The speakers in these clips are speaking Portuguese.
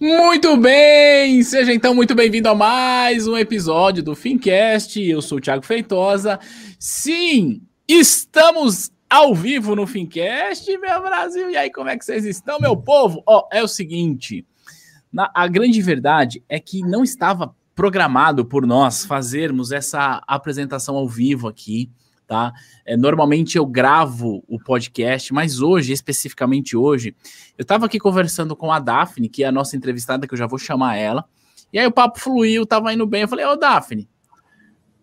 Muito bem! Seja então muito bem-vindo a mais um episódio do Fincast. Eu sou o Thiago Feitosa. Sim, estamos ao vivo no Fincast, meu Brasil. E aí, como é que vocês estão, meu povo? Ó, é o seguinte, na, a grande verdade é que não estava programado por nós fazermos essa apresentação ao vivo aqui tá? É, normalmente eu gravo o podcast, mas hoje, especificamente hoje, eu estava aqui conversando com a Daphne, que é a nossa entrevistada, que eu já vou chamar ela, e aí o papo fluiu, tava indo bem, eu falei, ô Daphne,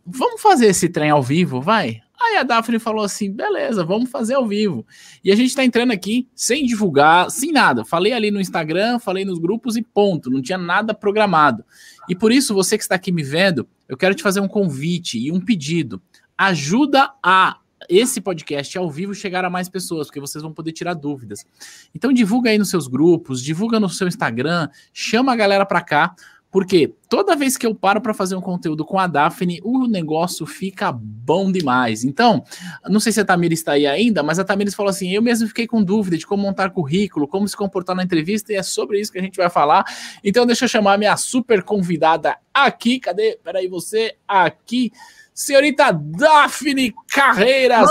vamos fazer esse trem ao vivo, vai? Aí a Daphne falou assim: beleza, vamos fazer ao vivo. E a gente tá entrando aqui sem divulgar, sem nada. Falei ali no Instagram, falei nos grupos e ponto. Não tinha nada programado. E por isso, você que está aqui me vendo, eu quero te fazer um convite e um pedido ajuda a esse podcast ao vivo chegar a mais pessoas, porque vocês vão poder tirar dúvidas. Então divulga aí nos seus grupos, divulga no seu Instagram, chama a galera para cá, porque toda vez que eu paro para fazer um conteúdo com a Daphne, o negócio fica bom demais. Então, não sei se a Tamires está aí ainda, mas a Tamires falou assim: eu mesmo fiquei com dúvida de como montar currículo, como se comportar na entrevista, e é sobre isso que a gente vai falar. Então, deixa eu chamar a minha super convidada aqui. Cadê? Peraí, você aqui senhorita Daphne Carreira. Oi,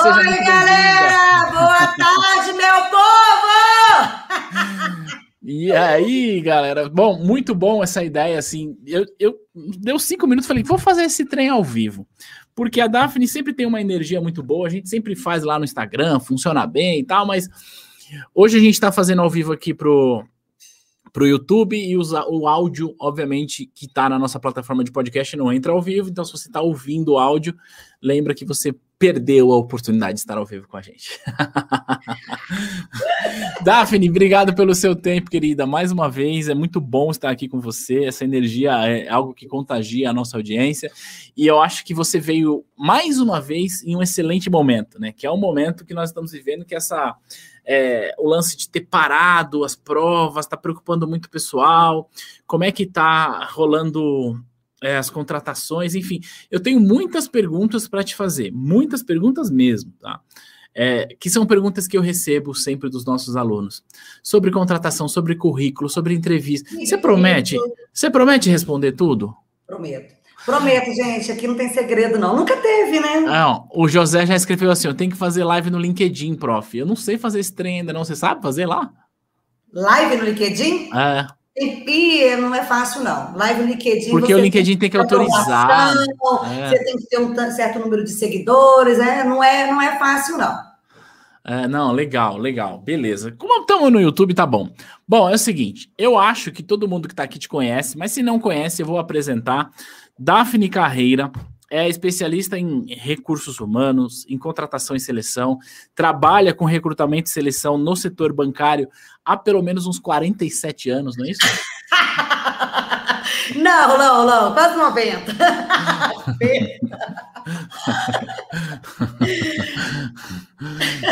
galera! Boa tarde, meu povo! E aí, galera? Bom, muito bom essa ideia, assim. Eu, eu deu cinco minutos falei, vou fazer esse trem ao vivo. Porque a Daphne sempre tem uma energia muito boa, a gente sempre faz lá no Instagram, funciona bem e tal, mas hoje a gente está fazendo ao vivo aqui pro, para o YouTube e usa o áudio, obviamente, que está na nossa plataforma de podcast não entra ao vivo. Então, se você está ouvindo o áudio, lembra que você perdeu a oportunidade de estar ao vivo com a gente. Daphne, obrigado pelo seu tempo, querida. Mais uma vez, é muito bom estar aqui com você. Essa energia é algo que contagia a nossa audiência. E eu acho que você veio mais uma vez em um excelente momento, né? Que é o momento que nós estamos vivendo, que essa é, o lance de ter parado as provas, está preocupando muito o pessoal, como é que está rolando é, as contratações, enfim, eu tenho muitas perguntas para te fazer, muitas perguntas mesmo, tá? É, que são perguntas que eu recebo sempre dos nossos alunos sobre contratação, sobre currículo, sobre entrevista. Você promete? Você promete responder tudo? Prometo. Prometo, gente, aqui não tem segredo, não. Nunca teve, né? Não, o José já escreveu assim: eu tenho que fazer live no LinkedIn, prof. Eu não sei fazer esse trem ainda, não. Você sabe fazer lá? Live no LinkedIn? É. E não é fácil, não. Live no LinkedIn. Porque o LinkedIn tem que autorizar. É. Você tem que ter um certo número de seguidores, né? Não é, não é fácil, não. É, não, legal, legal, beleza. Como estamos no YouTube, tá bom. Bom, é o seguinte, eu acho que todo mundo que está aqui te conhece, mas se não conhece, eu vou apresentar. Daphne Carreira é especialista em recursos humanos, em contratação e seleção, trabalha com recrutamento e seleção no setor bancário há pelo menos uns 47 anos, não é isso? Não, não, não, quase 90.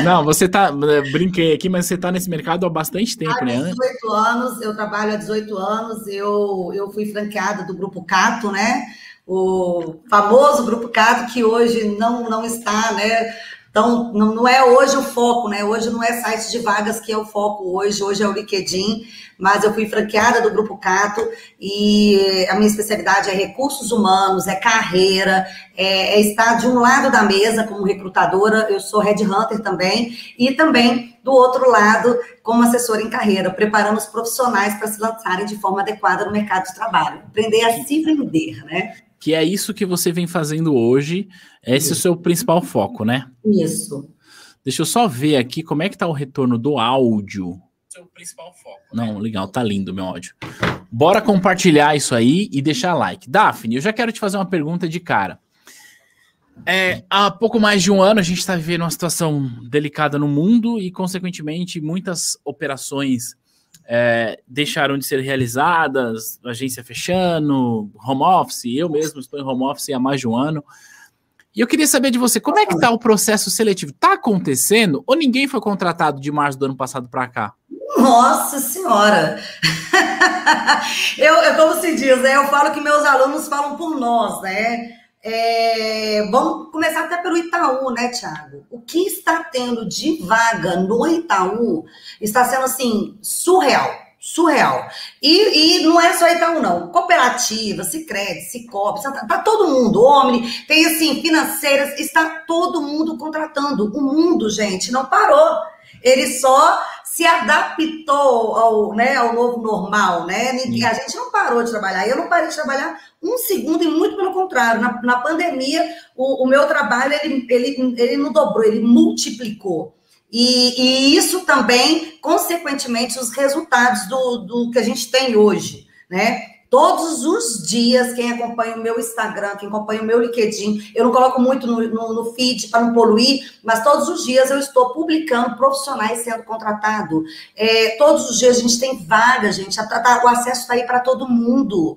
Não, você tá. Brinquei aqui, mas você tá nesse mercado há bastante tempo, há 18 né? 18 anos, eu trabalho há 18 anos, eu, eu fui franqueada do Grupo Cato, né? O famoso Grupo Cato, que hoje não, não está, né? Então, não, é hoje o foco, né? Hoje não é site de vagas que é o foco hoje, hoje é o LinkedIn, mas eu fui franqueada do Grupo Cato e a minha especialidade é recursos humanos, é carreira, é, é estar de um lado da mesa como recrutadora, eu sou headhunter também, e também do outro lado como assessora em carreira, preparando os profissionais para se lançarem de forma adequada no mercado de trabalho. Aprender a se vender, né? Que é isso que você vem fazendo hoje. Esse isso. é o seu principal foco, né? Isso. Deixa eu só ver aqui como é que tá o retorno do áudio. Seu principal foco. Não, né? legal, tá lindo meu áudio. Bora compartilhar isso aí e deixar like. Daphne, eu já quero te fazer uma pergunta de cara. É, há pouco mais de um ano a gente está vivendo uma situação delicada no mundo e, consequentemente, muitas operações é, deixaram de ser realizadas, agência fechando, home office, eu mesmo estou em home office há mais de um ano. E eu queria saber de você, como é que está o processo seletivo? Está acontecendo ou ninguém foi contratado de março do ano passado para cá? Nossa Senhora! eu, eu, como se diz, né? eu falo que meus alunos falam por nós, né? É, vamos começar até pelo Itaú, né, Tiago? O que está tendo de vaga no Itaú está sendo assim surreal, surreal. E, e, não é só Itaú, não. Cooperativa, Sicredi, Cicobi, tá, tá todo mundo, homem, tem assim, financeiras, está todo mundo contratando. O mundo, gente, não parou. Ele só se adaptou ao, né, ao novo normal, né? A gente não parou de trabalhar. Eu não parei de trabalhar um segundo e muito pelo contrário. Na, na pandemia, o, o, meu trabalho ele, ele, ele não dobrou, ele multiplicou. E, e, isso também, consequentemente, os resultados do, do que a gente tem hoje, né? Todos os dias, quem acompanha o meu Instagram, quem acompanha o meu LinkedIn, eu não coloco muito no, no, no feed para não poluir, mas todos os dias eu estou publicando profissionais sendo contratados. É, todos os dias a gente tem vaga, gente. o acesso está aí para todo mundo.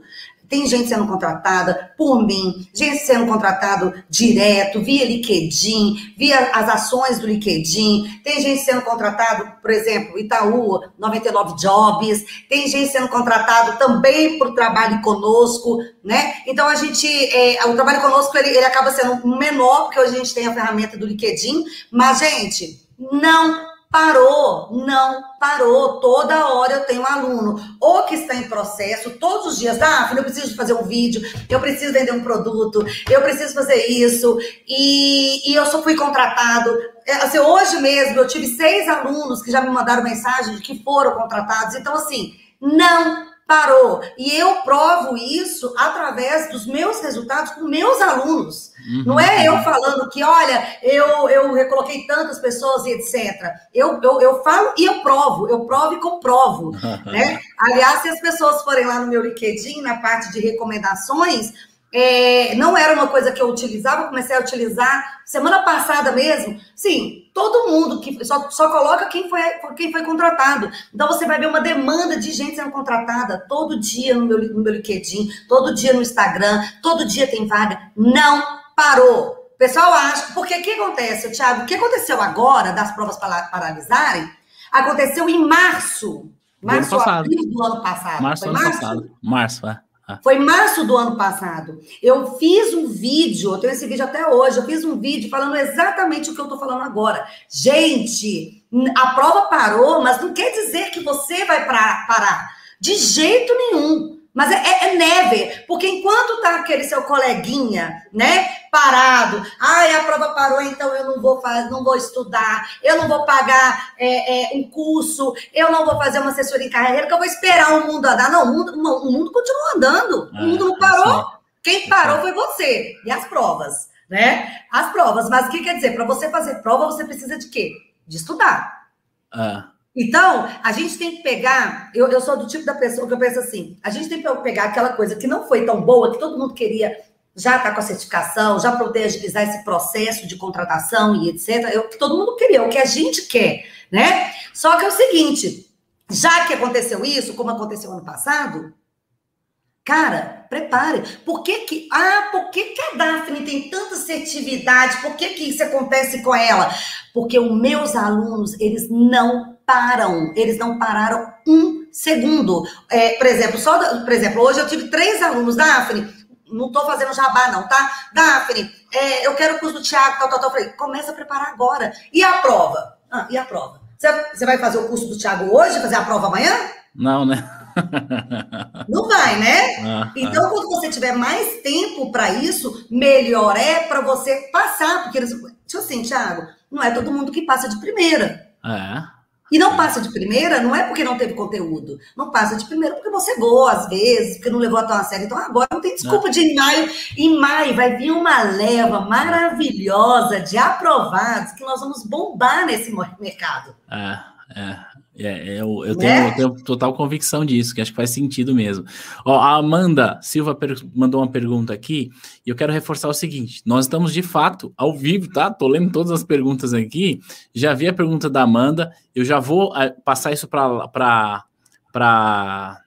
Tem gente sendo contratada por mim, gente sendo contratado direto, via LinkedIn, via as ações do LinkedIn. Tem gente sendo contratado, por exemplo, Itaú, 99 Jobs. Tem gente sendo contratado também por trabalho conosco, né? Então, a gente, é, o trabalho conosco, ele, ele acaba sendo menor, porque hoje a gente tem a ferramenta do LinkedIn. Mas, gente, não Parou, não parou. Toda hora eu tenho um aluno, ou que está em processo, todos os dias, ah, eu preciso fazer um vídeo, eu preciso vender um produto, eu preciso fazer isso, e, e eu só fui contratado. É, assim, hoje mesmo eu tive seis alunos que já me mandaram mensagem de que foram contratados. Então, assim, não parou. E eu provo isso através dos meus resultados com meus alunos. Uhum. Não é eu falando que, olha, eu, eu recoloquei tantas pessoas e etc. Eu, eu, eu falo e eu provo. Eu provo e comprovo. né? Aliás, se as pessoas forem lá no meu LinkedIn, na parte de recomendações, é, não era uma coisa que eu utilizava, comecei a utilizar semana passada mesmo. Sim, todo mundo que só, só coloca quem foi, quem foi contratado. Então você vai ver uma demanda de gente sendo contratada todo dia no meu, no meu LinkedIn, todo dia no Instagram, todo dia tem vaga. Não parou. O pessoal acha, porque o que acontece, Thiago? O que aconteceu agora das provas paralisarem? Aconteceu em março. Março, do ano passado. do ano passado. Março ano março? passado. Março, é. Ah. Foi março do ano passado. Eu fiz um vídeo, eu tenho esse vídeo até hoje, eu fiz um vídeo falando exatamente o que eu estou falando agora. Gente, a prova parou, mas não quer dizer que você vai parar. De jeito nenhum. Mas é, é, é neve, porque enquanto tá aquele seu coleguinha, né, parado, ai, a prova parou, então eu não vou fazer, não vou estudar, eu não vou pagar é, é, um curso, eu não vou fazer uma assessoria em carreira, que eu vou esperar o mundo andar. Não, o mundo, o mundo continua andando, o mundo não é, parou. Quem parou foi você. E as provas, né? As provas. Mas o que quer dizer? Para você fazer prova, você precisa de quê? De estudar. Ah. Então, a gente tem que pegar. Eu, eu sou do tipo da pessoa que eu penso assim: a gente tem que pegar aquela coisa que não foi tão boa, que todo mundo queria já estar tá com a certificação, já poder agilizar esse processo de contratação e etc. Eu, que todo mundo queria, o que a gente quer, né? Só que é o seguinte: já que aconteceu isso, como aconteceu ano passado, Cara, prepare. Por que que, ah, por que que a Daphne tem tanta assertividade? Por que que isso acontece com ela? Porque os meus alunos, eles não param. Eles não pararam um segundo. É, por exemplo, só, por exemplo, hoje eu tive três alunos, Daphne, não estou fazendo jabá não, tá? Daphne, é, eu quero o curso do Thiago, tal, tal, tal. Eu falei, começa a preparar agora. E a prova? Ah, e a prova? Você vai fazer o curso do Thiago hoje, fazer a prova amanhã? Não, né? Não vai, né? Ah, então, quando você tiver mais tempo para isso, melhor é para você passar. Porque, tipo assim, Thiago, não é todo mundo que passa de primeira. É. E não passa de primeira, não é porque não teve conteúdo. Não passa de primeira porque você goa, às vezes, porque não levou a tua série. Então, agora não tem desculpa de em maio. Em maio vai vir uma leva maravilhosa de aprovados que nós vamos bombar nesse mercado. É, é. É, é, eu, eu, tenho, né? eu, tenho, total convicção disso, que acho que faz sentido mesmo. Ó, a Amanda Silva mandou uma pergunta aqui, e eu quero reforçar o seguinte: nós estamos de fato ao vivo, tá? Tô lendo todas as perguntas aqui. Já vi a pergunta da Amanda, eu já vou uh, passar isso para para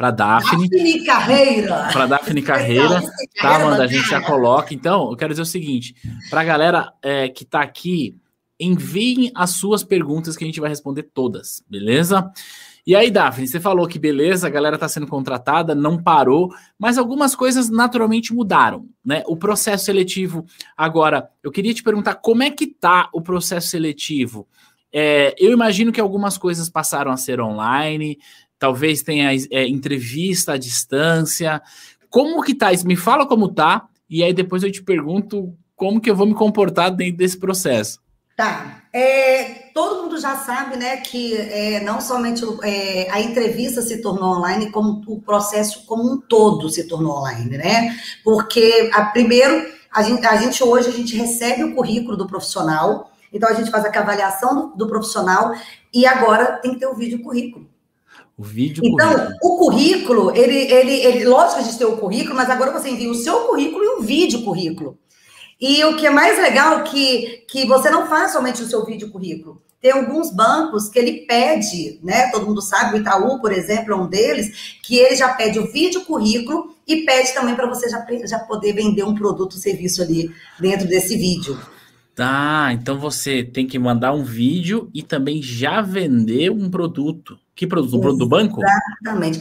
para Daphne. Daphne Carreira. Para Daphne Carreira. Tá, Amanda? A gente já coloca. Então, eu quero dizer o seguinte: para a galera é, que está aqui enviem as suas perguntas que a gente vai responder todas, beleza? E aí, Daphne, você falou que beleza, a galera está sendo contratada, não parou, mas algumas coisas naturalmente mudaram, né? O processo seletivo. Agora, eu queria te perguntar como é que tá o processo seletivo? É, eu imagino que algumas coisas passaram a ser online. talvez tenha é, entrevista à distância. Como que tá? Me fala como tá, e aí depois eu te pergunto como que eu vou me comportar dentro desse processo. Tá. É, todo mundo já sabe, né, que é, não somente é, a entrevista se tornou online, como o processo como um todo se tornou online, né? Porque, a, primeiro, a gente, a gente hoje a gente recebe o currículo do profissional, então a gente faz a avaliação do, do profissional e agora tem que ter o vídeo currículo. O vídeo então, currículo. o currículo, ele, ele, ele, lógico que a gente tem o currículo, mas agora você envia o seu currículo e o vídeo currículo. E o que é mais legal é que, que você não faz somente o seu vídeo currículo. Tem alguns bancos que ele pede, né? Todo mundo sabe, o Itaú, por exemplo, é um deles, que ele já pede o vídeo currículo e pede também para você já, já poder vender um produto ou serviço ali dentro desse vídeo. Tá, então você tem que mandar um vídeo e também já vender um produto. Que produto? Um produto do banco? Exatamente.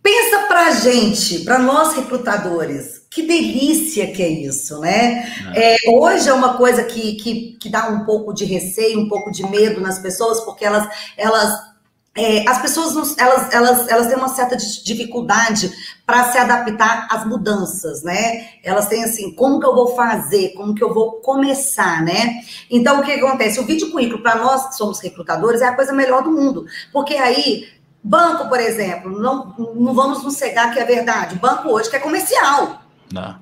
Pensa para gente, para nós recrutadores, que delícia que é isso, né? É. É, hoje é uma coisa que, que, que dá um pouco de receio, um pouco de medo nas pessoas, porque elas, elas é, as pessoas elas, elas, elas têm uma certa dificuldade para se adaptar às mudanças, né? Elas têm assim, como que eu vou fazer, como que eu vou começar, né? Então, o que acontece? O vídeo currículo, para nós que somos recrutadores, é a coisa melhor do mundo, porque aí Banco, por exemplo, não, não vamos nos cegar que é verdade. Banco hoje que é comercial. Não.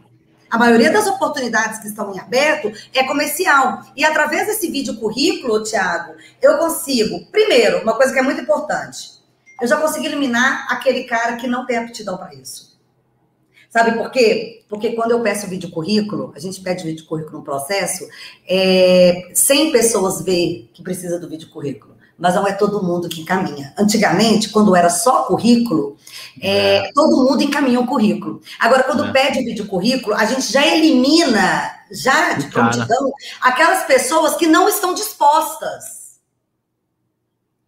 A maioria das oportunidades que estão em aberto é comercial. E através desse vídeo currículo, Tiago, eu consigo, primeiro, uma coisa que é muito importante, eu já consegui eliminar aquele cara que não tem aptidão para isso. Sabe por quê? Porque quando eu peço vídeo currículo, a gente pede vídeo currículo no processo, é, 100 pessoas vê que precisa do vídeo currículo mas não é todo mundo que encaminha. Antigamente, quando era só currículo, é, é. todo mundo encaminha o currículo. Agora, quando é. pede vídeo currículo, a gente já elimina, já de prontidão, aquelas pessoas que não estão dispostas.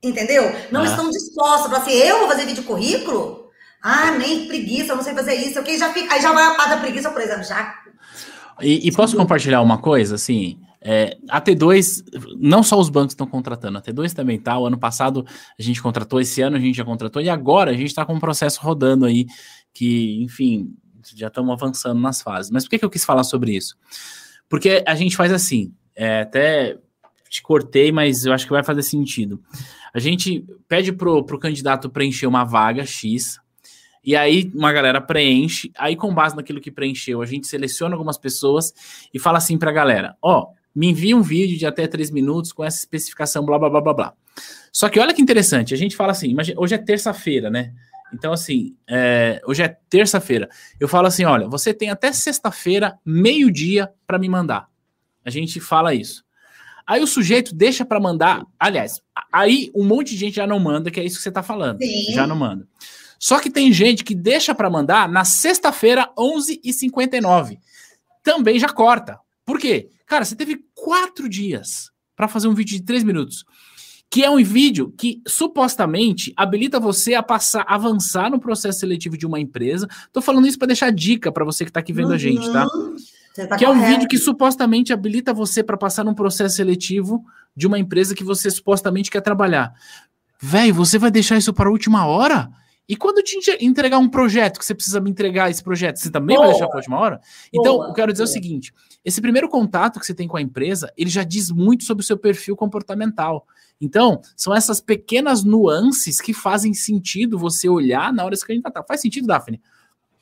Entendeu? Não é. estão dispostas para assim, eu vou fazer vídeo currículo? Ah, nem preguiça, eu não sei fazer isso. Okay, já fica, aí já vai a pá da preguiça, por exemplo, já. E, e posso compartilhar uma coisa, assim? É, a T2, não só os bancos estão contratando, a T2 também tá. O ano passado a gente contratou, esse ano a gente já contratou, e agora a gente está com um processo rodando aí, que, enfim, já estamos avançando nas fases. Mas por que, que eu quis falar sobre isso? Porque a gente faz assim, é, até te cortei, mas eu acho que vai fazer sentido. A gente pede pro, pro candidato preencher uma vaga X, e aí uma galera preenche, aí com base naquilo que preencheu, a gente seleciona algumas pessoas e fala assim para a galera: ó, oh, me envia um vídeo de até três minutos com essa especificação, blá, blá, blá, blá, blá. Só que olha que interessante, a gente fala assim, imagina, hoje é terça-feira, né? Então, assim, é, hoje é terça-feira. Eu falo assim: olha, você tem até sexta-feira, meio-dia, para me mandar. A gente fala isso. Aí o sujeito deixa para mandar. Aliás, aí um monte de gente já não manda, que é isso que você está falando. Sim. Já não manda. Só que tem gente que deixa para mandar na sexta-feira, 11h59. Também já corta. Por quê? Cara, você teve quatro dias para fazer um vídeo de três minutos, que é um vídeo que supostamente habilita você a passar, avançar no processo seletivo de uma empresa. Tô falando isso para deixar dica para você que está aqui vendo uhum. a gente, tá? tá que correto. é um vídeo que supostamente habilita você para passar num processo seletivo de uma empresa que você supostamente quer trabalhar. Velho, você vai deixar isso para a última hora? E quando te entregar um projeto que você precisa me entregar esse projeto, você também Boa. vai deixar para a última hora? Então, Boa. eu quero dizer o seguinte: esse primeiro contato que você tem com a empresa, ele já diz muito sobre o seu perfil comportamental. Então, são essas pequenas nuances que fazem sentido você olhar na hora de se candidatar. Faz sentido, Daphne?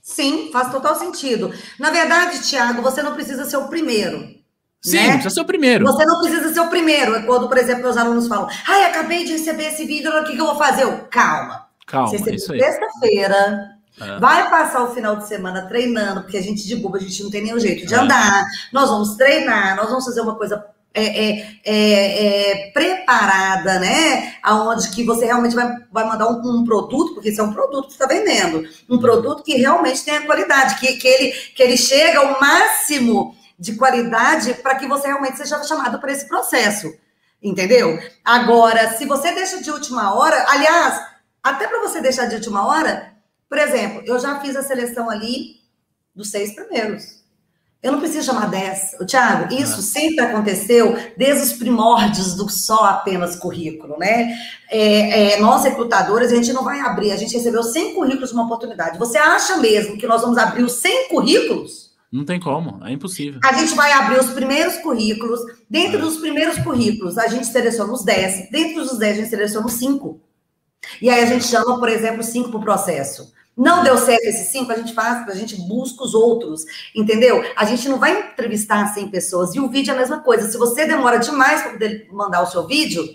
Sim, faz total sentido. Na verdade, Tiago, você não precisa ser o primeiro. Sim, né? precisa ser o primeiro. Você não precisa ser o primeiro. É quando, por exemplo, meus alunos falam: ai, acabei de receber esse vídeo, o que, que eu vou fazer? Eu, calma. Calma, Você isso aí. Sexta-feira, é. Vai passar o final de semana treinando, porque a gente de boba, a gente não tem nenhum jeito de é. andar. Nós vamos treinar, nós vamos fazer uma coisa é, é, é, é, preparada, né? Aonde que você realmente vai, vai mandar um, um, produto, porque isso é um produto que está vendendo, um produto que realmente tem a qualidade, que, que, ele, que ele chega ao máximo de qualidade para que você realmente seja chamado para esse processo. Entendeu? Agora, se você deixa de última hora, aliás, até para você deixar de última hora, por exemplo, eu já fiz a seleção ali dos seis primeiros. Eu não preciso chamar 10. Tiago, isso sempre aconteceu desde os primórdios do só apenas currículo, né? É, é, nós, recrutadores, a gente não vai abrir, a gente recebeu 100 currículos uma oportunidade. Você acha mesmo que nós vamos abrir os 100 currículos? Não tem como, é impossível. A gente vai abrir os primeiros currículos. Dentro é. dos primeiros currículos, a gente seleciona os 10. Dentro dos 10, a gente seleciona os 5. E aí a gente chama, por exemplo, 5 para o processo. Não deu certo esses cinco, a gente faz, a gente busca os outros, entendeu? A gente não vai entrevistar 100 pessoas. E o vídeo é a mesma coisa. Se você demora demais para poder mandar o seu vídeo,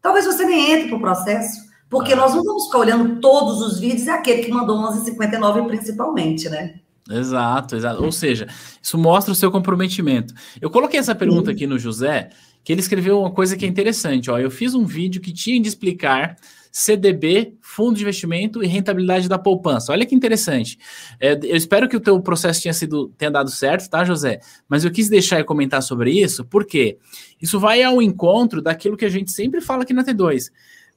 talvez você nem entre para o processo. Porque ah. nós não vamos ficar olhando todos os vídeos, é aquele que mandou 11,59 principalmente, né? Exato, exato. Ou seja, isso mostra o seu comprometimento. Eu coloquei essa pergunta aqui no José, que ele escreveu uma coisa que é interessante. Ó, eu fiz um vídeo que tinha de explicar CDB, fundo de investimento e rentabilidade da poupança. Olha que interessante. É, eu espero que o teu processo tenha sido tenha dado certo, tá, José? Mas eu quis deixar e comentar sobre isso, porque isso vai ao encontro daquilo que a gente sempre fala aqui na T2.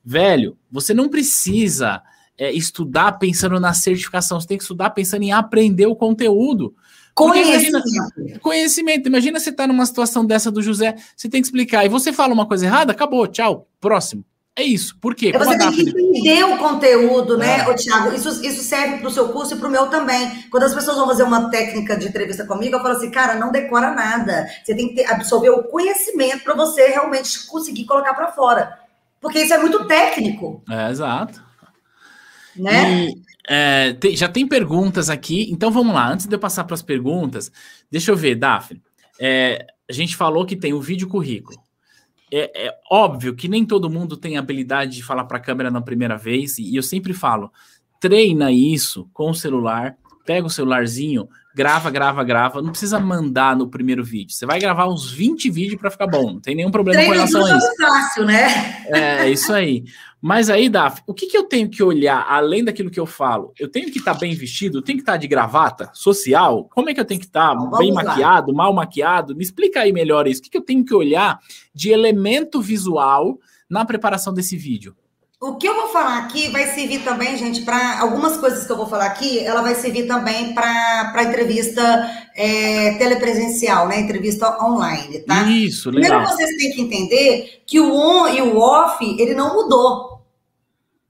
Velho, você não precisa é, estudar pensando na certificação, você tem que estudar pensando em aprender o conteúdo. Conhecimento. Imagina, conhecimento. Imagina você estar tá numa situação dessa do José, você tem que explicar, e você fala uma coisa errada, acabou, tchau, próximo. É isso. Por quê? É você tem que entender o conteúdo, né, é. Tiago? Isso, isso serve para o seu curso e para o meu também. Quando as pessoas vão fazer uma técnica de entrevista comigo, eu falo assim, cara, não decora nada. Você tem que ter, absorver o conhecimento para você realmente conseguir colocar para fora. Porque isso é muito técnico. É, exato. Né? E, é, tem, já tem perguntas aqui, então vamos lá. Antes de eu passar para as perguntas, deixa eu ver, Daphne. É, a gente falou que tem o vídeo currículo é, é, óbvio que nem todo mundo tem habilidade de falar para a câmera na primeira vez, e eu sempre falo: treina isso com o celular, pega o celularzinho, grava, grava, grava. Não precisa mandar no primeiro vídeo. Você vai gravar uns 20 vídeos para ficar bom. Não tem nenhum problema Treino com relação a isso. fácil, né? É, isso aí. Mas aí, Daf, o que, que eu tenho que olhar além daquilo que eu falo? Eu tenho que estar tá bem vestido? Eu tenho que estar tá de gravata social? Como é que eu tenho que estar tá bem lá. maquiado, mal maquiado? Me explica aí melhor isso. O que, que eu tenho que olhar de elemento visual na preparação desse vídeo? O que eu vou falar aqui vai servir também, gente, para algumas coisas que eu vou falar aqui, ela vai servir também para entrevista é, telepresencial, né? Entrevista online, tá? Isso, legal. Primeiro vocês têm que entender que o on e o off, ele não mudou.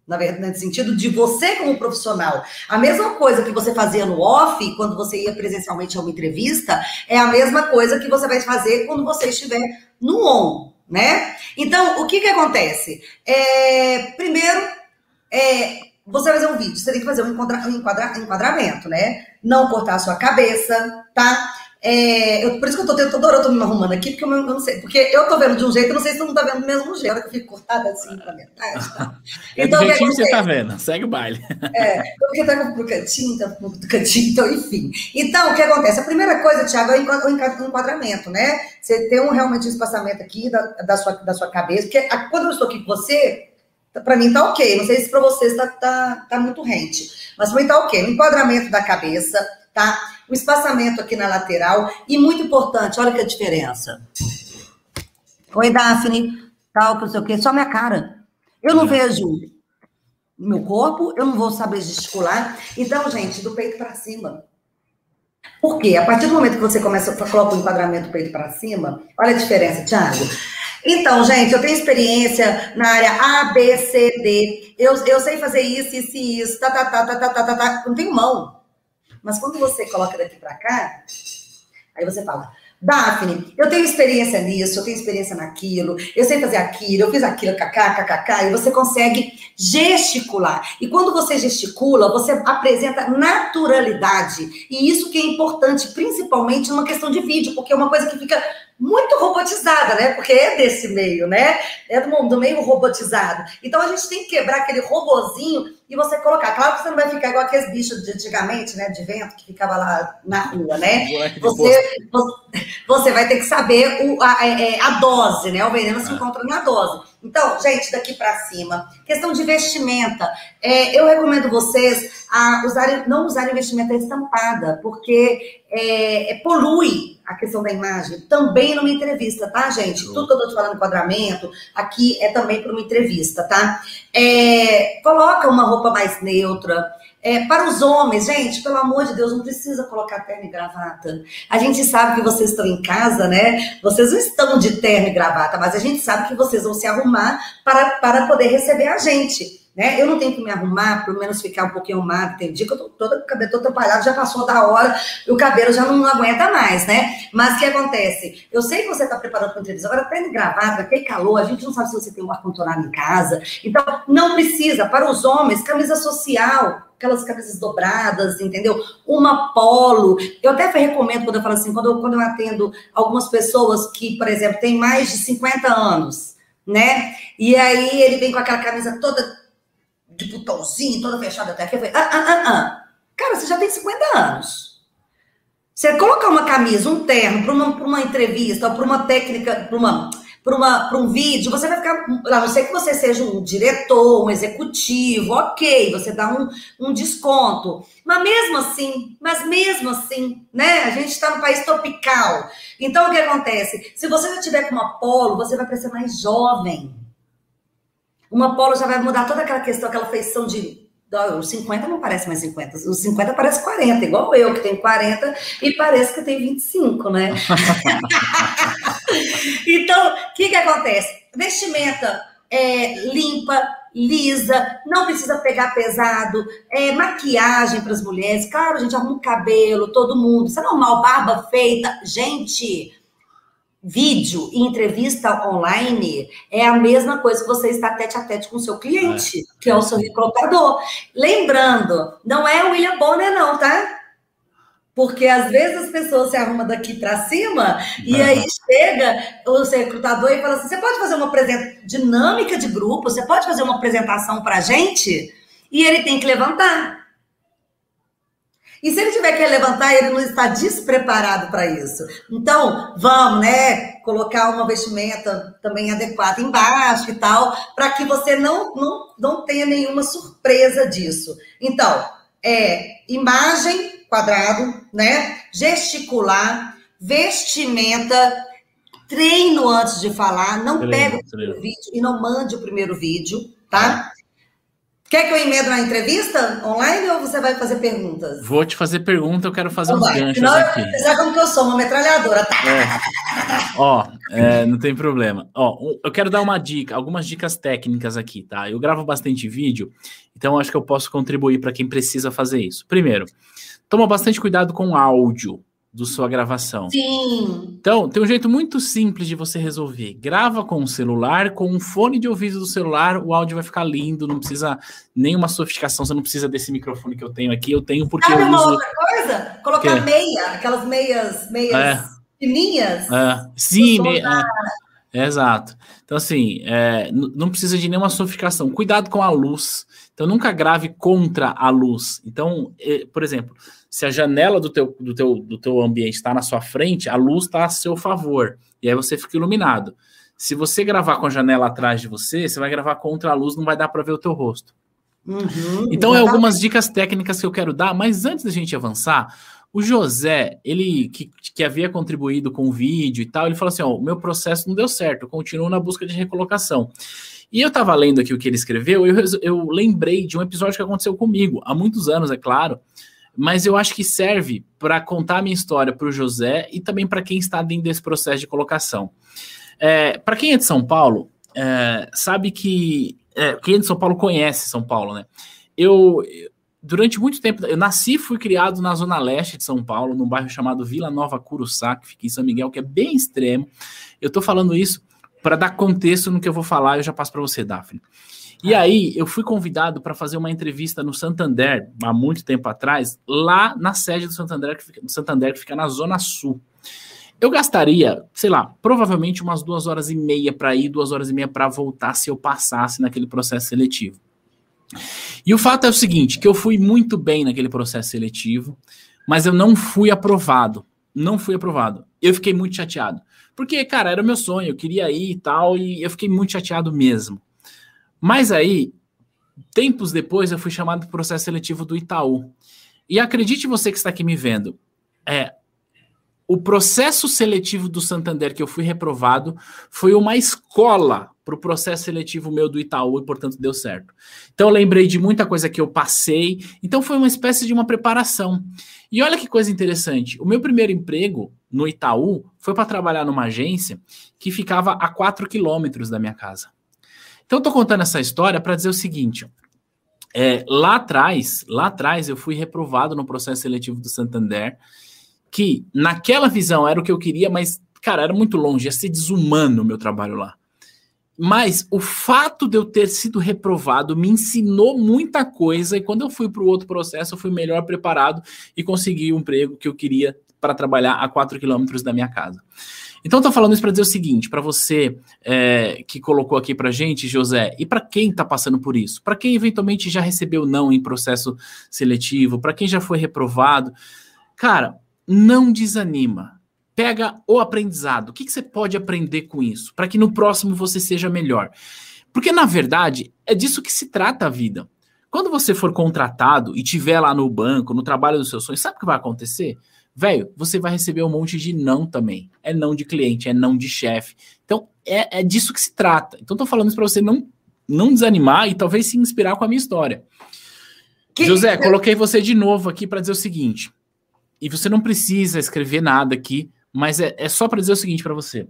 Na verdade, no sentido de você como profissional. A mesma coisa que você fazia no off, quando você ia presencialmente a uma entrevista, é a mesma coisa que você vai fazer quando você estiver no on né? Então, o que que acontece? É, primeiro, é, você vai fazer um vídeo, você tem que fazer um, enquadra, um enquadra, enquadramento, né? Não cortar a sua cabeça, tá? É, eu, por isso que eu tô tendo toda hora eu tô me arrumando aqui, porque eu, eu, não sei, porque eu tô vendo de um jeito, eu não sei se todo mundo tá vendo do mesmo jeito, que eu fico cortada assim pra metade, tá? É então, do jeitinho que você tá vendo, segue o baile. É, porque tá pro cantinho, tá pro cantinho, então, enfim. Então, o que acontece? A primeira coisa, Thiago, é o enquadramento, né? Você tem um, realmente um espaçamento aqui da, da, sua, da sua cabeça, porque a, quando eu estou aqui com você, para mim tá ok, não sei se para vocês tá, tá, tá muito rente, mas para mim tá ok. O enquadramento da cabeça, tá? O espaçamento aqui na lateral e muito importante, olha que a diferença. Oi, Daphne, tal, que não sei o quê, só minha cara. Eu não vejo meu corpo, eu não vou saber gesticular. Então, gente, do peito para cima. Por quê? A partir do momento que você começa a colocar o enquadramento do peito para cima, olha a diferença, Thiago. Então, gente, eu tenho experiência na área A, B, C, D. Eu, eu sei fazer isso, isso e isso. Tá, tá, tá, tá, tá, tá, tá, tá. Não tenho mão. Mas quando você coloca daqui para cá, aí você fala, Daphne, eu tenho experiência nisso, eu tenho experiência naquilo, eu sei fazer aquilo, eu fiz aquilo, kkk, kkk, e você consegue gesticular. E quando você gesticula, você apresenta naturalidade. E isso que é importante, principalmente numa questão de vídeo, porque é uma coisa que fica muito robotizada, né? Porque é desse meio, né? É do, do meio robotizado. Então a gente tem que quebrar aquele robozinho e você colocar. Claro que você não vai ficar igual aqueles bichos de antigamente, né? De vento que ficava lá na rua, né? Você, você vai ter que saber o, a, a, é, a dose, né? O veneno se é. encontra na dose. Então, gente, daqui para cima, questão de vestimenta. É, eu recomendo vocês a usar, não usar investimento estampada, porque é, é, polui a questão da imagem, também numa entrevista, tá, gente? Tudo que eu tô te falando, enquadramento, aqui é também para uma entrevista, tá? É, coloca uma roupa mais neutra, é, para os homens, gente, pelo amor de Deus, não precisa colocar terno e gravata. A gente sabe que vocês estão em casa, né? Vocês não estão de terno e gravata, mas a gente sabe que vocês vão se arrumar para, para poder receber a gente. Né? Eu não tenho que me arrumar, pelo menos ficar um pouquinho arrumado. Tem dia que eu tô toda, cabelo todo atrapalhado, já passou da hora, o cabelo já não, aguenta mais, né? Mas o que acontece? Eu sei que você está preparando para entrevista, agora tá gravata, tem calor, a gente não sabe se você tem um ar-condicionado em casa. Então, não precisa. Para os homens, camisa social, aquelas camisas dobradas, entendeu? Uma polo. Eu até recomendo quando eu falo assim, quando eu, quando eu atendo algumas pessoas que, por exemplo, têm mais de 50 anos, né? E aí ele vem com aquela camisa toda de botãozinho, toda fechada até aqui. Eu falei, ah, ah, ah, ah. Cara, você já tem 50 anos. Você colocar uma camisa, um terno, para uma, uma entrevista, para uma técnica, para uma para um vídeo, você vai ficar. A não ser que você seja um diretor, um executivo, ok, você dá um, um desconto. Mas mesmo assim, mas mesmo assim, né? A gente está no país tropical. Então, o que acontece? Se você já tiver com uma polo, você vai parecer mais jovem. Uma polo já vai mudar toda aquela questão, aquela feição de. Os 50 não parece mais 50, os 50 parece 40, igual eu, que tenho 40 e parece que eu tenho 25, né? então, o que, que acontece? Vestimenta é, limpa, lisa, não precisa pegar pesado, é, maquiagem para as mulheres, claro, a gente arruma o cabelo, todo mundo, isso é normal, barba feita, gente, vídeo e entrevista online é a mesma coisa que você está tete a tete com o seu cliente, é. que é o seu recrutador. Lembrando, não é o William Bonner, não, tá? Porque às vezes as pessoas se arrumam daqui para cima e aí chega o seu recrutador e fala assim: você pode fazer uma dinâmica de grupo, você pode fazer uma apresentação para a gente? E ele tem que levantar. E se ele tiver que levantar, ele não está despreparado para isso. Então, vamos, né? Colocar uma vestimenta também adequada embaixo e tal, para que você não, não, não tenha nenhuma surpresa disso. Então, é imagem, quadrado, né? Gesticular, vestimenta, treino antes de falar, não treino, pega o primeiro treino. vídeo e não mande o primeiro vídeo, tá? Quer que eu emendo na entrevista online ou você vai fazer perguntas? Vou te fazer pergunta, eu quero fazer uns vai. ganchos Senão, aqui. Você como que eu sou, uma metralhadora. Tá? É. Ó, é, não tem problema. Ó, eu quero dar uma dica, algumas dicas técnicas aqui, tá? Eu gravo bastante vídeo, então acho que eu posso contribuir para quem precisa fazer isso. Primeiro, toma bastante cuidado com áudio, do sua gravação. Sim. Então, tem um jeito muito simples de você resolver. Grava com o celular, com um fone de ouvido do celular, o áudio vai ficar lindo, não precisa nenhuma sofisticação, você não precisa desse microfone que eu tenho aqui, eu tenho porque Sabe eu uma uso... outra coisa? Colocar meia, aquelas meias, meias é. fininhas. É. Sim, meia, é. Exato. Então, assim, é, não precisa de nenhuma sofisticação. Cuidado com a luz. Então, nunca grave contra a luz. Então, por exemplo, se a janela do teu, do teu, do teu ambiente está na sua frente, a luz está a seu favor. E aí você fica iluminado. Se você gravar com a janela atrás de você, você vai gravar contra a luz, não vai dar para ver o teu rosto. Uhum, então, é algumas dicas técnicas que eu quero dar, mas antes da gente avançar, o José, ele que, que havia contribuído com o vídeo e tal, ele falou assim: ó, o meu processo não deu certo, eu continuo na busca de recolocação. E eu estava lendo aqui o que ele escreveu, eu, eu lembrei de um episódio que aconteceu comigo, há muitos anos, é claro, mas eu acho que serve para contar a minha história para o José e também para quem está dentro desse processo de colocação. É, para quem é de São Paulo, é, sabe que. É, quem é de São Paulo conhece São Paulo, né? Eu, durante muito tempo, eu nasci e fui criado na zona leste de São Paulo, num bairro chamado Vila Nova Curuçá, que fica em São Miguel, que é bem extremo. Eu estou falando isso para dar contexto no que eu vou falar, eu já passo para você, Daphne. E aí, eu fui convidado para fazer uma entrevista no Santander, há muito tempo atrás, lá na sede do Santander, que fica, do Santander, que fica na Zona Sul. Eu gastaria, sei lá, provavelmente umas duas horas e meia para ir, duas horas e meia para voltar, se eu passasse naquele processo seletivo. E o fato é o seguinte, que eu fui muito bem naquele processo seletivo, mas eu não fui aprovado. Não fui aprovado. Eu fiquei muito chateado. Porque, cara, era meu sonho, eu queria ir e tal, e eu fiquei muito chateado mesmo. Mas aí, tempos depois, eu fui chamado para o processo seletivo do Itaú. E acredite você que está aqui me vendo, é, o processo seletivo do Santander que eu fui reprovado foi uma escola para o processo seletivo meu do Itaú e, portanto, deu certo. Então, eu lembrei de muita coisa que eu passei. Então, foi uma espécie de uma preparação. E olha que coisa interessante. O meu primeiro emprego no Itaú foi para trabalhar numa agência que ficava a 4 quilômetros da minha casa. Então, estou contando essa história para dizer o seguinte: é, lá atrás, lá atrás, eu fui reprovado no processo seletivo do Santander, que naquela visão era o que eu queria, mas, cara, era muito longe, ia ser desumano o meu trabalho lá. Mas o fato de eu ter sido reprovado me ensinou muita coisa, e quando eu fui para o outro processo, eu fui melhor preparado e consegui o emprego que eu queria para trabalhar a 4 quilômetros da minha casa. Então, estou falando isso para dizer o seguinte: para você é, que colocou aqui para gente, José, e para quem está passando por isso, para quem eventualmente já recebeu não em processo seletivo, para quem já foi reprovado, cara, não desanima. Pega o aprendizado. O que, que você pode aprender com isso? Para que no próximo você seja melhor. Porque, na verdade, é disso que se trata a vida. Quando você for contratado e tiver lá no banco, no trabalho dos seus sonhos, sabe o que vai acontecer? Velho, você vai receber um monte de não também. É não de cliente, é não de chefe. Então, é, é disso que se trata. Então, tô falando isso para você não, não desanimar e talvez se inspirar com a minha história. Que... José, coloquei você de novo aqui para dizer o seguinte. E você não precisa escrever nada aqui, mas é, é só para dizer o seguinte para você.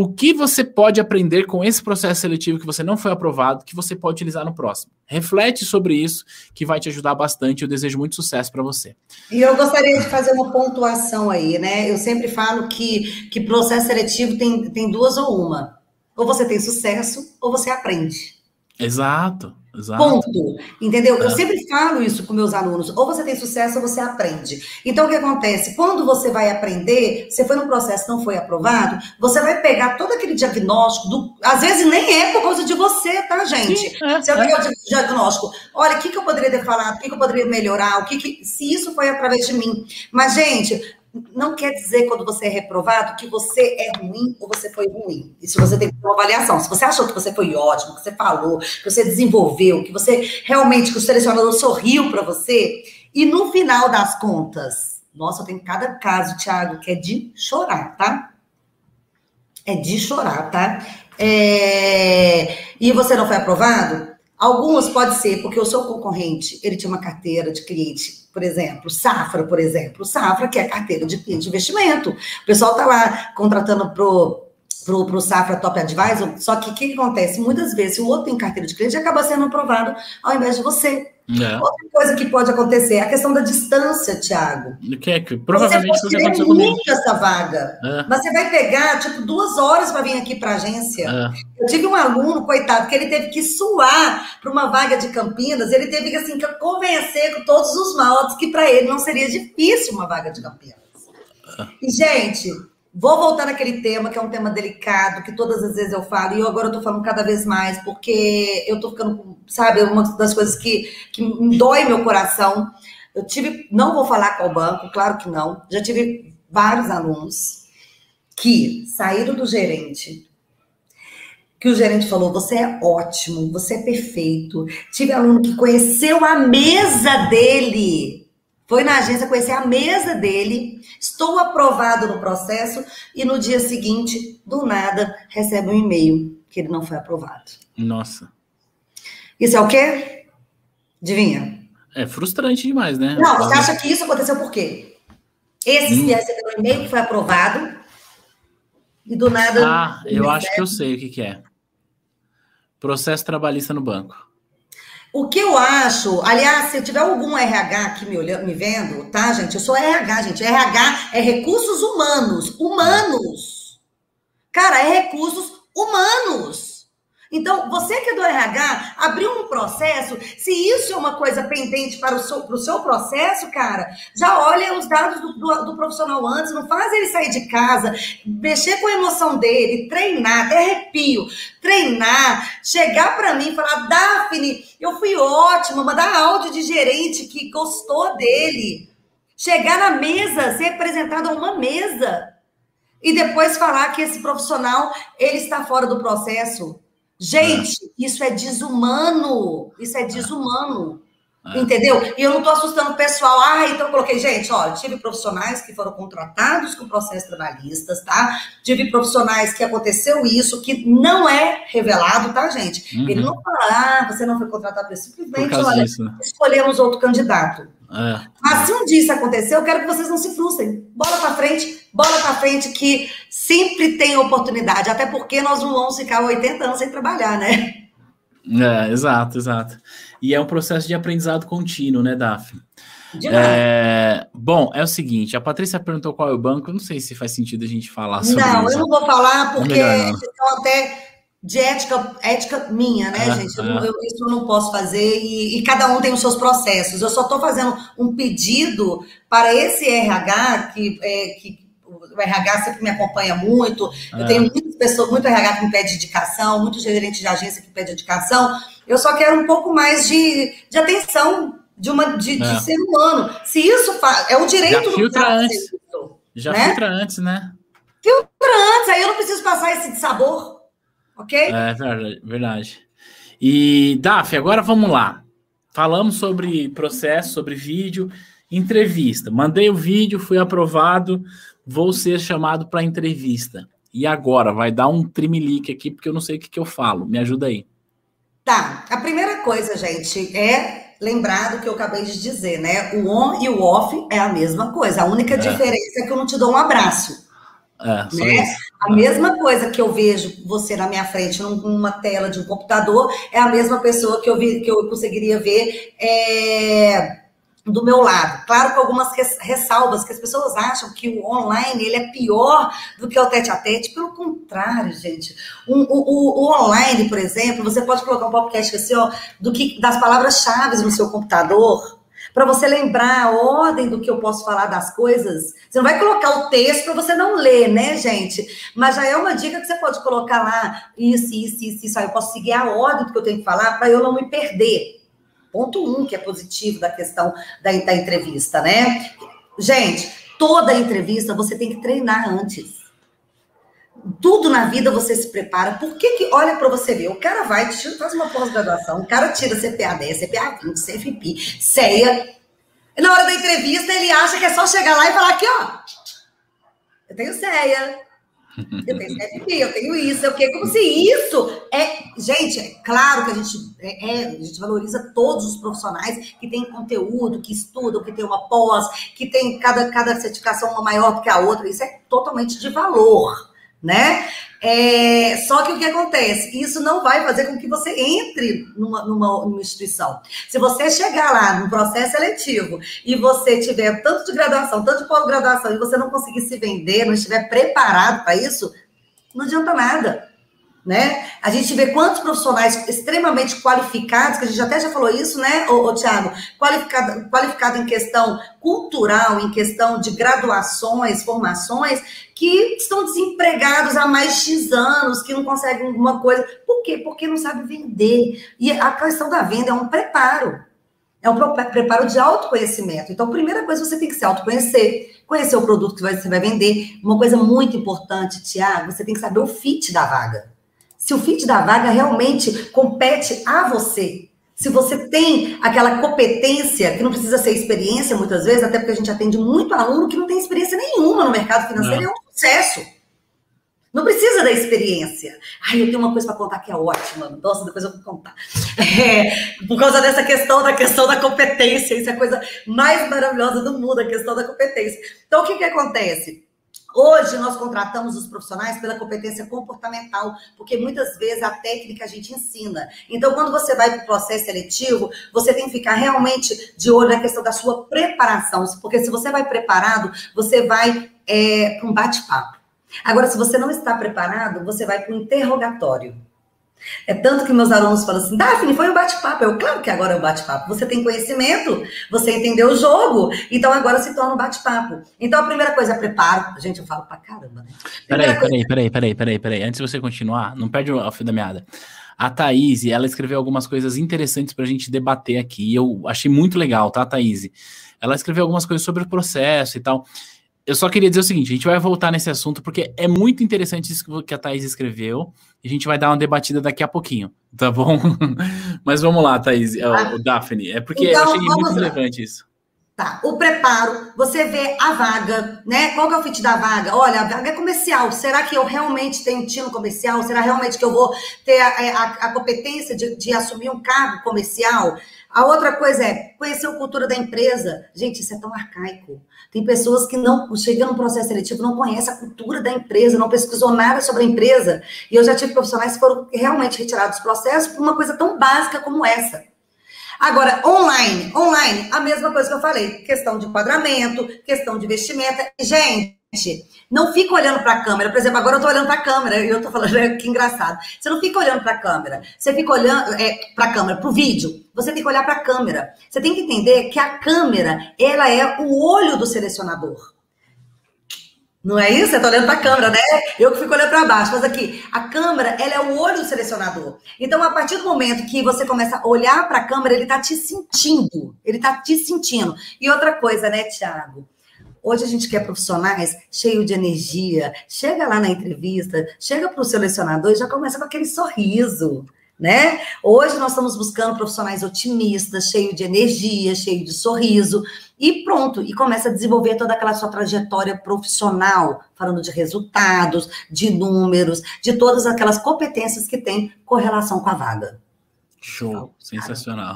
O que você pode aprender com esse processo seletivo que você não foi aprovado, que você pode utilizar no próximo? Reflete sobre isso, que vai te ajudar bastante. Eu desejo muito sucesso para você. E eu gostaria de fazer uma pontuação aí, né? Eu sempre falo que, que processo seletivo tem, tem duas ou uma. Ou você tem sucesso, ou você aprende. Exato. Exato. Ponto. Entendeu? É. Eu sempre falo isso com meus alunos. Ou você tem sucesso ou você aprende. Então, o que acontece? Quando você vai aprender, você foi no processo não foi aprovado, você vai pegar todo aquele diagnóstico, do, às vezes nem é por causa de você, tá, gente? Sim, é, você vai pegar é. o diagnóstico. Olha, o que, que eu poderia ter falado? O que, que eu poderia melhorar? O que, que se isso foi através de mim? Mas, gente, não quer dizer quando você é reprovado que você é ruim ou você foi ruim. Isso você tem que ter uma avaliação. Se você achou que você foi ótimo, que você falou, que você desenvolveu, que você realmente, que o selecionador sorriu para você, e no final das contas, nossa, tem cada caso, Thiago, que é de chorar, tá? É de chorar, tá? É... E você não foi aprovado? Alguns pode ser porque o seu concorrente, ele tinha uma carteira de cliente, por exemplo, Safra, por exemplo, Safra, que é carteira de cliente de investimento. O pessoal está lá contratando pro pro, pro Safra Top Advisor, só que o que, que acontece? Muitas vezes o outro tem carteira de cliente acaba sendo aprovado ao invés de você. É. Outra coisa que pode acontecer é a questão da distância, Thiago. Que é que provavelmente você pode muito essa vaga, é. mas você vai pegar tipo duas horas para vir aqui para a agência. É. Eu tive um aluno, coitado, que ele teve que suar para uma vaga de Campinas. Ele teve que assim convencer com todos os maltes que para ele não seria difícil uma vaga de Campinas. É. E gente, Vou voltar naquele tema, que é um tema delicado, que todas as vezes eu falo, e eu agora estou falando cada vez mais, porque eu estou ficando, sabe, uma das coisas que, que dói meu coração. Eu tive, não vou falar qual banco, claro que não, já tive vários alunos que saíram do gerente, que o gerente falou: você é ótimo, você é perfeito. Tive aluno que conheceu a mesa dele foi na agência conhecer a mesa dele, estou aprovado no processo e no dia seguinte, do nada, recebe um e-mail que ele não foi aprovado. Nossa. Isso é o quê? Adivinha? É frustrante demais, né? Não, você acha que isso aconteceu por quê? Esse hum. recebeu um e-mail que foi aprovado e do nada. Ah, eu acho que eu sei o que, que é. Processo trabalhista no banco. O que eu acho, aliás, se tiver algum RH aqui me olhando, me vendo, tá, gente? Eu sou RH, gente. RH é recursos humanos. Humanos. Cara, é recursos humanos. Então, você que é do RH, abriu um processo, se isso é uma coisa pendente para o seu, para o seu processo, cara, já olha os dados do, do, do, profissional antes, não faz ele sair de casa, mexer com a emoção dele, treinar, até arrepio, treinar, chegar para mim e falar, Daphne, eu fui ótima, mandar áudio de gerente que gostou dele. Chegar na mesa, ser apresentado a uma mesa. E depois falar que esse profissional, ele está fora do processo Gente, é. isso é desumano. Isso é desumano. É. Entendeu? E eu não estou assustando o pessoal. Ah, então eu coloquei, gente, olha, tive profissionais que foram contratados com processos trabalhistas, tá? Tive profissionais que aconteceu isso, que não é revelado, tá, gente? Uhum. Ele não fala, ah, você não foi contratado simplesmente, olha, disso, né? escolhemos outro candidato. É. Mas se um dia isso acontecer, eu quero que vocês não se frustrem. Bola para frente, bola para frente, que sempre tem oportunidade, até porque nós não vamos ficar 80 anos sem trabalhar, né? É, exato, exato. E é um processo de aprendizado contínuo, né, Daphne? É, bom, é o seguinte, a Patrícia perguntou qual é o banco, eu não sei se faz sentido a gente falar sobre não, isso. Não, eu não vou falar porque é questão até de ética, ética minha, né, gente? Eu, eu, isso eu não posso fazer e, e, cada um tem os seus processos. Eu só estou fazendo um pedido para esse RH que, é, que o RH sempre me acompanha muito. Eu tenho muitas pessoas, muito RH que me pede indicação, muitos gerentes de agência que pede indicação. Eu só quero um pouco mais de, de atenção de, uma, de, é. de ser humano. Se isso faz. É o direito Já filtra do antes. Isso, Já né? filtra antes, né? Filtra antes, aí eu não preciso passar esse sabor. Ok? É verdade. verdade. E, Daf, agora vamos lá. Falamos sobre processo, sobre vídeo, entrevista. Mandei o vídeo, fui aprovado, vou ser chamado para entrevista. E agora? Vai dar um trimelique aqui, porque eu não sei o que, que eu falo. Me ajuda aí. Tá. A primeira coisa, gente, é lembrar do que eu acabei de dizer, né? O on e o off é a mesma coisa. A única é. diferença é que eu não te dou um abraço. É, né? A mesma coisa que eu vejo você na minha frente numa tela de um computador é a mesma pessoa que eu vi que eu conseguiria ver é, do meu lado. Claro com algumas ressalvas, que as pessoas acham que o online ele é pior do que o tete a tete. Pelo contrário, gente. O, o, o online, por exemplo, você pode colocar um podcast assim, ó, do que, das palavras-chave no seu computador, para você lembrar a ordem do que eu posso falar das coisas. Você não vai colocar o texto para você não ler, né, gente? Mas já é uma dica que você pode colocar lá, isso, isso, isso, isso. Aí eu posso seguir a ordem do que eu tenho que falar para eu não me perder. Ponto um, que é positivo da questão da, da entrevista, né? Gente, toda entrevista você tem que treinar antes. Tudo na vida você se prepara. Por que que, olha para você ver, o cara vai, faz uma pós-graduação, o cara tira CPA 10, CPA 20, CFP, CEA. Na hora da entrevista, ele acha que é só chegar lá e falar aqui, ó, eu tenho CEA, eu tenho CFP, eu tenho isso, eu quero, como se isso é. Gente, é claro que a gente, é, é, a gente valoriza todos os profissionais que têm conteúdo, que estudam, que têm uma pós, que tem cada, cada certificação uma maior do que a outra. Isso é totalmente de valor né? É, só que o que acontece? Isso não vai fazer com que você entre numa, numa, numa, instituição. Se você chegar lá no processo seletivo e você tiver tanto de graduação, tanto de pós-graduação, e você não conseguir se vender, não estiver preparado para isso, não adianta nada né? A gente vê quantos profissionais extremamente qualificados, que a gente até já falou isso, né, ô, ô Tiago? Qualificado, qualificado em questão cultural, em questão de graduações, formações, que estão desempregados há mais de X anos, que não conseguem alguma coisa. Por quê? Porque não sabe vender. E a questão da venda é um preparo. É um preparo de autoconhecimento. Então, primeira coisa, você tem que se autoconhecer, conhecer o produto que você vai vender. Uma coisa muito importante, Tiago, você tem que saber o fit da vaga se o fit da vaga realmente compete a você. Se você tem aquela competência, que não precisa ser experiência muitas vezes, até porque a gente atende muito aluno que não tem experiência nenhuma no mercado financeiro, não. é um sucesso. Não precisa da experiência. Ai, eu tenho uma coisa para contar que é ótima. Nossa, depois eu vou contar. É, por causa dessa questão, da questão da competência. Isso é a coisa mais maravilhosa do mundo, a questão da competência. Então, o que, que acontece? Hoje nós contratamos os profissionais pela competência comportamental, porque muitas vezes a técnica a gente ensina. Então, quando você vai para o processo seletivo, você tem que ficar realmente de olho na questão da sua preparação, porque se você vai preparado, você vai é, para um bate-papo. Agora, se você não está preparado, você vai para um interrogatório. É tanto que meus alunos falam assim, Daphne, foi um bate-papo. Eu, claro que agora é um bate-papo. Você tem conhecimento, você entendeu o jogo, então agora se torna um bate-papo. Então a primeira coisa é preparo. Gente, eu falo pra caramba, né? Peraí, coisa... peraí, peraí, peraí, peraí, peraí. Antes de você continuar, não perde o fio da meada. A Thaís, ela escreveu algumas coisas interessantes pra gente debater aqui. E eu achei muito legal, tá, Thaís? Ela escreveu algumas coisas sobre o processo e tal. Eu só queria dizer o seguinte: a gente vai voltar nesse assunto porque é muito interessante isso que a Thaís escreveu. E a gente vai dar uma debatida daqui a pouquinho, tá bom? Mas vamos lá, Thaís, ah, o Daphne. É porque então, eu achei muito lá. relevante isso. Tá, o preparo, você vê a vaga, né? Qual que é o fit da vaga? Olha, a vaga é comercial. Será que eu realmente tenho tino comercial? Será realmente que eu vou ter a, a, a competência de, de assumir um cargo comercial? A outra coisa é conhecer a cultura da empresa. Gente, isso é tão arcaico. Tem pessoas que não chegam no processo seletivo, não conhecem a cultura da empresa, não pesquisou nada sobre a empresa. E eu já tive profissionais que foram realmente retirados do processo por uma coisa tão básica como essa. Agora, online, online, a mesma coisa que eu falei, questão de enquadramento, questão de vestimenta. Gente, não fica olhando para a câmera. Por exemplo, agora eu estou olhando para a câmera e eu estou falando, que engraçado. Você não fica olhando para a câmera, você fica olhando é, para a câmera, para o vídeo. Você tem que olhar para a câmera. Você tem que entender que a câmera, ela é o olho do selecionador. Não é isso? Você está olhando para a câmera, né? Eu que fico olhando para baixo. Mas aqui, a câmera, ela é o olho do selecionador. Então, a partir do momento que você começa a olhar para a câmera, ele está te sentindo. Ele está te sentindo. E outra coisa, né, Tiago? Hoje a gente quer profissionais cheios de energia. Chega lá na entrevista, chega para o selecionador e já começa com aquele sorriso né? Hoje nós estamos buscando profissionais otimistas, cheio de energia, cheio de sorriso, e pronto, e começa a desenvolver toda aquela sua trajetória profissional, falando de resultados, de números, de todas aquelas competências que tem correlação com a vaga. Show, sensacional.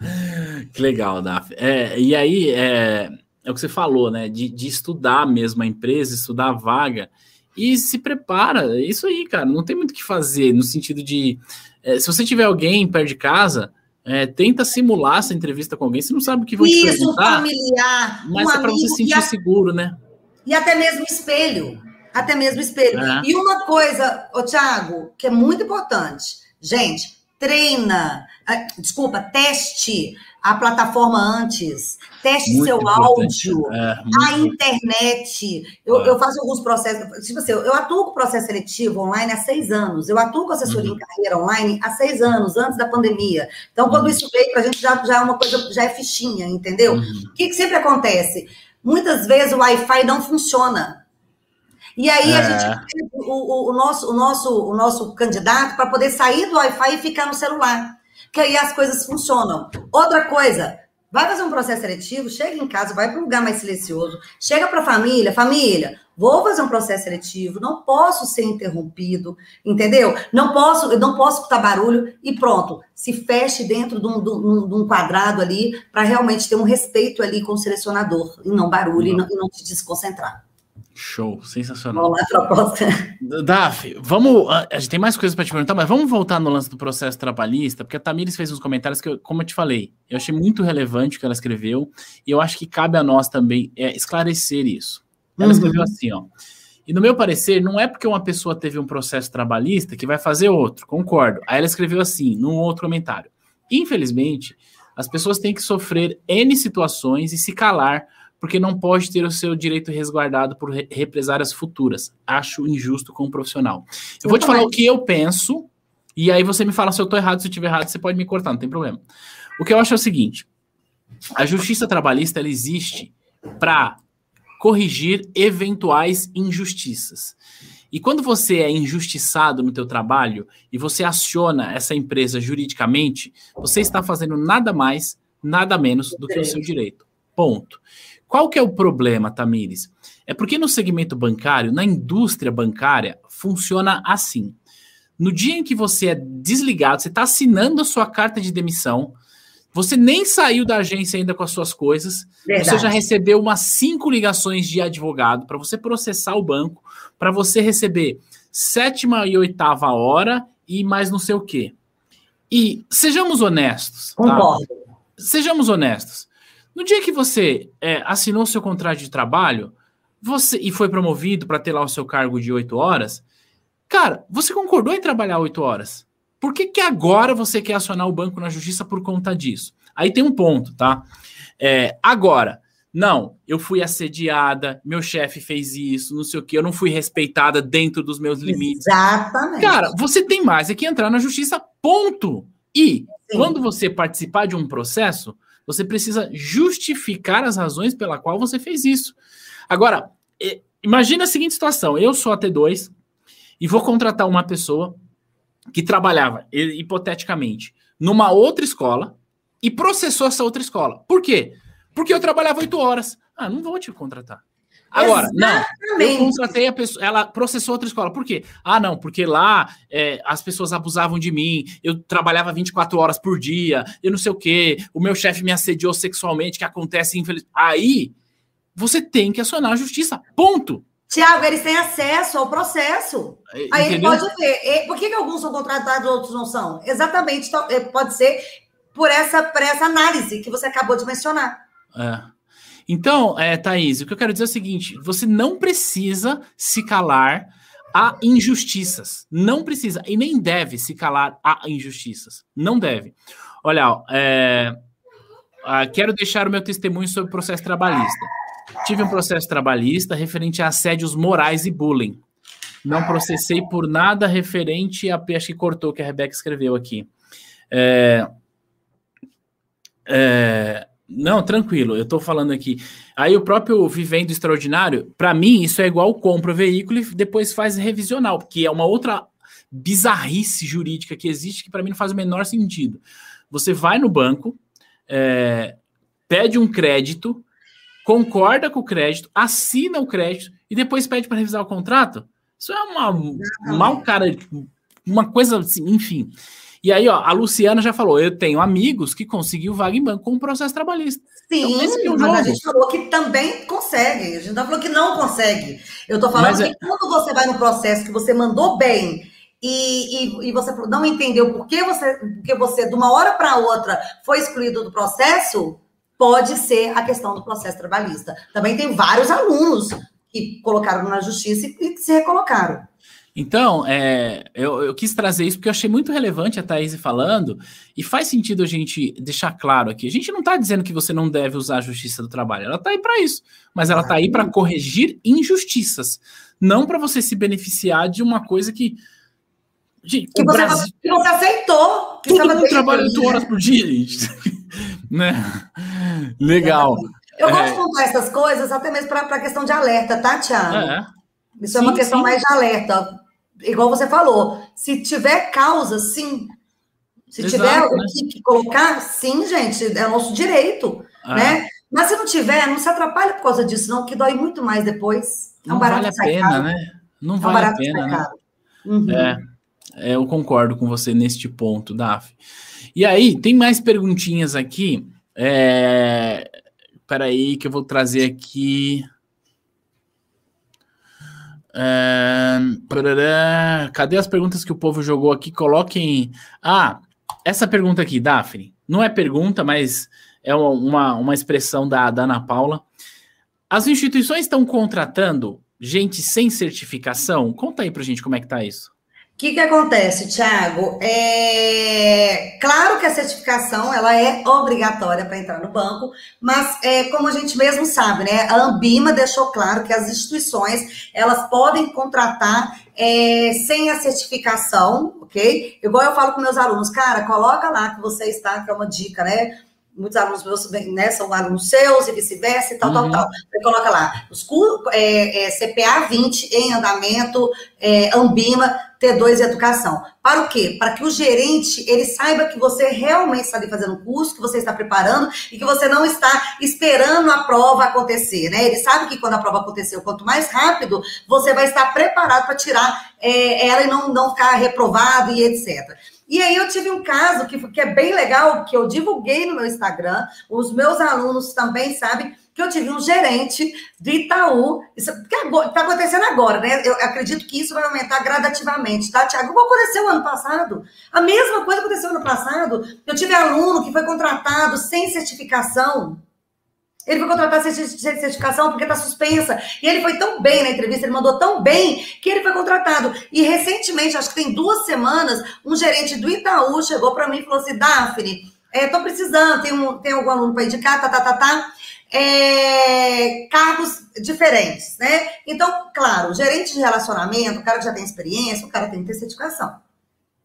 que legal, Daf. É, e aí, é, é, o que você falou, né? De, de estudar mesmo a empresa, estudar a vaga e se prepara. É isso aí, cara. Não tem muito o que fazer no sentido de. É, se você tiver alguém perto de casa, é, tenta simular essa entrevista com alguém. Você não sabe o que vão Isso, te perguntar. familiar. Mas um é para você se sentir a... seguro, né? E até mesmo espelho. Até mesmo espelho. É. E uma coisa, ô, Thiago, que é muito importante. Gente, treina. Desculpa, teste a plataforma antes, teste muito seu áudio, é, a internet. Eu, é. eu, faço alguns processos, tipo assim, eu atuo com processo seletivo online há seis anos, eu atuo com assessoria uhum. em carreira online há seis anos, antes da pandemia. Então, quando uhum. isso veio para a gente, já, já é uma coisa, já é fichinha, entendeu? Uhum. O que, que sempre acontece? Muitas vezes o Wi-Fi não funciona. E aí é. a gente o, o, o, nosso, o, nosso, o nosso candidato para poder sair do Wi-Fi e ficar no celular que aí as coisas funcionam. Outra coisa, vai fazer um processo seletivo, chega em casa, vai para um lugar mais silencioso, chega para a família, família, vou fazer um processo seletivo, não posso ser interrompido, entendeu? Não posso, não posso escutar barulho e pronto, se feche dentro de um, de um, de um quadrado ali para realmente ter um respeito ali com o selecionador e não barulho e não, e não te desconcentrar. Show, sensacional. Vamos lá, proposta. Daf, vamos. A gente tem mais coisas para te perguntar, mas vamos voltar no lance do processo trabalhista, porque a Tamires fez uns comentários que, eu, como eu te falei, eu achei muito relevante o que ela escreveu, e eu acho que cabe a nós também é, esclarecer isso. Ela uhum. escreveu assim, ó. E no meu parecer, não é porque uma pessoa teve um processo trabalhista que vai fazer outro, concordo. Aí ela escreveu assim, num outro comentário. Infelizmente, as pessoas têm que sofrer N situações e se calar porque não pode ter o seu direito resguardado por represárias futuras. Acho injusto como profissional. Eu, eu vou te falar o que eu penso, e aí você me fala se eu estou errado, se eu estiver errado, você pode me cortar, não tem problema. O que eu acho é o seguinte: a justiça trabalhista ela existe para corrigir eventuais injustiças. E quando você é injustiçado no teu trabalho e você aciona essa empresa juridicamente, você está fazendo nada mais, nada menos do que o seu direito. Ponto. Qual que é o problema, Tamires? É porque no segmento bancário, na indústria bancária, funciona assim. No dia em que você é desligado, você está assinando a sua carta de demissão, você nem saiu da agência ainda com as suas coisas, Verdade. você já recebeu umas cinco ligações de advogado para você processar o banco, para você receber sétima e oitava hora e mais não sei o quê. E sejamos honestos. Tá? Concordo. Tá? Sejamos honestos. No dia que você é, assinou seu contrato de trabalho você e foi promovido para ter lá o seu cargo de oito horas, cara, você concordou em trabalhar oito horas. Por que, que agora você quer acionar o banco na justiça por conta disso? Aí tem um ponto, tá? É, agora, não, eu fui assediada, meu chefe fez isso, não sei o que, eu não fui respeitada dentro dos meus limites. Exatamente. Cara, você tem mais é que entrar na justiça, ponto. E Sim. quando você participar de um processo, você precisa justificar as razões pela qual você fez isso. Agora, imagina a seguinte situação: eu sou a T2 e vou contratar uma pessoa que trabalhava, hipoteticamente, numa outra escola e processou essa outra escola. Por quê? Porque eu trabalhava oito horas. Ah, não vou te contratar. Agora, Exatamente. não, eu contratei a pessoa, ela processou outra escola. Por quê? Ah, não, porque lá é, as pessoas abusavam de mim, eu trabalhava 24 horas por dia, eu não sei o quê, o meu chefe me assediou sexualmente, que acontece infelizmente. Aí, você tem que acionar a justiça. Ponto. Tiago, eles têm acesso ao processo. É, Aí ele pode ver. Por que, que alguns são contratados e outros não são? Exatamente, é, pode ser por essa, por essa análise que você acabou de mencionar. É. Então, é, Thaís, o que eu quero dizer é o seguinte: você não precisa se calar a injustiças. Não precisa e nem deve se calar a injustiças. Não deve. Olha, é, ah, quero deixar o meu testemunho sobre o processo trabalhista. Tive um processo trabalhista referente a assédios morais e bullying. Não processei por nada referente a. Acho que cortou que a Rebeca escreveu aqui. É, é, não, tranquilo, eu estou falando aqui. Aí o próprio Vivendo Extraordinário, para mim, isso é igual compra o veículo e depois faz revisional, que é uma outra bizarrice jurídica que existe que para mim não faz o menor sentido. Você vai no banco, é, pede um crédito, concorda com o crédito, assina o crédito e depois pede para revisar o contrato. Isso é uma mal cara, uma coisa assim, enfim. E aí, ó, a Luciana já falou: eu tenho amigos que conseguiu vaga em banco com um processo trabalhista. Sim, então, é mas a gente falou que também consegue. A gente não falou que não consegue. Eu tô falando mas, que é... quando você vai no processo que você mandou bem e, e, e, você não entendeu por que você, porque você, de uma hora para outra, foi excluído do processo, pode ser a questão do processo trabalhista. Também tem vários alunos que colocaram na justiça e, e se recolocaram. Então, é, eu, eu, quis trazer isso porque eu achei muito relevante a Thaís falando, e faz sentido a gente deixar claro aqui. A gente não está dizendo que você não deve usar a justiça do trabalho, ela está aí para isso, mas ela está aí para corrigir injustiças, não para você se beneficiar de uma coisa que. Gente, que, você, Brasil, que você aceitou. Que todo mundo trabalha oito horas por dia, gente. né? Legal. Eu gosto é... de contar essas coisas até mesmo para a questão de alerta, tá, Thiago? É. Isso sim, é uma questão sim. mais de alerta igual você falou, se tiver causa, sim. Se Exato, tiver né? o que colocar, sim, gente, é nosso direito, ah. né? Mas se não tiver, não se atrapalha por causa disso, não, que dói muito mais depois. É um não vale a pena, caro. né? Não é vale um a pena, né? Uhum. É, é, eu concordo com você neste ponto, Daf. E aí, tem mais perguntinhas aqui. É... Peraí, que eu vou trazer aqui. Cadê as perguntas que o povo jogou aqui? Coloquem. Ah, essa pergunta aqui, Daphne. Não é pergunta, mas é uma, uma expressão da, da Ana Paula. As instituições estão contratando gente sem certificação? Conta aí pra gente como é que tá isso. O que, que acontece, Thiago? É claro que a certificação ela é obrigatória para entrar no banco, mas é, como a gente mesmo sabe, né? A Ambima deixou claro que as instituições elas podem contratar é, sem a certificação, ok? Igual eu falo com meus alunos, cara, coloca lá que você está, que é uma dica, né? Muitos alunos meus né, são alunos seus e vice-versa e tal, uhum. tal, tal. Você coloca lá, os é, é, CPA 20 em andamento, é, Ambima, T2 Educação. Para o quê? Para que o gerente, ele saiba que você realmente está ali fazendo o curso, que você está preparando e que você não está esperando a prova acontecer, né? Ele sabe que quando a prova acontecer, quanto mais rápido, você vai estar preparado para tirar é, ela e não, não ficar reprovado e etc. E aí eu tive um caso que, que é bem legal, que eu divulguei no meu Instagram, os meus alunos também sabem, que eu tive um gerente do Itaú, isso está acontecendo agora, né? Eu acredito que isso vai aumentar gradativamente, tá, Tiago? Como aconteceu ano passado? A mesma coisa aconteceu ano passado. Eu tive aluno que foi contratado sem certificação, ele foi contratar certificação porque está suspensa. E ele foi tão bem na entrevista, ele mandou tão bem que ele foi contratado. E recentemente, acho que tem duas semanas, um gerente do Itaú chegou para mim e falou assim: Daphne, estou é, precisando, tem, um, tem algum aluno para indicar, tá, tá, tá, tá. É, cargos diferentes, né? Então, claro, gerente de relacionamento, o cara que já tem experiência, o cara tem que ter certificação.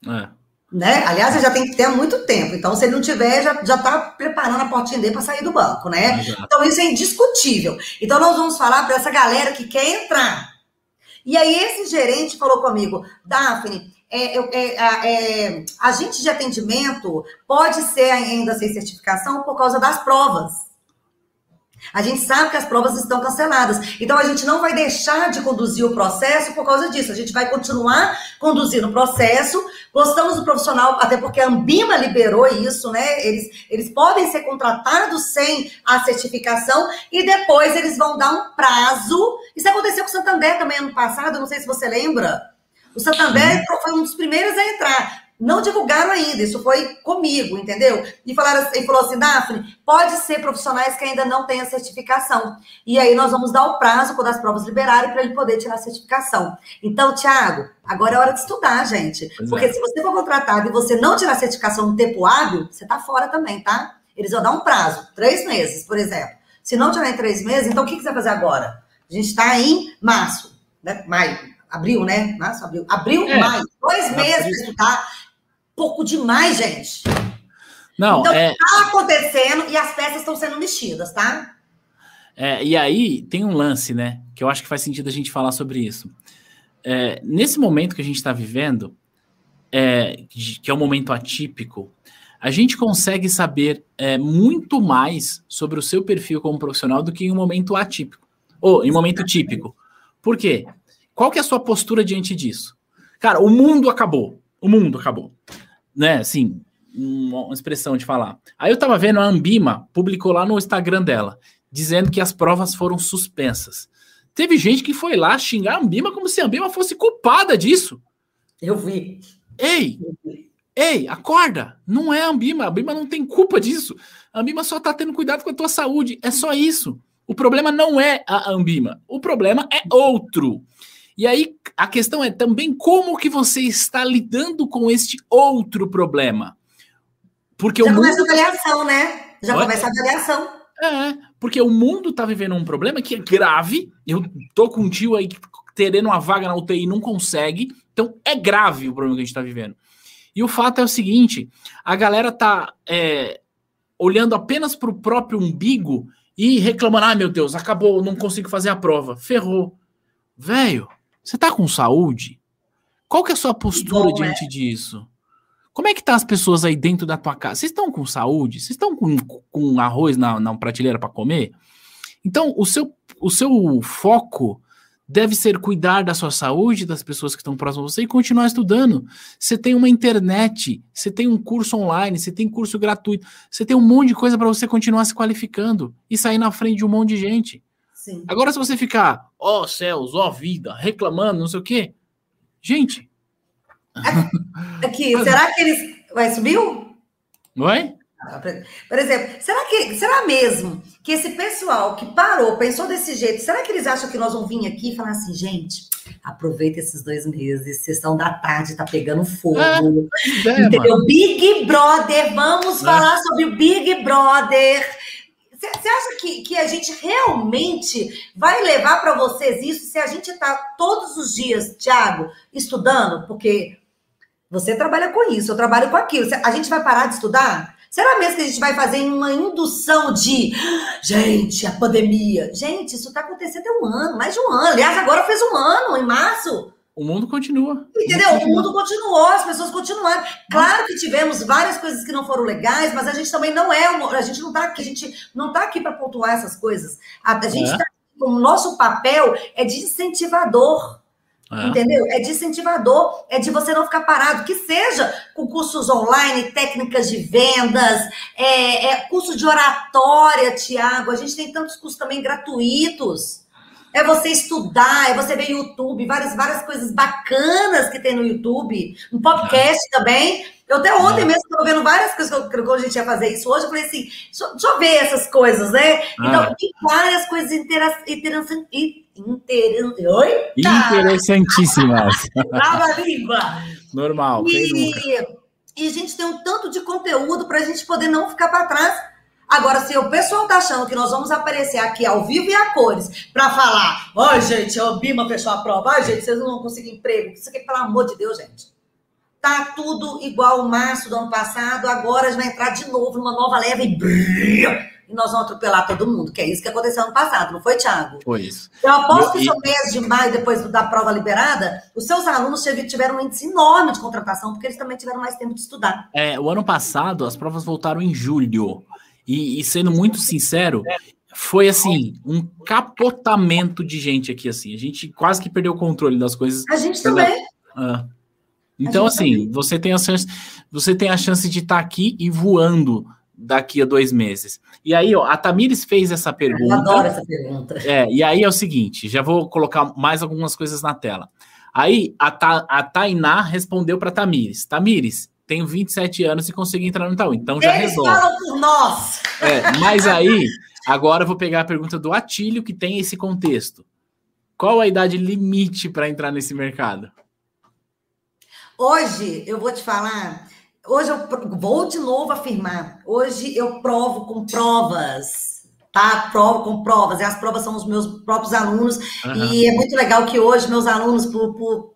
É. Né? Aliás, ele já tem que ter há muito tempo. Então, se ele não tiver, já está preparando a portinha dele para sair do banco, né? Exato. Então, isso é indiscutível. Então, nós vamos falar para essa galera que quer entrar. E aí, esse gerente falou comigo, Daphne, é, é, é, agente de atendimento pode ser ainda sem certificação por causa das provas. A gente sabe que as provas estão canceladas. Então, a gente não vai deixar de conduzir o processo por causa disso. A gente vai continuar conduzindo o processo. Gostamos do profissional, até porque a Ambima liberou isso, né? Eles, eles podem ser contratados sem a certificação e depois eles vão dar um prazo. Isso aconteceu com o Santander também ano passado, não sei se você lembra. O Santander foi um dos primeiros a entrar não divulgaram ainda, isso foi comigo, entendeu? E, falaram, e falou assim, Daphne, pode ser profissionais que ainda não têm a certificação. E aí nós vamos dar o prazo quando as provas liberarem para ele poder tirar a certificação. Então, Tiago, agora é hora de estudar, gente. Pois Porque é. se você for contratado e você não tirar a certificação no tempo hábil, você está fora também, tá? Eles vão dar um prazo, três meses, por exemplo. Se não tiver em três meses, então o que, que você vai fazer agora? A gente está em março, né? maio, abril, né? Março, abril. Abril, é. maio. Dois meses para estudar pouco demais, gente. Não, então, é... tá acontecendo e as peças estão sendo mexidas, tá? É, e aí tem um lance, né? Que eu acho que faz sentido a gente falar sobre isso. É, nesse momento que a gente está vivendo, é, que é um momento atípico, a gente consegue saber é, muito mais sobre o seu perfil como profissional do que em um momento atípico. Ou em um momento típico. Por quê? Qual que é a sua postura diante disso? Cara, o mundo acabou. O mundo acabou né, assim, uma expressão de falar. Aí eu tava vendo a Ambima publicou lá no Instagram dela, dizendo que as provas foram suspensas. Teve gente que foi lá xingar a Ambima como se a Ambima fosse culpada disso. Eu vi. Ei, ei, acorda! Não é a Ambima, a Ambima não tem culpa disso. A Ambima só tá tendo cuidado com a tua saúde, é só isso. O problema não é a Ambima, o problema é outro. E aí a questão é também como que você está lidando com este outro problema. Porque Já o começa mundo... a avaliação, né? Já Oi? começa a avaliação. É, porque o mundo está vivendo um problema que é grave. Eu tô com um tio aí terendo uma vaga na UTI não consegue. Então é grave o problema que a gente está vivendo. E o fato é o seguinte: a galera tá é, olhando apenas para o próprio umbigo e reclamando: ah, meu Deus, acabou, não consigo fazer a prova. Ferrou. Velho, você tá com saúde? Qual que é a sua postura Bom, diante é. disso? Como é que tá as pessoas aí dentro da tua casa? Vocês estão com saúde? Vocês estão com, com arroz na, na prateleira para comer? Então, o seu, o seu foco deve ser cuidar da sua saúde, das pessoas que estão próximas a você e continuar estudando. Você tem uma internet, você tem um curso online, você tem curso gratuito, você tem um monte de coisa para você continuar se qualificando e sair na frente de um monte de gente. Sim. Agora, se você ficar, ó oh, céus, ó oh, vida, reclamando, não sei o quê, gente. Aqui, será que eles. Vai subiu? Oi? Por exemplo, será que será mesmo que esse pessoal que parou, pensou desse jeito, será que eles acham que nós vamos vir aqui e falar assim, gente, aproveita esses dois meses, sessão da tarde tá pegando fogo. É, é, entendeu? Mano. Big Brother, vamos é. falar sobre o Big Brother. Você acha que, que a gente realmente vai levar para vocês isso se a gente está todos os dias, Tiago, estudando? Porque você trabalha com isso, eu trabalho com aquilo. A gente vai parar de estudar? Será mesmo que a gente vai fazer uma indução de gente, a pandemia? Gente, isso está acontecendo há um ano, mais de um ano. Aliás, agora fez um ano, em março. O mundo continua. Entendeu? O mundo continuou, as pessoas continuaram. Claro que tivemos várias coisas que não foram legais, mas a gente também não é, uma, a gente não está aqui, a gente não tá aqui para pontuar essas coisas. A, a gente é. tá, o nosso papel é de incentivador. É. Entendeu? É de incentivador, é de você não ficar parado, que seja com cursos online, técnicas de vendas, é, é curso de oratória, Tiago. A gente tem tantos cursos também gratuitos. É você estudar, é você ver YouTube, várias, várias coisas bacanas que tem no YouTube, um podcast é. também. Eu até ontem é. mesmo estava vendo várias coisas que, eu, a gente ia fazer isso hoje. Eu falei assim, deixa, deixa eu ver essas coisas, né? Então, ah. tem várias coisas interessantes. Inter... Oi? Interessantíssimas. Trava a língua. Normal. E, e a gente tem um tanto de conteúdo para a gente poder não ficar para trás Agora, se o pessoal tá achando que nós vamos aparecer aqui ao vivo e a cores para falar, ó, oh, gente, o Bima fechou a prova, ai, gente, vocês não vão conseguir emprego. Isso aqui, pelo amor de Deus, gente. tá tudo igual o março do ano passado, agora a gente vai entrar de novo numa nova leva e, e nós vamos atropelar todo mundo, que é isso que aconteceu ano passado, não foi, Thiago? Foi isso. Eu aposto que no mês de maio, depois da prova liberada, os seus alunos tiveram um índice enorme de contratação, porque eles também tiveram mais tempo de estudar. É, o ano passado, as provas voltaram em julho. E, e sendo muito sincero, foi assim, um capotamento de gente aqui, assim. A gente quase que perdeu o controle das coisas. A gente também. Ah. Então, assim, também. você tem a chance, você tem a chance de estar tá aqui e voando daqui a dois meses. E aí, ó, a Tamires fez essa pergunta. Eu adoro essa pergunta. É, e aí é o seguinte, já vou colocar mais algumas coisas na tela. Aí a, Ta, a Tainá respondeu para Tamires: Tamires, tenho 27 anos e consegui entrar no Itaú, então já Eles resolve. falam por nós. É, mas aí Agora eu vou pegar a pergunta do Atílio, que tem esse contexto. Qual a idade limite para entrar nesse mercado? Hoje, eu vou te falar, hoje eu vou de novo afirmar, hoje eu provo com provas, tá? Provo com provas, e as provas são os meus próprios alunos, uhum. e é muito legal que hoje meus alunos, por, por,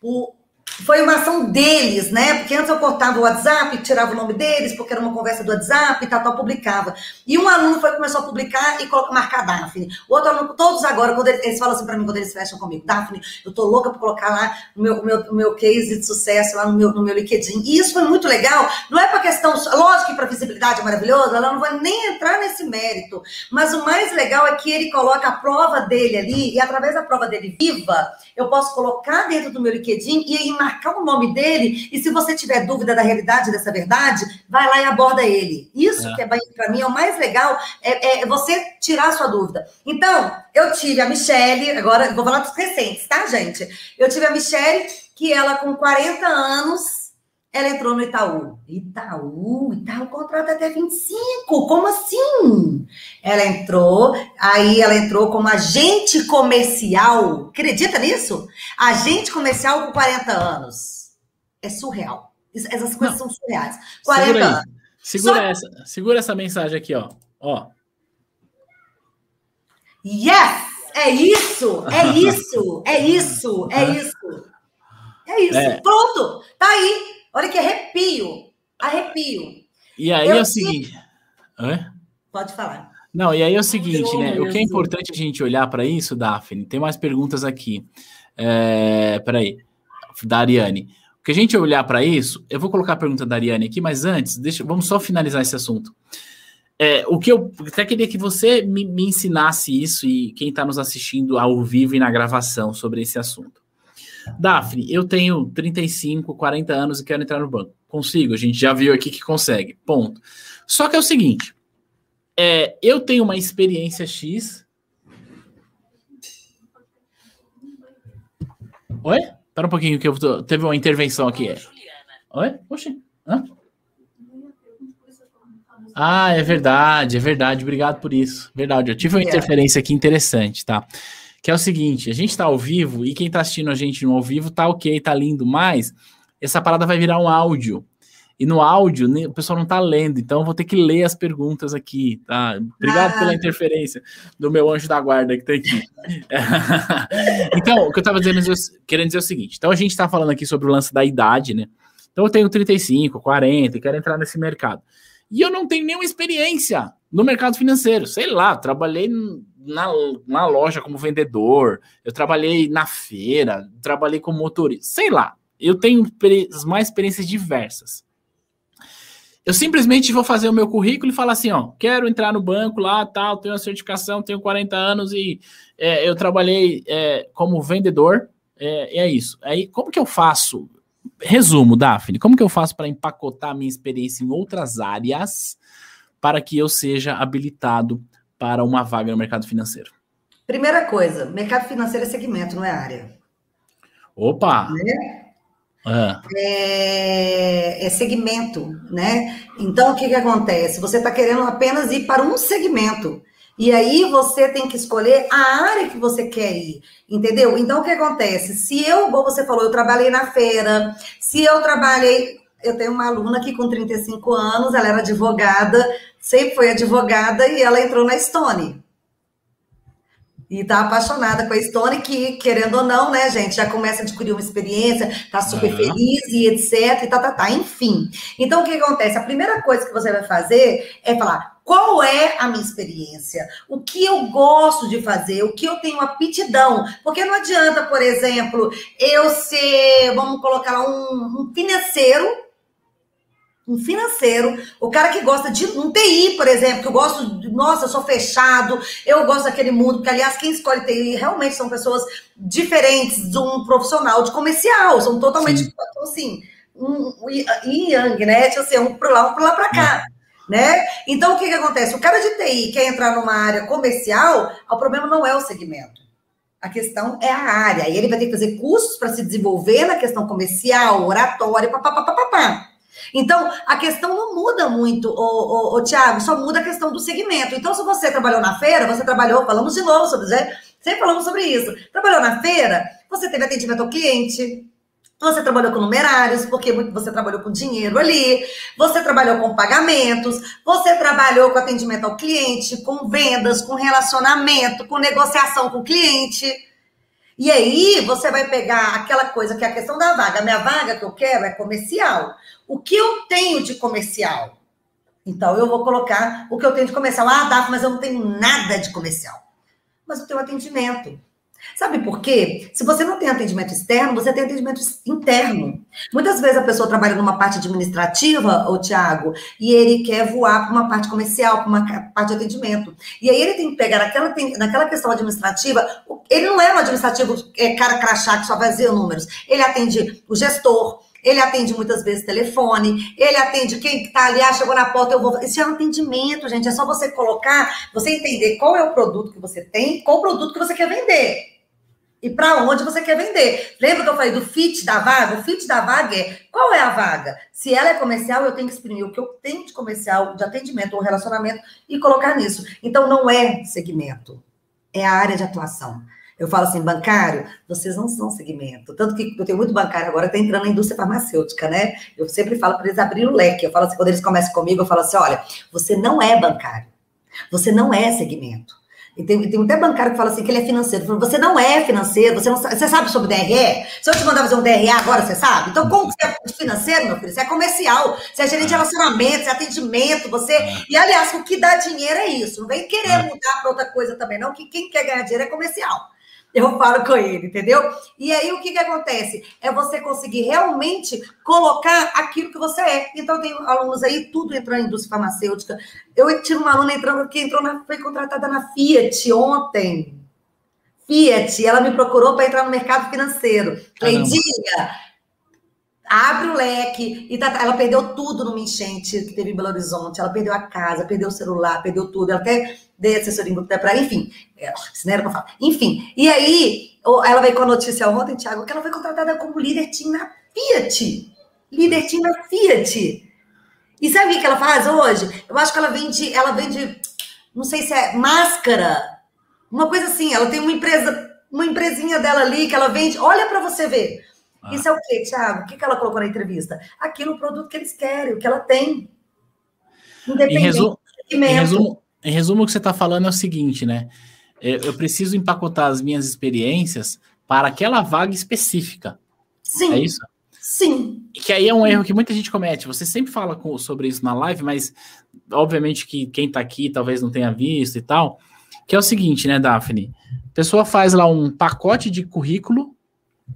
por foi uma ação deles, né? Porque antes eu cortava o WhatsApp, tirava o nome deles, porque era uma conversa do WhatsApp e tal, tal, publicava. E um aluno foi começou a publicar e coloca, marcar Daphne. O outro aluno, todos agora, quando eles, eles falam assim para mim, quando eles fecham comigo, Daphne, eu tô louca para colocar lá o meu, meu, meu case de sucesso lá no meu, no meu LinkedIn. E isso foi muito legal. Não é para questão, lógico que para visibilidade é maravilhoso, ela não vai nem entrar nesse mérito. Mas o mais legal é que ele coloca a prova dele ali, e através da prova dele viva, eu posso colocar dentro do meu LinkedIn e aí marcar o nome dele. E se você tiver dúvida da realidade dessa verdade, vai lá e aborda ele. Isso é. que é para mim é o mais legal, é, é, você tirar a sua dúvida. Então, eu tive a Michelle, agora vou falar dos recentes, tá, gente? Eu tive a Michelle, que ela com 40 anos ela entrou no Itaú. Itaú, Itaú contrata até 25. Como assim? Ela entrou, aí ela entrou como agente comercial. Acredita nisso? Agente comercial com 40 anos. É surreal. Essas coisas Não. são surreais. 40 segura anos. Segura, Só... essa, segura essa mensagem aqui, ó. ó. Yes! É isso! É isso! É isso! É isso! É isso! É. Pronto! Tá aí! Olha que arrepio. Arrepio. E aí eu é o seguinte. Hã? Pode falar. Não, e aí é o seguinte, né? O que é importante a gente olhar para isso, Daphne, tem mais perguntas aqui. É, peraí, da Ariane. O que a gente olhar para isso, eu vou colocar a pergunta da Ariane aqui, mas antes, deixa, vamos só finalizar esse assunto. É, o que eu até queria que você me, me ensinasse isso e quem está nos assistindo ao vivo e na gravação sobre esse assunto. Daphne, eu tenho 35, 40 anos e quero entrar no banco. Consigo, a gente já viu aqui que consegue. Ponto. Só que é o seguinte: é, eu tenho uma experiência X. Oi? Espera um pouquinho que eu tô, teve uma intervenção aqui. Oi? Oxi. Hã? Ah, é verdade, é verdade. Obrigado por isso. Verdade, eu tive uma é. interferência aqui interessante, tá? Que é o seguinte: a gente está ao vivo e quem está assistindo a gente no ao vivo tá ok, tá lindo, mas essa parada vai virar um áudio. E no áudio o pessoal não tá lendo, então eu vou ter que ler as perguntas aqui, tá? Obrigado ah. pela interferência do meu anjo da guarda que tá aqui. então, o que eu tava dizendo, querendo dizer é o seguinte: então a gente tá falando aqui sobre o lance da idade, né? Então eu tenho 35, 40 e quero entrar nesse mercado. E eu não tenho nenhuma experiência no mercado financeiro. Sei lá, trabalhei na, na loja como vendedor, eu trabalhei na feira, trabalhei como motorista, sei lá. Eu tenho mais experiências diversas. Eu simplesmente vou fazer o meu currículo e falar assim, ó, quero entrar no banco lá, tal, tenho a certificação, tenho 40 anos e é, eu trabalhei é, como vendedor, é, é isso. Aí, como que eu faço? Resumo, Daphne, como que eu faço para empacotar a minha experiência em outras áreas para que eu seja habilitado para uma vaga no mercado financeiro? Primeira coisa, mercado financeiro é segmento, não é área. Opa! Né? Ah. É, é, segmento, né? Então, o que, que acontece? Você está querendo apenas ir para um segmento. E aí você tem que escolher a área que você quer ir, entendeu? Então, o que acontece? Se eu, como você falou, eu trabalhei na feira, se eu trabalhei eu tenho uma aluna que com 35 anos, ela era advogada, sempre foi advogada e ela entrou na Stone. E tá apaixonada com a Stone, que, querendo ou não, né, gente, já começa a adquirir uma experiência, tá super uhum. feliz e etc, e tá, tá, tá, enfim. Então, o que acontece? A primeira coisa que você vai fazer é falar, qual é a minha experiência? O que eu gosto de fazer? O que eu tenho aptidão? Porque não adianta, por exemplo, eu ser, vamos colocar lá, um, um financeiro um financeiro, o cara que gosta de um TI, por exemplo, que eu gosto, de, nossa, eu sou fechado, eu gosto daquele mundo, porque aliás, quem escolhe TI realmente são pessoas diferentes de um profissional de comercial, são totalmente, então, assim, um, um yang, né? Tipo assim, um para lá, um para lá para cá. É. Né? Então, o que, que acontece? O cara de TI quer entrar numa área comercial, o problema não é o segmento. A questão é a área. E ele vai ter que fazer cursos para se desenvolver na questão comercial, oratória, papapá. Então, a questão não muda muito, o, o, Tiago, só muda a questão do segmento. Então, se você trabalhou na feira, você trabalhou, falamos de novo sobre isso, sempre falamos sobre isso. Trabalhou na feira, você teve atendimento ao cliente, você trabalhou com numerários, porque você trabalhou com dinheiro ali, você trabalhou com pagamentos, você trabalhou com atendimento ao cliente, com vendas, com relacionamento, com negociação com o cliente. E aí você vai pegar aquela coisa que é a questão da vaga. A minha vaga que eu quero é comercial. O que eu tenho de comercial? Então eu vou colocar o que eu tenho de comercial. Ah, Daf, mas eu não tenho nada de comercial. Mas eu tenho atendimento. Sabe por quê? Se você não tem atendimento externo, você tem atendimento interno. Muitas vezes a pessoa trabalha numa parte administrativa, o Tiago, e ele quer voar para uma parte comercial, para uma parte de atendimento. E aí ele tem que pegar naquela, naquela questão administrativa, ele não é um administrativo é, cara crachá que só fazia números. Ele atende o gestor, ele atende muitas vezes telefone, ele atende quem está ali, ah, chegou na porta, eu vou. Isso é um atendimento, gente. É só você colocar, você entender qual é o produto que você tem, qual o produto que você quer vender e para onde você quer vender. Lembra que eu falei do fit da vaga? O fit da vaga é qual é a vaga? Se ela é comercial, eu tenho que exprimir o que eu tenho de comercial, de atendimento ou relacionamento e colocar nisso. Então não é segmento, é a área de atuação. Eu falo assim, bancário, vocês não são segmento. Tanto que eu tenho muito bancário agora, está entrando na indústria farmacêutica, né? Eu sempre falo para eles abrir o leque. Eu falo assim, quando eles começam comigo, eu falo assim: olha, você não é bancário, você não é segmento. E tem, tem até bancário que fala assim que ele é financeiro. Falo, você não é financeiro, você, não sabe, você sabe sobre DRE? Se eu te mandar fazer um DRE agora, você sabe? Então, como você é financeiro, meu filho? Você é comercial, você é gerente de relacionamento, você é atendimento, você. É. E, aliás, o que dá dinheiro é isso. Não vem querer é. mudar para outra coisa também, não, que quem quer ganhar dinheiro é comercial eu falo com ele, entendeu? E aí o que, que acontece? É você conseguir realmente colocar aquilo que você é. Então, tem alunos aí, tudo entrando em indústria farmacêutica. Eu tive uma aluna entrando, que entrou na, foi contratada na Fiat ontem. Fiat, ela me procurou para entrar no mercado financeiro. Cleidinha, abre o leque. E tá, ela perdeu tudo numa enchente que teve em Belo Horizonte. Ela perdeu a casa, perdeu o celular, perdeu tudo. Ela até dei assessoria para enfim, é, se não era para falar. Enfim, e aí ela veio com a notícia ontem, Thiago, que ela foi contratada como líder team na Fiat. Líder team na Fiat. E sabe o que ela faz hoje? Eu acho que ela vende, ela vende, não sei se é máscara, uma coisa assim. Ela tem uma empresa, uma empresinha dela ali que ela vende. Olha para você ver. Ah. Isso é o quê, Thiago? O que, ela colocou na entrevista? Aquilo, o produto que eles querem, o que ela tem. Independente em resumo, em resumo, em resumo, o que você está falando é o seguinte, né? Eu preciso empacotar as minhas experiências para aquela vaga específica. Sim. É isso? Sim. E que aí é um erro que muita gente comete. Você sempre fala com, sobre isso na live, mas obviamente que quem está aqui talvez não tenha visto e tal. Que é o seguinte, né, Daphne? A pessoa faz lá um pacote de currículo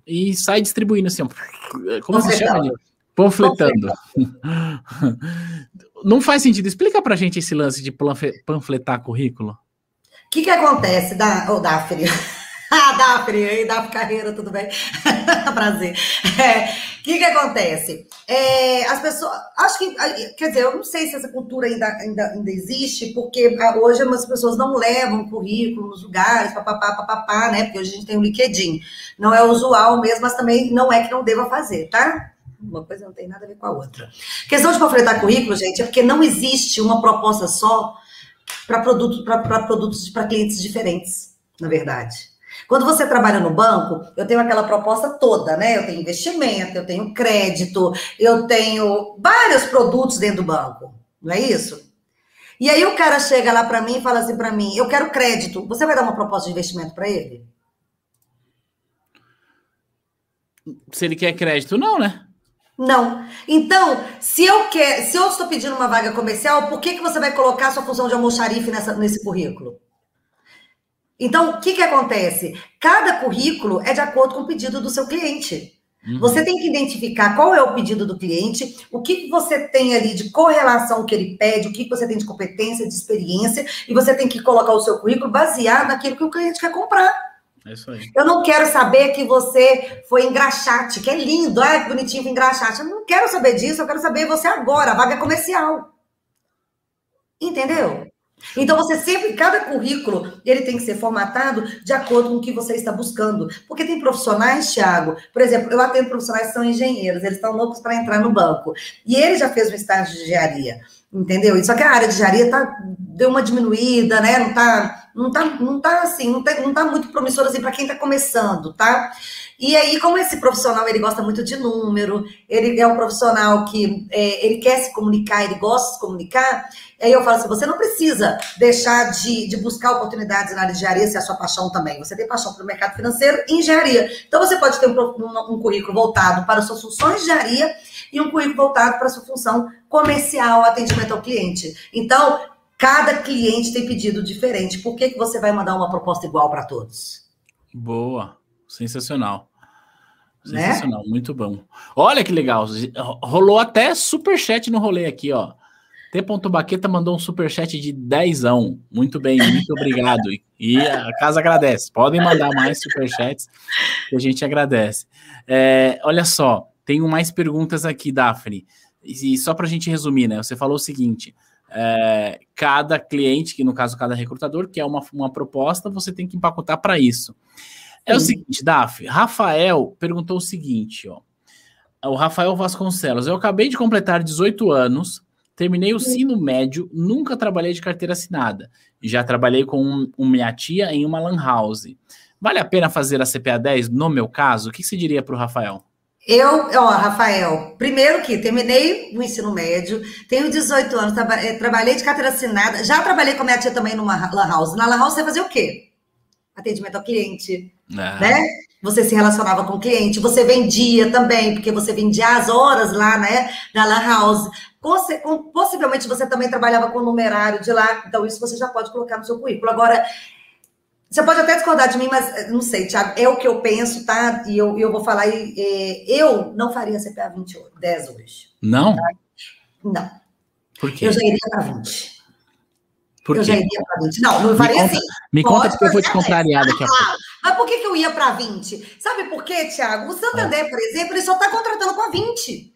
e sai distribuindo assim. Como se chama? Panfletando. Não faz sentido. Explica pra gente esse lance de panfletar currículo. O que, que acontece, da, oh, Daphne? ah, Daphne, aí, Daphne Carreira, tudo bem? Prazer. O é, que, que acontece? É, as pessoas. Acho que. Quer dizer, eu não sei se essa cultura ainda, ainda, ainda existe, porque ah, hoje as pessoas não levam currículo nos lugares, papapá, papapá, né? Porque hoje a gente tem o LinkedIn. Não é usual mesmo, mas também não é que não deva fazer, tá? Uma coisa não tem nada a ver com a outra. questão de panfletar currículo, gente, é porque não existe uma proposta só para produto, produtos para clientes diferentes, na verdade. Quando você trabalha no banco, eu tenho aquela proposta toda, né? Eu tenho investimento, eu tenho crédito, eu tenho vários produtos dentro do banco, não é isso? E aí o cara chega lá para mim e fala assim para mim: eu quero crédito. Você vai dar uma proposta de investimento para ele? Se ele quer crédito, não, né? Não. Então, se eu quer, se eu estou pedindo uma vaga comercial, por que, que você vai colocar sua função de almoxarife nessa, nesse currículo? Então, o que, que acontece? Cada currículo é de acordo com o pedido do seu cliente. Uhum. Você tem que identificar qual é o pedido do cliente, o que você tem ali de correlação que ele pede, o que você tem de competência, de experiência, e você tem que colocar o seu currículo baseado naquilo que o cliente quer comprar. É isso aí. Eu não quero saber que você foi engraxate, que é lindo, é bonitinho engraxate. Eu não quero saber disso, eu quero saber você agora, vaga é comercial. Entendeu? Então, você sempre, cada currículo, ele tem que ser formatado de acordo com o que você está buscando. Porque tem profissionais, Thiago, por exemplo, eu atendo profissionais que são engenheiros, eles estão loucos para entrar no banco. E ele já fez um estágio de engenharia, entendeu? Só que a área de engenharia tá, deu uma diminuída, né? Não tá, não tá, não tá assim, não tá, não tá muito promissor assim para quem está começando, tá? E aí, como esse profissional, ele gosta muito de número, ele é um profissional que é, ele quer se comunicar, ele gosta de se comunicar, aí eu falo assim, você não precisa deixar de, de buscar oportunidades na área de engenharia, se é a sua paixão também. Você tem paixão pelo mercado financeiro e engenharia. Então, você pode ter um, um, um currículo voltado para suas funções de engenharia e um currículo voltado para sua função comercial, atendimento ao cliente. Então, cada cliente tem pedido diferente. Por que, que você vai mandar uma proposta igual para todos? Boa. Sensacional. Né? Sensacional, né? muito bom. Olha que legal. Rolou até superchat no rolê aqui, ó. T. Baqueta mandou um superchat de dezão. Muito bem, muito obrigado. E a casa agradece. Podem mandar mais superchats que a gente agradece. É, olha só, tenho mais perguntas aqui, Daphne. E só para a gente resumir, né? Você falou o seguinte: é, cada cliente, que no caso cada recrutador, quer uma, uma proposta, você tem que empacotar para isso. É o seguinte, Daf, Rafael perguntou o seguinte, ó. O Rafael Vasconcelos, eu acabei de completar 18 anos, terminei o ensino médio, nunca trabalhei de carteira assinada. Já trabalhei com um, um, minha tia em uma lan house. Vale a pena fazer a CPA 10 no meu caso? O que você diria para o Rafael? Eu, ó, Rafael, primeiro que terminei o ensino médio, tenho 18 anos, traba eh, trabalhei de carteira assinada, já trabalhei com a minha tia também numa lan house. Na lan house você fazia o quê? Atendimento ao cliente, ah. né? Você se relacionava com o cliente, você vendia também, porque você vendia as horas lá, né, na Lan House. Possivelmente você também trabalhava com o numerário de lá, então isso você já pode colocar no seu currículo. Agora, você pode até discordar de mim, mas eh, não sei, Thiago, é o que eu penso, tá? E eu, eu vou falar, é, eu não faria CPA 20, 10 hoje. Não? Tá? Não. Por quê? Eu já iria para 20. Por eu quê? já iria para 20. Não, não faria assim. Me conta porque eu vou te contrariar daqui a pouco. Mas por que, que eu ia para 20? Sabe por quê, Tiago? O Santander, é. por exemplo, ele só está contratando com a 20.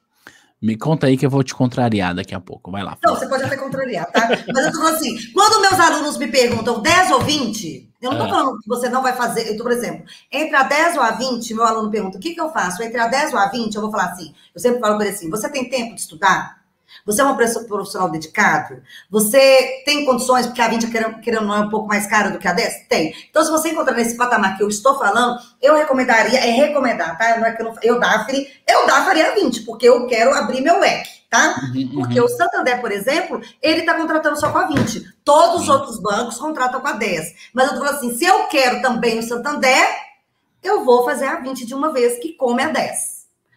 Me conta aí que eu vou te contrariar daqui a pouco. Vai lá. Não, você pode até contrariar, tá? Mas eu tô falando assim, quando meus alunos me perguntam 10 ou 20, eu não tô é. falando que você não vai fazer. Eu tô, por exemplo, entre a 10 ou a 20, meu aluno pergunta, o que, que eu faço? Entre a 10 ou a 20, eu vou falar assim, eu sempre falo para ele assim, você tem tempo de estudar? Você é um profissional dedicado? Você tem condições, porque a 20, querendo, querendo não é um pouco mais cara do que a 10? Tem. Então, se você encontrar nesse patamar que eu estou falando, eu recomendaria, é recomendar, tá? Não é que eu não, eu Dafne, eu dá faria 20, porque eu quero abrir meu leque, tá? Uhum, uhum. Porque o Santander, por exemplo, ele está contratando só com a 20. Todos os outros bancos contratam com a 10. Mas eu tô falando assim, se eu quero também o Santander, eu vou fazer a 20 de uma vez, que come a 10.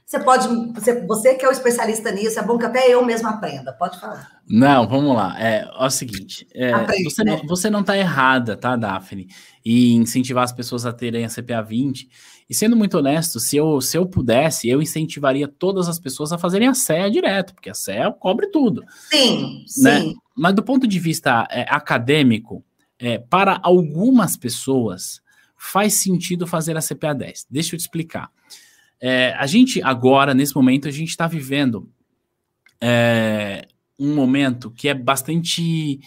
Você pode, você, você que é o especialista nisso, é bom que até eu mesmo aprenda. Pode falar. Não, vamos lá. É, é o seguinte, é, Aprende, você, né? não, você não está errada, tá, Daphne, e incentivar as pessoas a terem a CPA 20. E sendo muito honesto, se eu, se eu pudesse, eu incentivaria todas as pessoas a fazerem a CEA direto, porque a CEA cobre tudo. Sim, né? sim. Mas do ponto de vista é, acadêmico, é, para algumas pessoas faz sentido fazer a CPA 10. Deixa eu te explicar. É, a gente agora, nesse momento, a gente está vivendo é, um momento que é bastante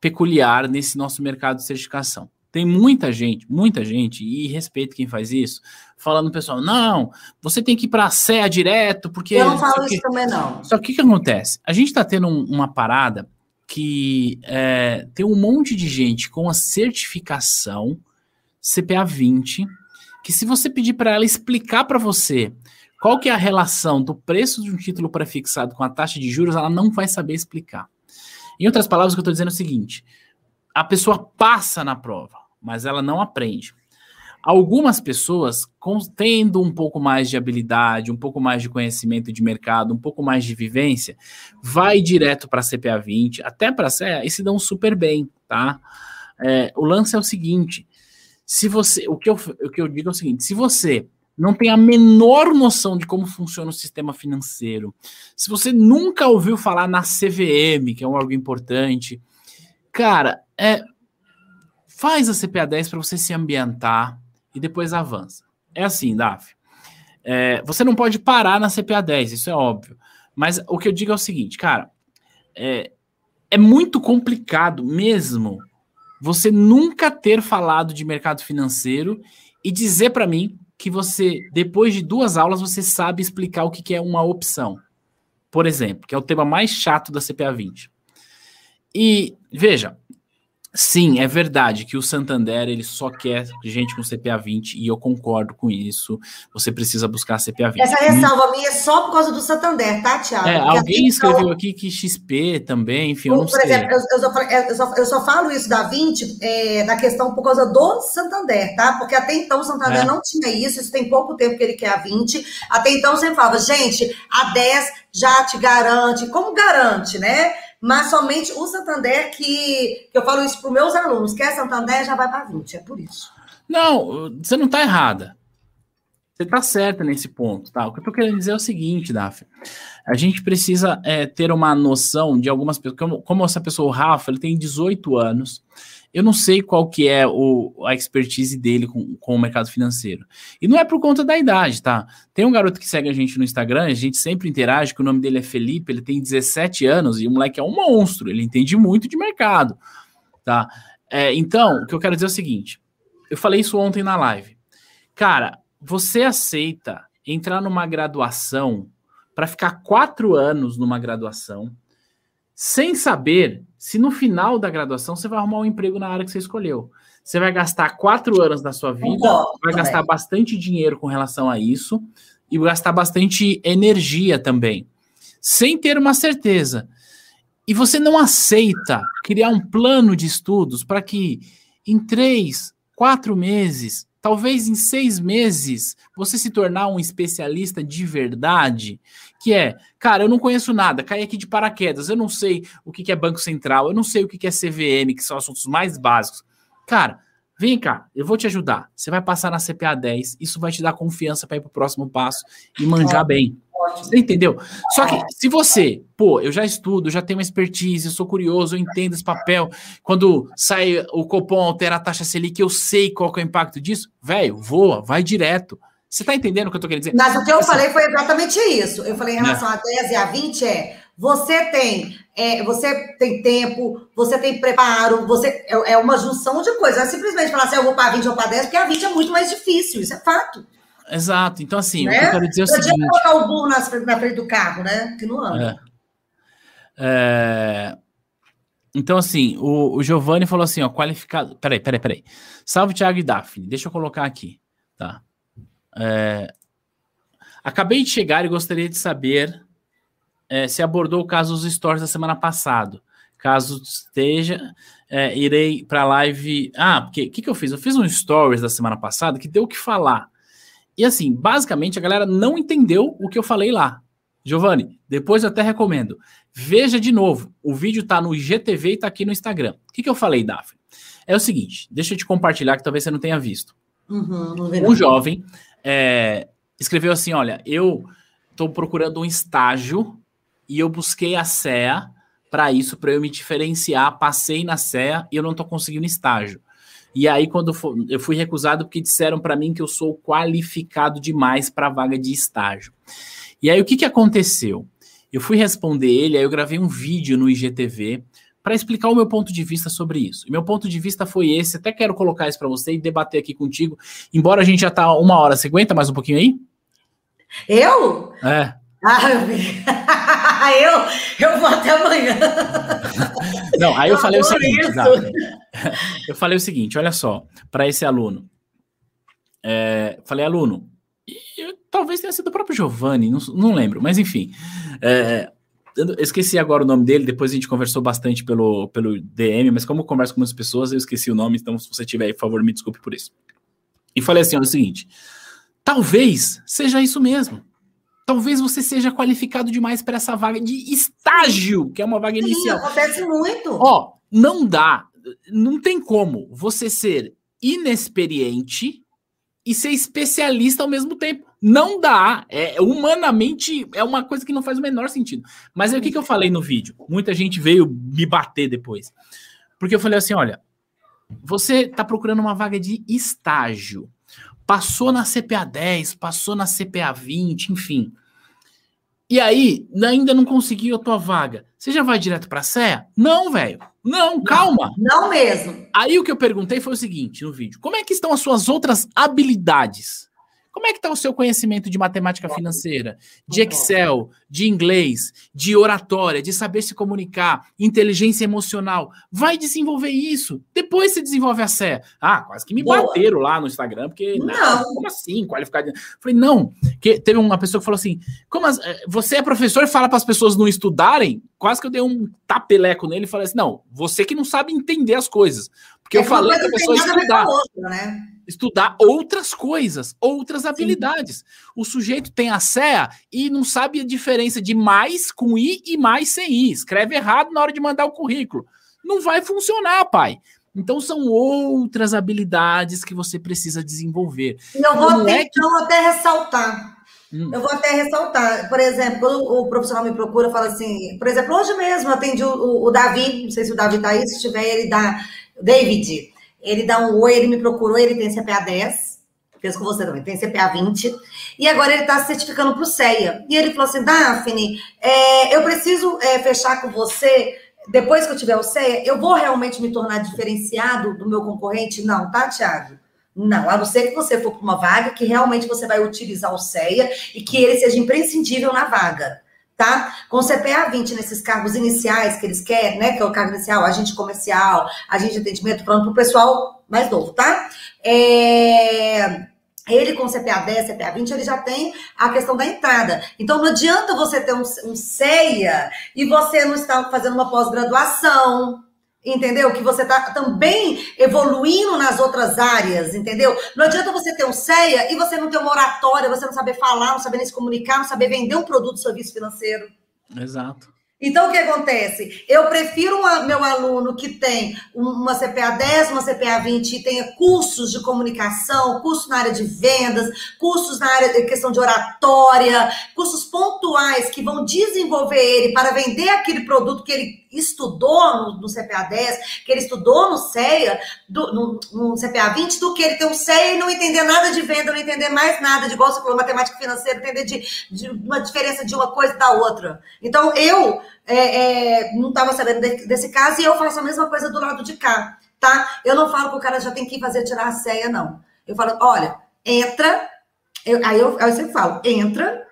peculiar nesse nosso mercado de certificação. Tem muita gente, muita gente, e respeito quem faz isso, falando pessoal, não, você tem que ir para a CEA direto, porque. Eu não falo isso também, não. Só que o que, que acontece? A gente está tendo um, uma parada que é, tem um monte de gente com a certificação CPA 20 que se você pedir para ela explicar para você qual que é a relação do preço de um título prefixado com a taxa de juros, ela não vai saber explicar. Em outras palavras, o que eu estou dizendo é o seguinte: a pessoa passa na prova, mas ela não aprende. Algumas pessoas, tendo um pouco mais de habilidade, um pouco mais de conhecimento de mercado, um pouco mais de vivência, vai direto para a CPA 20, até para a CEA, e se dão super bem, tá? É, o lance é o seguinte: se você. O que, eu, o que eu digo é o seguinte: se você não tem a menor noção de como funciona o sistema financeiro, se você nunca ouviu falar na CVM, que é um órgão importante, cara, é, faz a CPA 10 para você se ambientar e depois avança. É assim, Daf. É, você não pode parar na CPA 10, isso é óbvio. Mas o que eu digo é o seguinte, cara, é, é muito complicado mesmo você nunca ter falado de mercado financeiro e dizer para mim que você, depois de duas aulas, você sabe explicar o que, é uma opção. Por exemplo, que é o tema mais chato da CPA 20. E veja, Sim, é verdade que o Santander ele só quer gente com CPA 20 e eu concordo com isso. Você precisa buscar CPA 20. Essa ressalva minha é só por causa do Santander, tá, Tiago? É, alguém escreveu aqui que XP também, enfim, eu não por sei. Por exemplo, eu, eu, só, eu, só, eu, só, falo isso da 20 é, na questão por causa do Santander, tá? Porque até então o Santander é. não tinha isso, isso tem pouco tempo que ele quer a 20. Até então sempre falava, gente, a 10 já te garante. Como garante, né? Mas somente o Santander que, que eu falo isso para os meus alunos, quer Santander já vai para 20, é por isso. Não, você não está errada. Você está certa nesse ponto, tá? O que eu estou querendo dizer é o seguinte, Daphne. A gente precisa é, ter uma noção de algumas pessoas. Como, como essa pessoa, o Rafa, ele tem 18 anos. Eu não sei qual que é o, a expertise dele com, com o mercado financeiro. E não é por conta da idade, tá? Tem um garoto que segue a gente no Instagram, a gente sempre interage, que o nome dele é Felipe, ele tem 17 anos e o moleque é um monstro, ele entende muito de mercado, tá? É, então, o que eu quero dizer é o seguinte, eu falei isso ontem na live. Cara, você aceita entrar numa graduação para ficar quatro anos numa graduação sem saber se no final da graduação você vai arrumar um emprego na área que você escolheu. Você vai gastar quatro anos da sua vida, vai gastar bastante dinheiro com relação a isso e gastar bastante energia também, sem ter uma certeza. E você não aceita criar um plano de estudos para que em três, quatro meses, talvez em seis meses, você se tornar um especialista de verdade, que é, cara, eu não conheço nada, caí aqui de paraquedas, eu não sei o que é Banco Central, eu não sei o que é CVM, que são assuntos mais básicos. Cara, vem cá, eu vou te ajudar. Você vai passar na CPA 10, isso vai te dar confiança para ir para o próximo passo e manjar bem. Você entendeu? Só que se você, pô, eu já estudo, já tenho uma expertise, eu sou curioso, eu entendo esse papel. Quando sai o Copom altera a taxa Selic, eu sei qual é o impacto disso. Velho, voa, vai direto. Você tá entendendo o que eu tô querendo dizer? Mas o que eu assim, falei foi exatamente isso. Eu falei em relação né? a 10 e a 20 é você tem, é, você tem tempo, você tem preparo, você é, é uma junção de coisas. Não é simplesmente falar assim, eu vou para 20 ou para 10, porque a 20 é muito mais difícil, isso é fato. Exato. Então, assim, né? o que eu quero dizer é o seguinte... Não colocar o burro na, na frente do carro, né? Que não anda. É. É... Então, assim, o, o Giovanni falou assim, ó, qualificado... Peraí, peraí, peraí. Salve, Thiago e Daphne. Deixa eu colocar aqui, tá? É... Acabei de chegar e gostaria de saber é, se abordou o caso dos stories da semana passada. Caso esteja, é, irei para a live. Ah, porque o que, que eu fiz? Eu fiz um stories da semana passada que deu o que falar. E assim, basicamente a galera não entendeu o que eu falei lá. Giovanni, depois eu até recomendo. Veja de novo. O vídeo tá no IGTV e tá aqui no Instagram. O que, que eu falei, Daphne? É o seguinte, deixa eu te compartilhar que talvez você não tenha visto. Uhum, um jovem é, escreveu assim: olha, eu estou procurando um estágio e eu busquei a CEA para isso, para eu me diferenciar. Passei na CEA e eu não estou conseguindo estágio. E aí, quando eu fui recusado, porque disseram para mim que eu sou qualificado demais para a vaga de estágio. E aí, o que, que aconteceu? Eu fui responder ele, aí eu gravei um vídeo no IGTV para explicar o meu ponto de vista sobre isso. E meu ponto de vista foi esse, até quero colocar isso para você e debater aqui contigo, embora a gente já tá uma hora. Você aguenta mais um pouquinho aí? Eu? É. Ah, eu, eu vou até amanhã. Não, aí eu, eu falei o seguinte, eu falei o seguinte, olha só, para esse aluno. É, falei, aluno, eu, talvez tenha sido o próprio Giovanni, não, não lembro, mas enfim. É, eu esqueci agora o nome dele, depois a gente conversou bastante pelo, pelo DM, mas como eu converso com muitas pessoas, eu esqueci o nome, então se você tiver aí, por favor, me desculpe por isso. E falei assim: olha, é o seguinte, talvez seja isso mesmo. Talvez você seja qualificado demais para essa vaga de estágio, que é uma vaga Sim, inicial. acontece muito. Ó, não dá, não tem como você ser inexperiente e ser especialista ao mesmo tempo. Não dá. É, humanamente é uma coisa que não faz o menor sentido. Mas aí o que, que eu falei no vídeo? Muita gente veio me bater depois. Porque eu falei assim: olha, você está procurando uma vaga de estágio passou na CPA 10, passou na CPA 20, enfim. E aí, ainda não conseguiu a tua vaga. Você já vai direto para a CEA? Não, velho. Não, calma. Não, não mesmo. Aí o que eu perguntei foi o seguinte no vídeo: como é que estão as suas outras habilidades? Como é que está o seu conhecimento de matemática financeira, de Excel, de inglês, de oratória, de saber se comunicar, inteligência emocional? Vai desenvolver isso. Depois você desenvolve a sé. Ah, quase que me Boa. bateram lá no Instagram, porque não, não como assim, qualificado? Falei, não. Que teve uma pessoa que falou assim: como as, eh, você é professor e fala para as pessoas não estudarem? Quase que eu dei um tapeleco nele e falei assim: não, você que não sabe entender as coisas. Porque é eu falei para a pessoa estudar. Outra, né? Estudar outras coisas, outras habilidades. Sim. O sujeito tem a CEA e não sabe a diferença de mais com I e mais sem I. Escreve errado na hora de mandar o currículo. Não vai funcionar, pai. Então são outras habilidades que você precisa desenvolver. Eu vou até, é que... então, até ressaltar. Hum. Eu vou até ressaltar. Por exemplo, quando o profissional me procura, fala assim, por exemplo, hoje mesmo eu atendi o, o, o Davi, não sei se o Davi está aí, se tiver, ele dá. David, ele dá um oi, ele me procurou, ele tem CPA 10, fez com você também, tem CPA 20, e agora ele está se certificando para o CEA. E ele falou assim: Daphne, é, eu preciso é, fechar com você. Depois que eu tiver o CEA, eu vou realmente me tornar diferenciado do meu concorrente? Não, tá, Thiago? Não, a não ser que você for para uma vaga que realmente você vai utilizar o CEA e que ele seja imprescindível na vaga tá? Com CPA 20 nesses cargos iniciais que eles querem, né? Que é o cargo inicial, agente comercial, agente de atendimento, falando para o pessoal mais novo, tá? É... Ele com CPA 10, CPA 20, ele já tem a questão da entrada. Então não adianta você ter um, um CEIA e você não estar fazendo uma pós-graduação, entendeu? Que você está também evoluindo nas outras áreas, entendeu? Não adianta você ter um CEA e você não ter uma oratória, você não saber falar, não saber nem se comunicar, não saber vender um produto serviço financeiro. Exato. Então, o que acontece? Eu prefiro um, meu aluno que tem uma CPA 10, uma CPA 20 e tenha cursos de comunicação, cursos na área de vendas, cursos na área de questão de oratória, cursos pontuais que vão desenvolver ele para vender aquele produto que ele estudou no, no CPA 10, que ele estudou no CEA, do, no, no, CPA 20, do que ele ter um CEA e não entender nada de venda, não entender mais nada de igual você falou, matemática financeira, entender de, de uma diferença de uma coisa da outra. Então, eu é, é, não estava sabendo de, desse caso e eu faço a mesma coisa do lado de cá, tá? Eu não falo que o cara já tem que fazer tirar a ceia, não. Eu falo, olha, entra, eu, aí, eu, aí eu sempre falo, entra,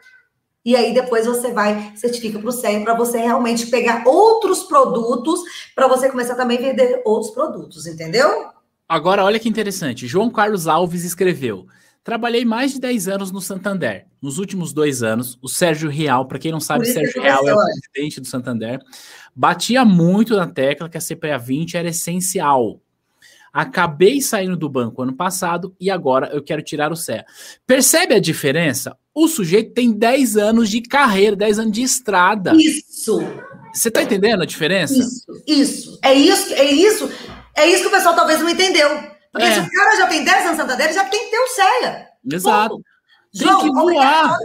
e aí depois você vai, certifica para o CEA para você realmente pegar outros produtos, para você começar também a vender outros produtos, entendeu? Agora, olha que interessante. João Carlos Alves escreveu: Trabalhei mais de 10 anos no Santander. Nos últimos dois anos, o Sérgio Real, para quem não sabe, Sérgio Real é o presidente do Santander, batia muito na tecla que a CPA 20 era essencial. Acabei saindo do banco ano passado e agora eu quero tirar o CEA. Percebe a diferença? O sujeito tem 10 anos de carreira, 10 anos de estrada. Isso. Você está entendendo a diferença? Isso, isso. É isso, é isso. É isso que o pessoal talvez não entendeu. Porque é. se o cara já tem 10 anos de Santander, ele já tem que ter o CEA. Exato. Tem João, que voar.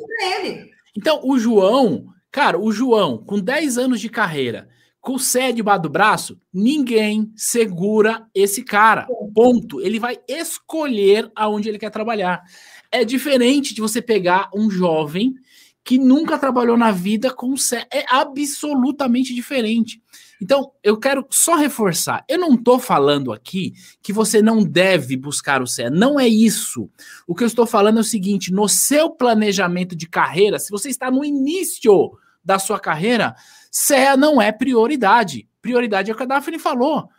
Então, o João, cara, o João, com 10 anos de carreira, com o CEA debaixo do braço, ninguém segura esse cara. Ponto. Ele vai escolher aonde ele quer trabalhar. É diferente de você pegar um jovem que nunca trabalhou na vida com CEA. É absolutamente diferente. Então, eu quero só reforçar. Eu não estou falando aqui que você não deve buscar o CEA. Não é isso. O que eu estou falando é o seguinte: no seu planejamento de carreira, se você está no início da sua carreira, CEA não é prioridade. Prioridade é o que a Daphne falou.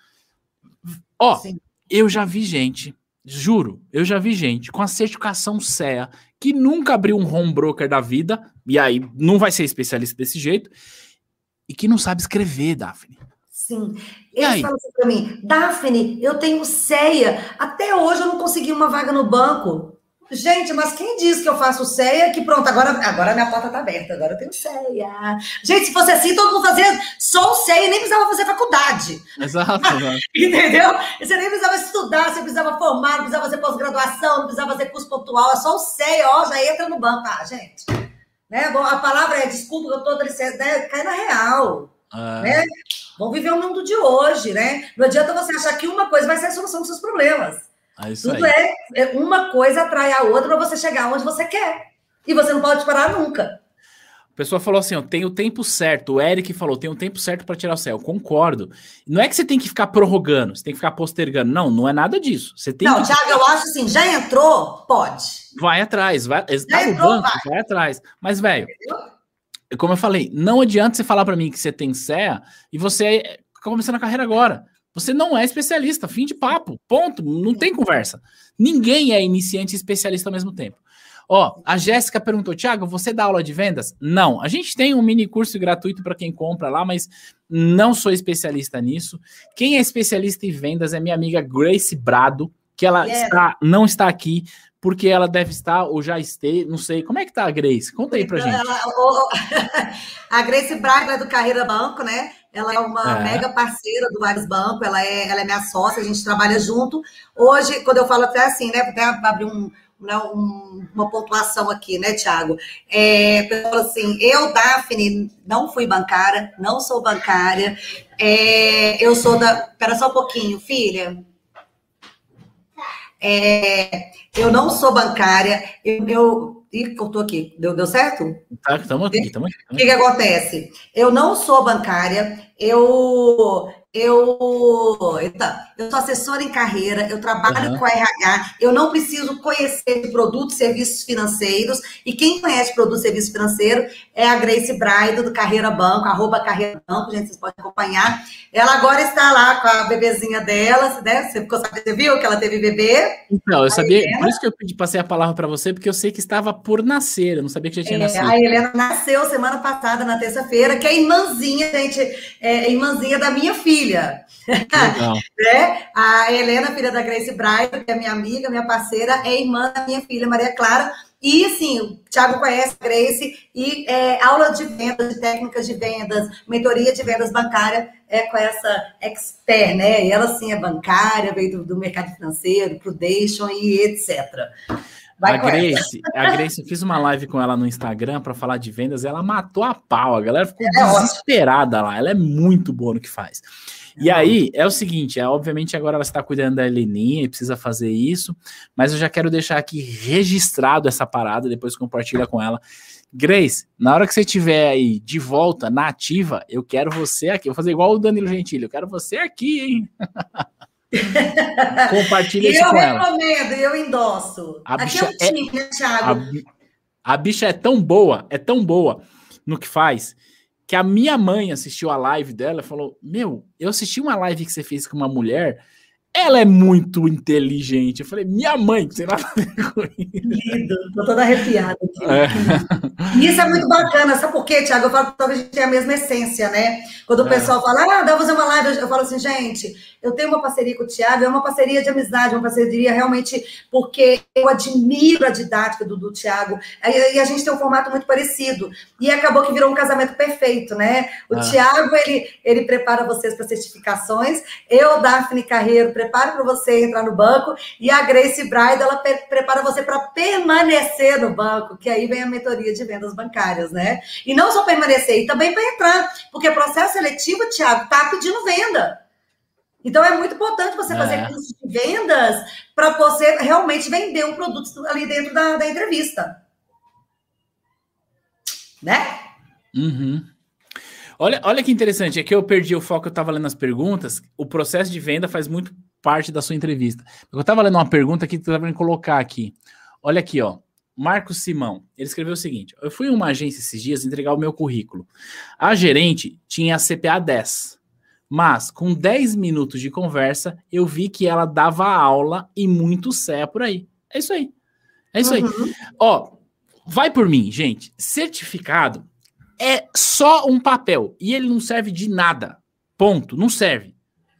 Ó, Sim. eu já vi gente, juro, eu já vi gente com a certificação CEA que nunca abriu um home broker da vida, e aí não vai ser especialista desse jeito, e que não sabe escrever, Daphne. Sim. Eles falam assim para mim, Daphne, eu tenho ceia. Até hoje eu não consegui uma vaga no banco. Gente, mas quem disse que eu faço ceia? Que pronto, agora, agora minha porta tá aberta, agora eu tenho ceia. Gente, se fosse assim, todo mundo fazia só ceia e nem precisava fazer faculdade. Exato. Entendeu? Você nem precisava estudar, você precisava formar, não precisava fazer pós-graduação, não precisava fazer curso pontual, é só o ceia, ó, já entra no banco. Ah, gente. Né? Bom, a palavra é desculpa, eu dando licença, né? Cai na real. Ah. Né? Vamos viver o mundo de hoje, né? Não adianta você achar que uma coisa vai ser a solução dos seus problemas. É Tudo é, é, uma coisa atrai a outra para você chegar onde você quer. E você não pode parar nunca. Pessoa falou assim: ó, tem o tempo certo. O Eric falou: tem o tempo certo para tirar o céu. concordo. Não é que você tem que ficar prorrogando, você tem que ficar postergando. Não, não é nada disso. Você tem não, que... Thiago, eu acho assim: já entrou? Pode. Vai atrás, vai. Já tá entrou, banco, vai. vai atrás. Mas, velho, como eu falei, não adianta você falar para mim que você tem CEA e você tá começando a carreira agora. Você não é especialista, fim de papo, ponto, não tem conversa. Ninguém é iniciante e especialista ao mesmo tempo. Ó, a Jéssica perguntou, Tiago, você dá aula de vendas? Não, a gente tem um mini curso gratuito para quem compra lá, mas não sou especialista nisso. Quem é especialista em vendas é minha amiga Grace Brado, que ela yeah. está, não está aqui, porque ela deve estar ou já esteja, não sei. Como é que tá a Grace? Conta aí pra então, gente. a Grace Braga é do Carreira Banco, né? Ela é uma é. mega parceira do Vários Banco, ela é, ela é minha sócia, a gente trabalha junto. Hoje, quando eu falo até assim, né? Até abrir um, um, uma pontuação aqui, né, Tiago? É, assim, eu, Daphne, não fui bancária, não sou bancária. É, eu sou da. Espera só um pouquinho, filha. É, eu não sou bancária, eu, eu Ih, cortou aqui. Deu, deu certo? Tá, estamos aqui, estamos aqui. O que, que acontece? Eu não sou bancária, eu eu, eu sou assessora em carreira, eu trabalho uhum. com RH, eu não preciso conhecer de produtos e serviços financeiros, e quem conhece produtos e serviços financeiros é a Grace Braido, do Carreira Banco, arroba Carreira Banco, gente, vocês podem acompanhar. Ela agora está lá com a bebezinha dela, né? Você, ficou, você viu que ela teve bebê? Então, eu sabia, Helena, por isso que eu pedi, passei a palavra para você, porque eu sei que estava por nascer, eu não sabia que já tinha é, nascido. A Helena nasceu semana passada, na terça-feira, que é irmãzinha, gente, é irmãzinha da minha filha filha. né? A Helena, filha da Grace Braille, que é minha amiga, minha parceira, é irmã da minha filha, Maria Clara. E, assim, o Thiago conhece a Grace e é, aula de vendas, de técnicas de vendas, mentoria de vendas bancária é com essa expert, né? E ela, sim, é bancária, veio do, do mercado financeiro, Prudation e etc. Vai a Grace, a Grace, eu fiz uma live com ela no Instagram para falar de vendas, ela matou a pau, a galera ficou é desesperada ótimo. lá, ela é muito boa no que faz. E é aí, é o seguinte, é, obviamente agora ela está cuidando da Heleninha e precisa fazer isso, mas eu já quero deixar aqui registrado essa parada, depois compartilha com ela. Grace, na hora que você estiver aí de volta, na ativa, eu quero você aqui, eu vou fazer igual o Danilo Gentili, eu quero você aqui, hein? Compartilha isso com ela. Eu recomendo, eu endosso. A Aqui é um time, é, né, Thiago? A, a bicha é tão boa, é tão boa no que faz, que a minha mãe assistiu a live dela e falou: Meu, eu assisti uma live que você fez com uma mulher ela é muito inteligente. Eu falei, minha mãe, sei lá. Lindo, tô toda arrepiada aqui. É. Isso é muito bacana, sabe por quê, Tiago? Eu falo que talvez a gente tenha a mesma essência, né? Quando o é. pessoal fala, ah, dá pra fazer uma live, eu falo assim, gente, eu tenho uma parceria com o Tiago, é uma parceria de amizade, uma parceria realmente porque eu admiro a didática do, do Tiago, e a gente tem um formato muito parecido. E acabou que virou um casamento perfeito, né? O ah. Tiago, ele, ele prepara vocês para certificações, eu, Daphne Carreiro, preparo para você entrar no banco, e a Grace Bride, ela pre prepara você para permanecer no banco, que aí vem a mentoria de vendas bancárias, né? E não só permanecer, e também para entrar, porque processo seletivo, Tiago, tá pedindo venda. Então é muito importante você fazer é. curso de vendas para você realmente vender um produto ali dentro da, da entrevista. Né? Uhum. Olha, olha que interessante, é que eu perdi o foco, eu estava lendo as perguntas. O processo de venda faz muito parte da sua entrevista. Eu estava lendo uma pergunta que estava colocar aqui. Olha aqui, ó. Marcos Simão, ele escreveu o seguinte: Eu fui em uma agência esses dias entregar o meu currículo. A gerente tinha a CPA 10, mas com 10 minutos de conversa, eu vi que ela dava aula e muito sé por aí. É isso aí. É isso uhum. aí. Ó, vai por mim, gente. Certificado é só um papel e ele não serve de nada. Ponto. Não serve.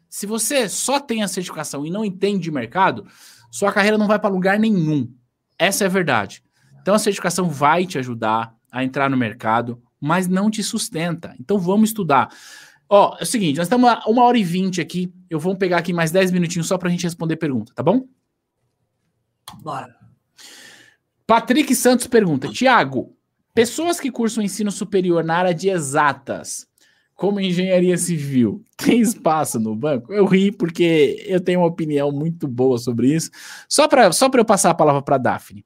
Se você só tem a certificação e não entende de mercado, sua carreira não vai para lugar nenhum. Essa é a verdade. Então a certificação vai te ajudar a entrar no mercado, mas não te sustenta. Então vamos estudar. Ó, é o seguinte, nós estamos a uma hora e vinte aqui. Eu vou pegar aqui mais dez minutinhos só para a gente responder pergunta, tá bom? Bora. Patrick Santos pergunta: Tiago, pessoas que cursam ensino superior na área de exatas, como engenharia civil, tem espaço no banco? Eu ri porque eu tenho uma opinião muito boa sobre isso. Só para só eu passar a palavra para Daphne.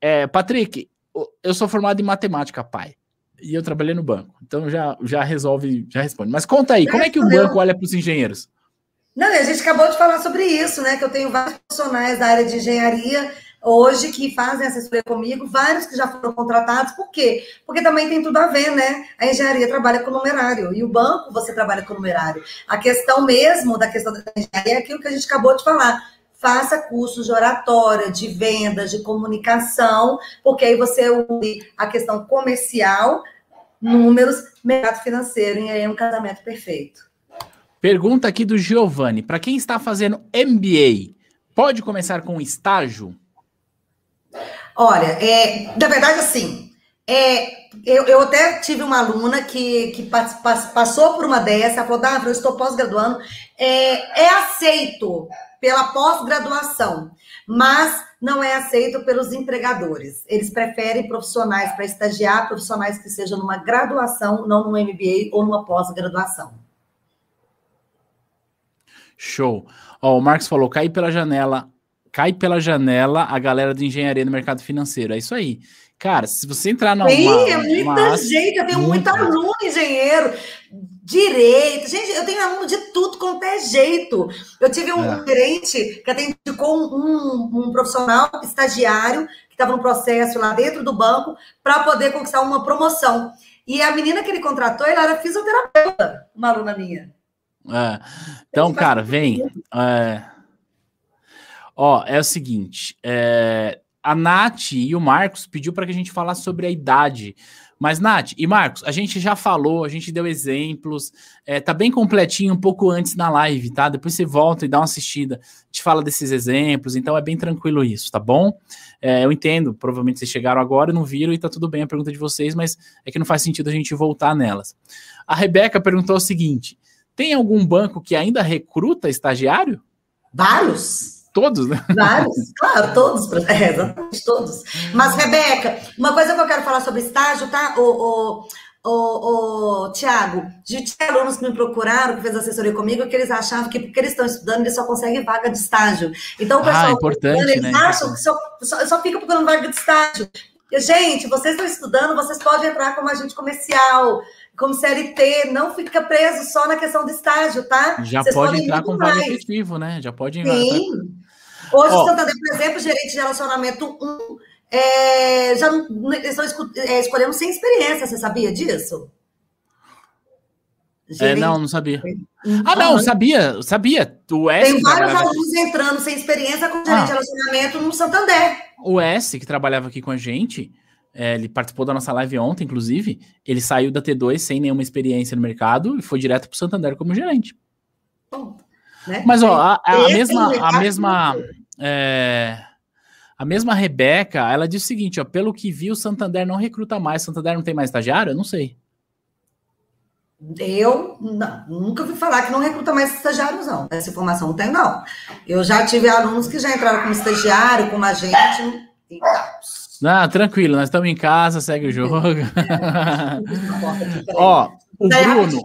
É, Patrick, eu sou formado em matemática, pai. E eu trabalhei no banco. Então já, já resolve, já responde. Mas conta aí, como é que o banco olha para os engenheiros? Não, a gente acabou de falar sobre isso, né? Que eu tenho vários profissionais da área de engenharia hoje que fazem assessoria comigo, vários que já foram contratados. Por quê? Porque também tem tudo a ver, né? A engenharia trabalha com numerário e o banco você trabalha com numerário. A questão mesmo da questão da engenharia é aquilo que a gente acabou de falar. Faça cursos de oratória, de vendas, de comunicação, porque aí você une a questão comercial, números, mercado financeiro, e aí é um casamento perfeito. Pergunta aqui do Giovanni. Para quem está fazendo MBA, pode começar com estágio? Olha, é, na verdade, assim, é, eu, eu até tive uma aluna que, que pass, pass, passou por uma dessa, ela falou, Dávila, eu estou pós-graduando, é, é aceito pela pós-graduação, mas não é aceito pelos empregadores. Eles preferem profissionais para estagiar, profissionais que sejam numa graduação, não num MBA ou numa pós-graduação. Show. Ó, o Marcos falou: cai pela janela, cai pela janela a galera de engenharia no mercado financeiro. É isso aí. Cara, se você entrar na. Sim, é muita uma, gente, eu tenho muito aluno engenheiro, direito. Gente, eu tenho aluno de tudo quanto é jeito. Eu tive um é. gerente que atendeu com um, um profissional estagiário que estava no processo lá dentro do banco para poder conquistar uma promoção. E a menina que ele contratou, ela era fisioterapeuta, uma aluna minha. É. Então, cara, vem. É... Ó, é o seguinte: é... a Nath e o Marcos pediu para que a gente falasse sobre a idade. Mas, Nath e Marcos, a gente já falou, a gente deu exemplos, é, tá bem completinho um pouco antes na live, tá? Depois você volta e dá uma assistida, gente fala desses exemplos, então é bem tranquilo isso, tá bom? É, eu entendo, provavelmente vocês chegaram agora e não viram e tá tudo bem a pergunta de vocês, mas é que não faz sentido a gente voltar nelas. A Rebeca perguntou o seguinte: tem algum banco que ainda recruta estagiário? Vários. Todos, né? Vários, claro, todos, é, exatamente todos. Mas, Rebeca, uma coisa que eu quero falar sobre estágio, tá? O, o, o, o Tiago, de alunos que me procuraram, que fez assessoria comigo, que eles achavam que porque eles estão estudando, eles só conseguem vaga de estágio. Então, o ah, pessoal, ah, importante, eles né? acham que só, só, só fica procurando vaga de estágio. Gente, vocês estão estudando, vocês podem entrar como agente comercial, como CLT, não fica preso só na questão do estágio, tá? Já Vocês pode entrar com vaga efetivo, né? Já pode entrar. Hoje, oh. Santander, por exemplo, gerente de relacionamento 1, é, já estão é, escolhendo sem experiência, você sabia disso? É, não, não sabia. Ah, não, sabia, sabia. O S Tem vários alunos entrando sem experiência com gerente ah. de relacionamento no Santander. O S, que trabalhava aqui com a gente, é, ele participou da nossa live ontem, inclusive. Ele saiu da T2 sem nenhuma experiência no mercado e foi direto para o Santander como gerente. Né? Mas ó, a, a mesma, a mesma, é, a mesma Rebeca, ela disse o seguinte, ó, pelo que viu, o Santander não recruta mais. Santander não tem mais estagiário? Eu não sei. Eu não, nunca ouvi falar que não recruta mais estagiários, não. Essa informação não tem, não. Eu já tive alunos que já entraram como estagiário, como agente e tal. Ah, tranquilo, nós estamos em casa, segue o jogo. ó, o Bruno.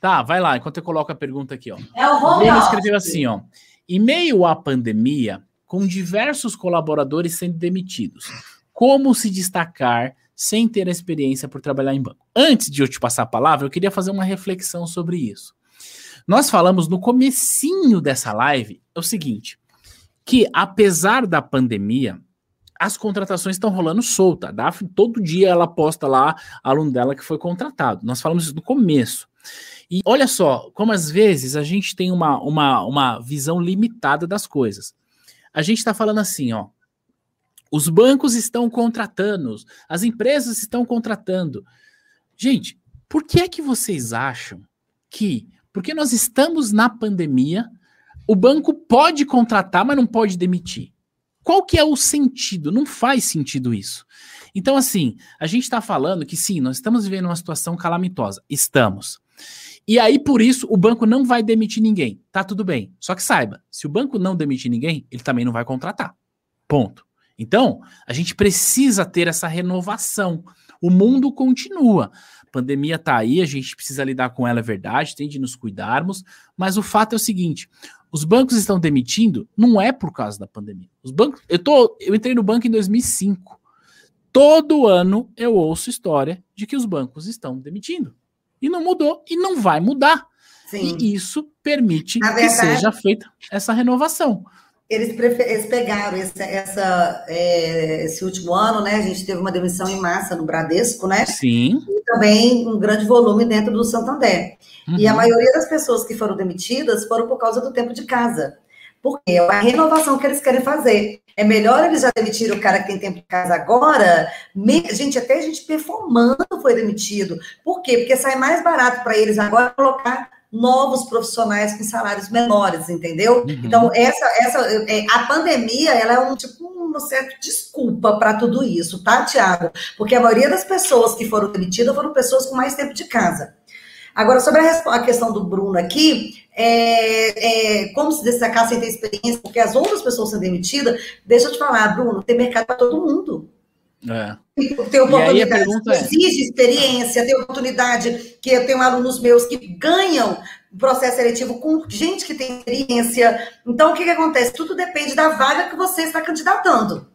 Tá, vai lá, enquanto eu coloco a pergunta aqui, ó. É o, o Bruno escreveu assim, ó. Em meio à pandemia, com diversos colaboradores sendo demitidos, como se destacar sem ter a experiência por trabalhar em banco? Antes de eu te passar a palavra, eu queria fazer uma reflexão sobre isso. Nós falamos no comecinho dessa live o seguinte, que apesar da pandemia, as contratações estão rolando solta. A todo dia ela posta lá aluno dela que foi contratado. Nós falamos isso no começo. E olha só, como às vezes a gente tem uma, uma, uma visão limitada das coisas. A gente está falando assim, ó. Os bancos estão contratando, as empresas estão contratando. Gente, por que é que vocês acham que, porque nós estamos na pandemia, o banco pode contratar, mas não pode demitir? Qual que é o sentido? Não faz sentido isso. Então, assim, a gente está falando que sim, nós estamos vivendo uma situação calamitosa. Estamos. E aí, por isso, o banco não vai demitir ninguém. Tá tudo bem. Só que saiba, se o banco não demitir ninguém, ele também não vai contratar. Ponto. Então, a gente precisa ter essa renovação. O mundo continua. A pandemia tá aí, a gente precisa lidar com ela, é verdade, tem de nos cuidarmos, mas o fato é o seguinte: os bancos estão demitindo, não é por causa da pandemia. Os bancos, eu tô, eu entrei no banco em 2005. Todo ano eu ouço história de que os bancos estão demitindo. E não mudou e não vai mudar. Sim. E isso permite verdade, que seja feita essa renovação. Eles, eles pegaram esse, essa, é, esse último ano, né? A gente teve uma demissão em massa no Bradesco, né? Sim. E também um grande volume dentro do Santander. Uhum. E a maioria das pessoas que foram demitidas foram por causa do tempo de casa. Porque é a renovação que eles querem fazer. É melhor eles já demitirem o cara que tem tempo de casa agora. Me... Gente, até a gente performando foi demitido. Por quê? Porque sai mais barato para eles agora colocar novos profissionais com salários menores, entendeu? Uhum. Então, essa, essa, é, a pandemia, ela é um tipo uma certa desculpa para tudo isso, tá, Tiago? Porque a maioria das pessoas que foram demitidas foram pessoas com mais tempo de casa. Agora, sobre a, a questão do Bruno aqui, é, é, como se destacar sem ter experiência, porque as outras pessoas são demitidas, deixa eu te falar, Bruno, tem mercado para todo mundo. É. Tem oportunidade, é... exige experiência, tem oportunidade que eu tenho alunos meus que ganham processo seletivo com gente que tem experiência. Então, o que, que acontece? Tudo depende da vaga que você está candidatando.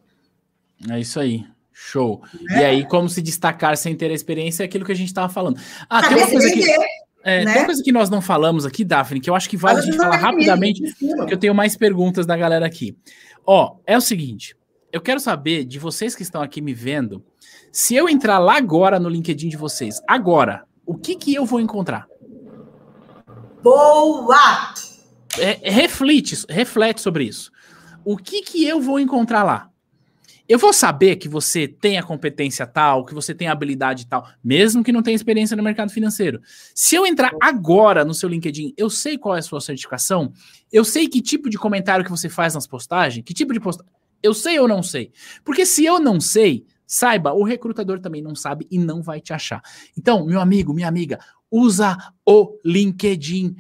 É isso aí. Show. É. E aí, como se destacar sem ter a experiência é aquilo que a gente estava falando. Ah, tem uma coisa que. É, né? Tem uma coisa que nós não falamos aqui, Daphne, que eu acho que vale a gente falar rapidamente, porque eu tenho mais perguntas da galera aqui. Ó, é o seguinte: eu quero saber de vocês que estão aqui me vendo, se eu entrar lá agora no LinkedIn de vocês, agora, o que que eu vou encontrar? Boa! É, reflete, reflete sobre isso. O que que eu vou encontrar lá? Eu vou saber que você tem a competência tal, que você tem a habilidade tal, mesmo que não tenha experiência no mercado financeiro. Se eu entrar agora no seu LinkedIn, eu sei qual é a sua certificação, eu sei que tipo de comentário que você faz nas postagens, que tipo de postagem. Eu sei ou não sei? Porque se eu não sei, saiba, o recrutador também não sabe e não vai te achar. Então, meu amigo, minha amiga, usa o LinkedIn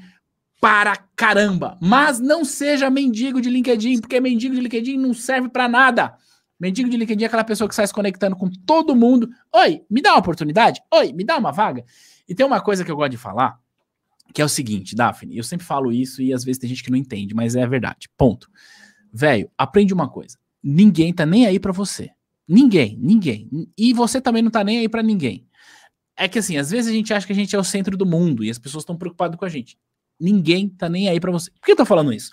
para caramba, mas não seja mendigo de LinkedIn, porque mendigo de LinkedIn não serve para nada. Mendigo de LinkedIn é aquela pessoa que sai se conectando com todo mundo. Oi, me dá uma oportunidade? Oi, me dá uma vaga? E tem uma coisa que eu gosto de falar, que é o seguinte, Daphne, eu sempre falo isso e às vezes tem gente que não entende, mas é a verdade. Ponto. Velho, aprende uma coisa ninguém tá nem aí para você. Ninguém, ninguém. E você também não tá nem aí para ninguém. É que assim, às vezes a gente acha que a gente é o centro do mundo e as pessoas estão preocupadas com a gente. Ninguém tá nem aí para você. Por que eu tô falando isso?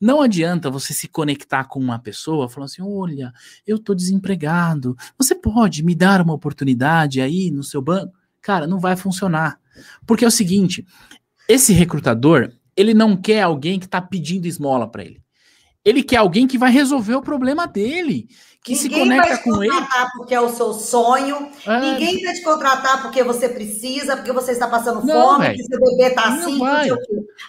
Não adianta você se conectar com uma pessoa falando assim: olha, eu tô desempregado, você pode me dar uma oportunidade aí no seu banco? Cara, não vai funcionar. Porque é o seguinte: esse recrutador, ele não quer alguém que tá pedindo esmola para ele. Ele quer alguém que vai resolver o problema dele, que Ninguém se conecta com ele. porque é o seu sonho. É. Ninguém vai te contratar porque você precisa, porque você está passando não, fome, véio. porque seu bebê está assim.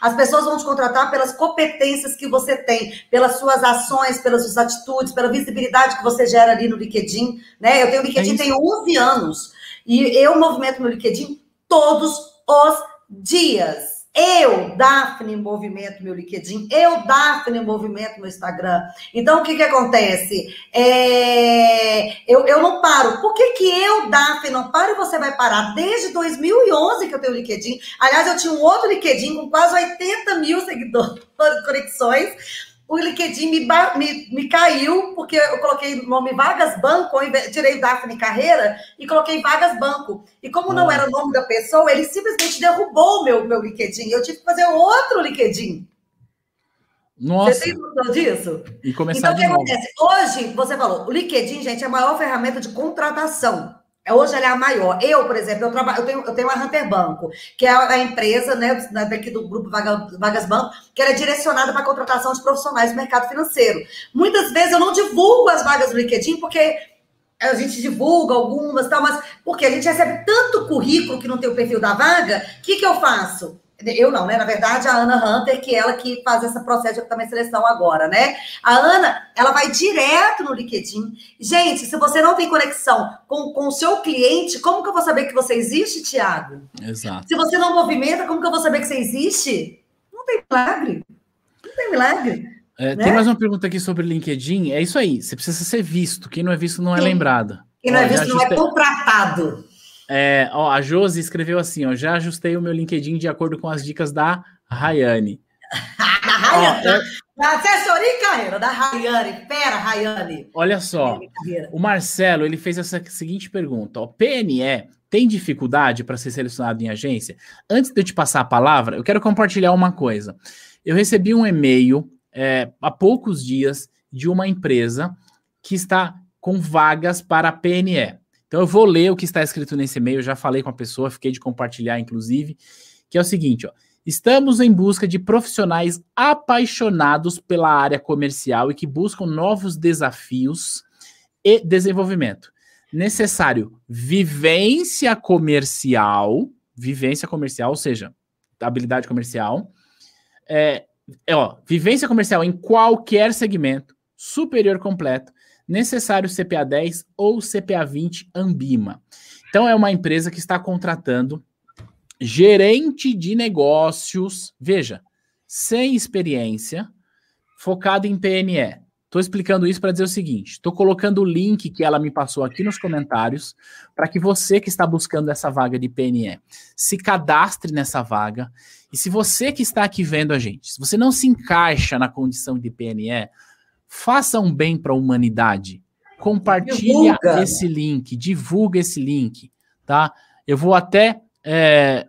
As pessoas vão te contratar pelas competências que você tem, pelas suas ações, pelas suas atitudes, pela visibilidade que você gera ali no LinkedIn. Né? Eu tenho LinkedIn é tem 11 anos e eu movimento meu LinkedIn todos os dias. Eu, Daphne, movimento meu LinkedIn. Eu, Daphne, movimento meu Instagram. Então, o que que acontece? É... Eu, eu não paro. Por que que eu, Daphne, não paro e você vai parar? Desde 2011 que eu tenho LinkedIn. Aliás, eu tinha um outro LinkedIn com quase 80 mil seguidores, conexões o LinkedIn me, me, me, caiu, porque eu coloquei o nome Vagas Banco, tirei Daphne Carreira e coloquei Vagas Banco. E como não era o nome da pessoa, ele simplesmente derrubou o meu, meu LinkedIn. Eu tive que fazer outro LinkedIn. Nossa. Você tem noção disso? E começar então, o que acontece? Hoje, você falou, o LinkedIn, gente, é a maior ferramenta de contratação. É, hoje ela é a maior. Eu, por exemplo, eu, trabalho, eu, tenho, eu tenho a Hunter Banco, que é a empresa né, daqui do grupo Vagas Banco, que ela é direcionada para a contratação de profissionais do mercado financeiro. Muitas vezes eu não divulgo as vagas do LinkedIn porque a gente divulga algumas, tal, mas porque a gente recebe tanto currículo que não tem o perfil da vaga, o que, que eu faço? Eu não, né? Na verdade, a Ana Hunter, que é ela que faz esse processo de também seleção agora, né? A Ana, ela vai direto no LinkedIn. Gente, se você não tem conexão com, com o seu cliente, como que eu vou saber que você existe, Tiago? Exato. Se você não movimenta, como que eu vou saber que você existe? Não tem milagre. Não tem milagre. É, né? Tem mais uma pergunta aqui sobre LinkedIn. É isso aí. Você precisa ser visto. Quem não é visto não é Sim. lembrado. Quem não ó, é visto não é contratado. É, ó, a Josi escreveu assim: ó, já ajustei o meu LinkedIn de acordo com as dicas da Rayane. da Rayane, ó, da assessoria e carreira da Rayane. Pera, Rayane. Olha só, o Marcelo ele fez essa seguinte pergunta: ó, PNE tem dificuldade para ser selecionado em agência? Antes de eu te passar a palavra, eu quero compartilhar uma coisa. Eu recebi um e-mail é, há poucos dias de uma empresa que está com vagas para a PNE. Então eu vou ler o que está escrito nesse e-mail, já falei com a pessoa, fiquei de compartilhar, inclusive, que é o seguinte: ó, estamos em busca de profissionais apaixonados pela área comercial e que buscam novos desafios e desenvolvimento. Necessário vivência comercial, vivência comercial, ou seja, habilidade comercial, é, é, ó, vivência comercial em qualquer segmento, superior completo, necessário CPA 10 ou CPA 20 Ambima. Então é uma empresa que está contratando gerente de negócios, veja, sem experiência, focado em PNE. Estou explicando isso para dizer o seguinte: estou colocando o link que ela me passou aqui nos comentários para que você que está buscando essa vaga de PNE se cadastre nessa vaga. E se você que está aqui vendo a gente, se você não se encaixa na condição de PNE, faça um bem para a humanidade. Compartilha divulga. esse link, divulga esse link, tá? Eu vou até. É,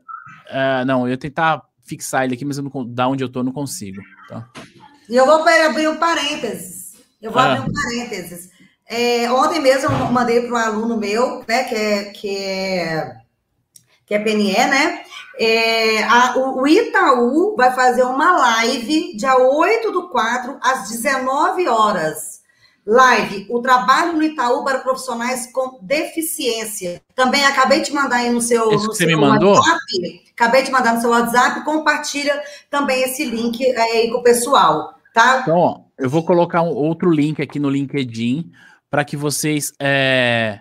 é, não, eu ia tentar fixar ele aqui, mas eu não, da onde eu tô não consigo. Tá? E eu vou abrir um parênteses. Eu vou ah. abrir um parênteses. É, ontem mesmo eu mandei para um aluno meu, né, que é, que é, que é PNE, né? É, a, o, Itaú vai fazer uma live dia 8 do 4, às 19 horas. Live, o trabalho no Itaú para profissionais com deficiência. Também acabei de mandar aí no seu, no seu me mandou? WhatsApp. Acabei de mandar no seu WhatsApp. Compartilha também esse link aí com o pessoal, tá? Então, ó, eu vou colocar um outro link aqui no LinkedIn para que vocês é,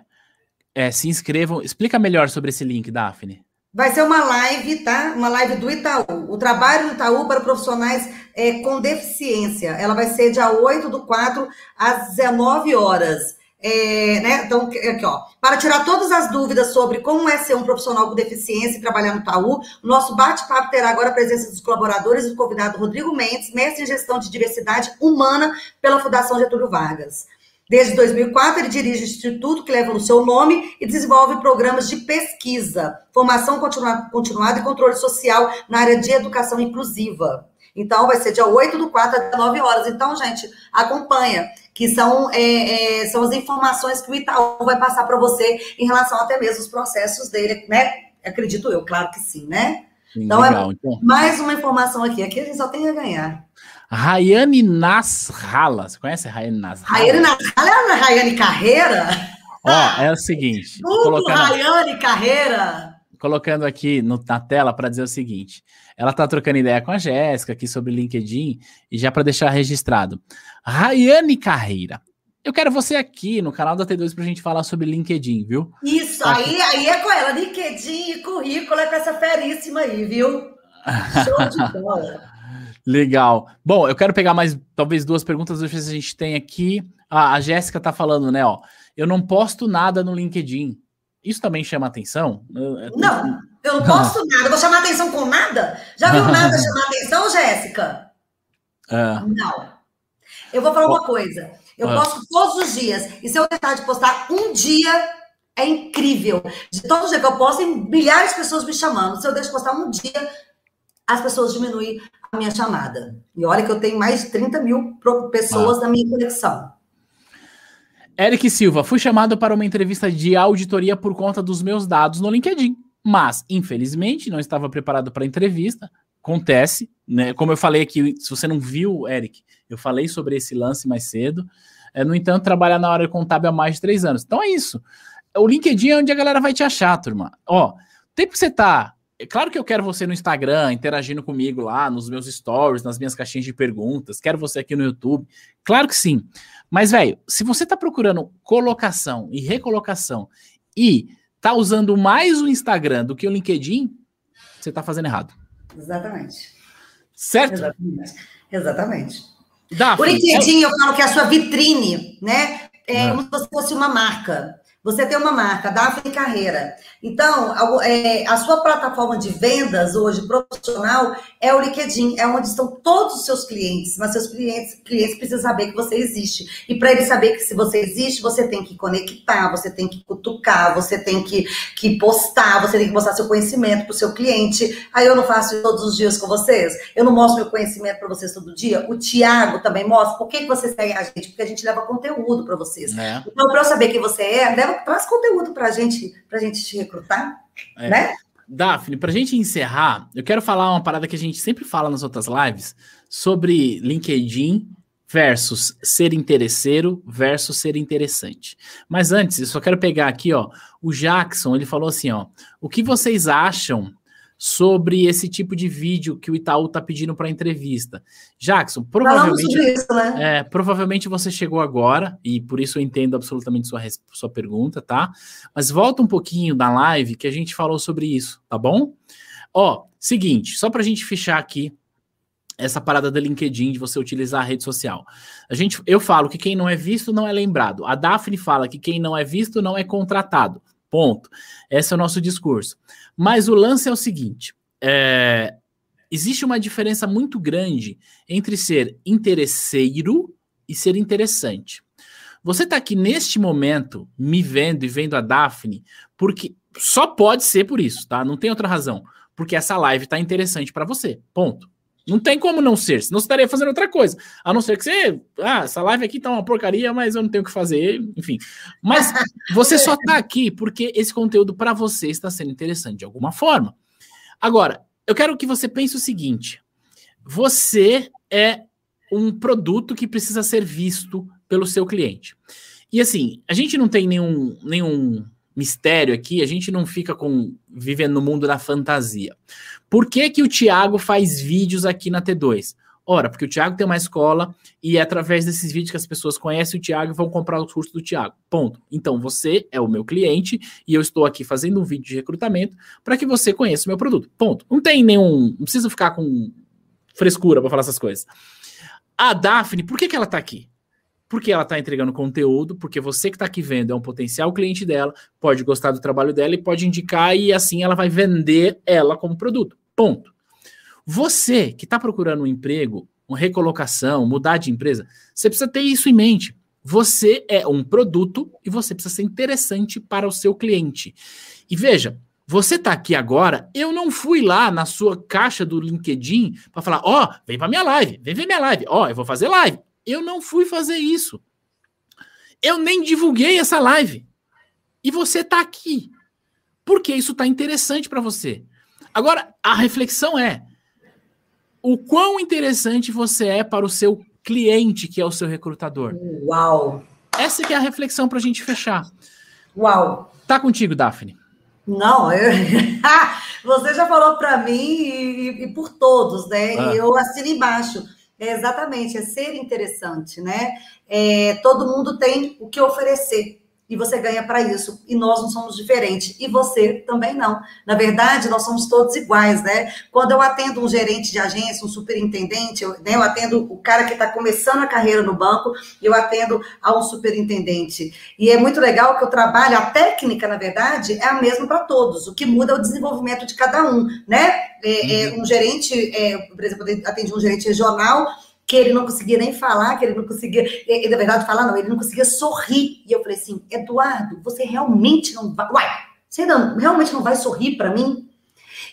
é, se inscrevam. Explica melhor sobre esse link, Daphne. Vai ser uma live, tá? Uma live do Itaú. O trabalho do Itaú para profissionais é, com deficiência. Ela vai ser dia 8 do 4 às 19 horas. É, né? Então, aqui, ó. Para tirar todas as dúvidas sobre como é ser um profissional com deficiência e trabalhar no Itaú, nosso bate-papo terá agora a presença dos colaboradores e do convidado Rodrigo Mendes, mestre em gestão de diversidade humana pela Fundação Getúlio Vargas. Desde 2004, ele dirige o instituto que leva o seu nome e desenvolve programas de pesquisa, formação continuada e controle social na área de educação inclusiva. Então, vai ser dia 8 do 4 às 9 horas. Então, gente, acompanha, que são, é, é, são as informações que o Itaú vai passar para você em relação até mesmo aos processos dele, né? Acredito eu, claro que sim, né? Então, é legal, é então. mais uma informação aqui. Aqui a gente só tem a ganhar. Rayane Nasralla. Você conhece a Rayane Nasralla? Rayane Nasralla é a Rayane Carreira? Ó, é o seguinte. Tudo colocando, Rayane Carreira. Colocando aqui no, na tela para dizer o seguinte. Ela tá trocando ideia com a Jéssica aqui sobre LinkedIn e já para deixar registrado. Rayane Carreira. Eu quero você aqui no canal da T2 para a gente falar sobre LinkedIn, viu? Isso, tá aí, aí é com ela. LinkedIn e currículo é com essa feríssima aí, viu? Show de bola. Legal. Bom, eu quero pegar mais talvez duas perguntas. Deixa eu ver se a gente tem aqui. Ah, a Jéssica tá falando, né? Ó, eu não posto nada no LinkedIn. Isso também chama atenção? Não, eu não posto nada. Vou chamar atenção com nada? Já viu nada chamar atenção, Jéssica? É. Não. Eu vou falar uma coisa. Eu é. posto todos os dias. E se eu deixar de postar um dia, é incrível. De todo dia que eu posto, tem milhares de pessoas me chamando. Se eu deixo de postar um dia, as pessoas diminuem a minha chamada. E olha que eu tenho mais de 30 mil pessoas ah. na minha conexão. Eric Silva, fui chamado para uma entrevista de auditoria por conta dos meus dados no LinkedIn, mas infelizmente não estava preparado para a entrevista. Acontece, né? Como eu falei aqui, se você não viu, Eric, eu falei sobre esse lance mais cedo. É, no entanto, trabalhar na área contábil há mais de três anos. Então é isso. O LinkedIn é onde a galera vai te achar, turma. Ó, o tempo que você tá é claro que eu quero você no Instagram, interagindo comigo lá, nos meus stories, nas minhas caixinhas de perguntas. Quero você aqui no YouTube. Claro que sim. Mas, velho, se você tá procurando colocação e recolocação e tá usando mais o Instagram do que o LinkedIn, você tá fazendo errado. Exatamente. Certo? Exatamente. Exatamente. o LinkedIn, eu... eu falo que é a sua vitrine, né? É, é. como se fosse uma marca. Você tem uma marca, Daphne Carreira. Então, é, a sua plataforma de vendas hoje profissional é o LinkedIn, é onde estão todos os seus clientes, mas seus clientes, clientes precisam saber que você existe. E para eles saber que se você existe, você tem que conectar, você tem que cutucar, você tem que, que postar, você tem que mostrar seu conhecimento para o seu cliente. Aí eu não faço isso todos os dias com vocês, eu não mostro meu conhecimento para vocês todo dia. O Tiago também mostra. Por que, que vocês seguem a gente? Porque a gente leva conteúdo para vocês. É. Então, para eu saber quem você é, leva traz conteúdo para gente, a gente te recrutar, é. né? Daphne, para a gente encerrar, eu quero falar uma parada que a gente sempre fala nas outras lives sobre LinkedIn versus ser interesseiro versus ser interessante. Mas antes, eu só quero pegar aqui, ó, o Jackson, ele falou assim, ó, o que vocês acham sobre esse tipo de vídeo que o Itaú está pedindo para entrevista. Jackson, provavelmente, isso, né? é, provavelmente você chegou agora e por isso eu entendo absolutamente sua, sua pergunta, tá? Mas volta um pouquinho da live que a gente falou sobre isso, tá bom? Ó, seguinte, só para a gente fechar aqui essa parada do LinkedIn, de você utilizar a rede social. A gente, eu falo que quem não é visto não é lembrado. A Daphne fala que quem não é visto não é contratado. Ponto. Esse é o nosso discurso. Mas o lance é o seguinte: é, existe uma diferença muito grande entre ser interesseiro e ser interessante. Você está aqui neste momento me vendo e vendo a Daphne porque só pode ser por isso, tá? Não tem outra razão. Porque essa live está interessante para você. Ponto. Não tem como não ser, senão você estaria fazendo outra coisa. A não ser que você. Ah, essa live aqui tá uma porcaria, mas eu não tenho o que fazer, enfim. Mas você só tá aqui porque esse conteúdo para você está sendo interessante de alguma forma. Agora, eu quero que você pense o seguinte: você é um produto que precisa ser visto pelo seu cliente. E assim, a gente não tem nenhum, nenhum mistério aqui, a gente não fica com vivendo no mundo da fantasia. Por que, que o Tiago faz vídeos aqui na T2? Ora, porque o Tiago tem uma escola e é através desses vídeos que as pessoas conhecem o Tiago e vão comprar os cursos do Tiago. Ponto. Então você é o meu cliente e eu estou aqui fazendo um vídeo de recrutamento para que você conheça o meu produto. Ponto. Não tem nenhum. Não precisa ficar com frescura para falar essas coisas. A Daphne, por que, que ela está aqui? Porque ela está entregando conteúdo, porque você que está aqui vendo é um potencial cliente dela, pode gostar do trabalho dela e pode indicar, e assim ela vai vender ela como produto. Ponto. Você que está procurando um emprego, uma recolocação, mudar de empresa, você precisa ter isso em mente. Você é um produto e você precisa ser interessante para o seu cliente. E veja, você está aqui agora, eu não fui lá na sua caixa do LinkedIn para falar, ó, oh, vem para minha live, vem ver minha live, ó, oh, eu vou fazer live. Eu não fui fazer isso. Eu nem divulguei essa live. E você está aqui. Porque isso está interessante para você. Agora, a reflexão é: o quão interessante você é para o seu cliente, que é o seu recrutador? Uau! Essa que é a reflexão para a gente fechar. Uau! Tá contigo, Daphne. Não, eu... você já falou para mim e, e, por todos, né? Ah. Eu assino embaixo. É exatamente, é ser interessante, né? É, todo mundo tem o que oferecer e você ganha para isso. E nós não somos diferentes. E você também não. Na verdade, nós somos todos iguais, né? Quando eu atendo um gerente de agência, um superintendente, eu, né, eu atendo o cara que está começando a carreira no banco, eu atendo a um superintendente. E é muito legal que eu trabalho, a técnica, na verdade, é a mesma para todos. O que muda é o desenvolvimento de cada um, né? É, é, uhum. um gerente, é, por exemplo, eu atendi um gerente regional que ele não conseguia nem falar, que ele não conseguia, ele, na verdade, falar não, ele não conseguia sorrir. E eu falei assim, Eduardo, você realmente não vai, uai, você não, realmente não vai sorrir para mim?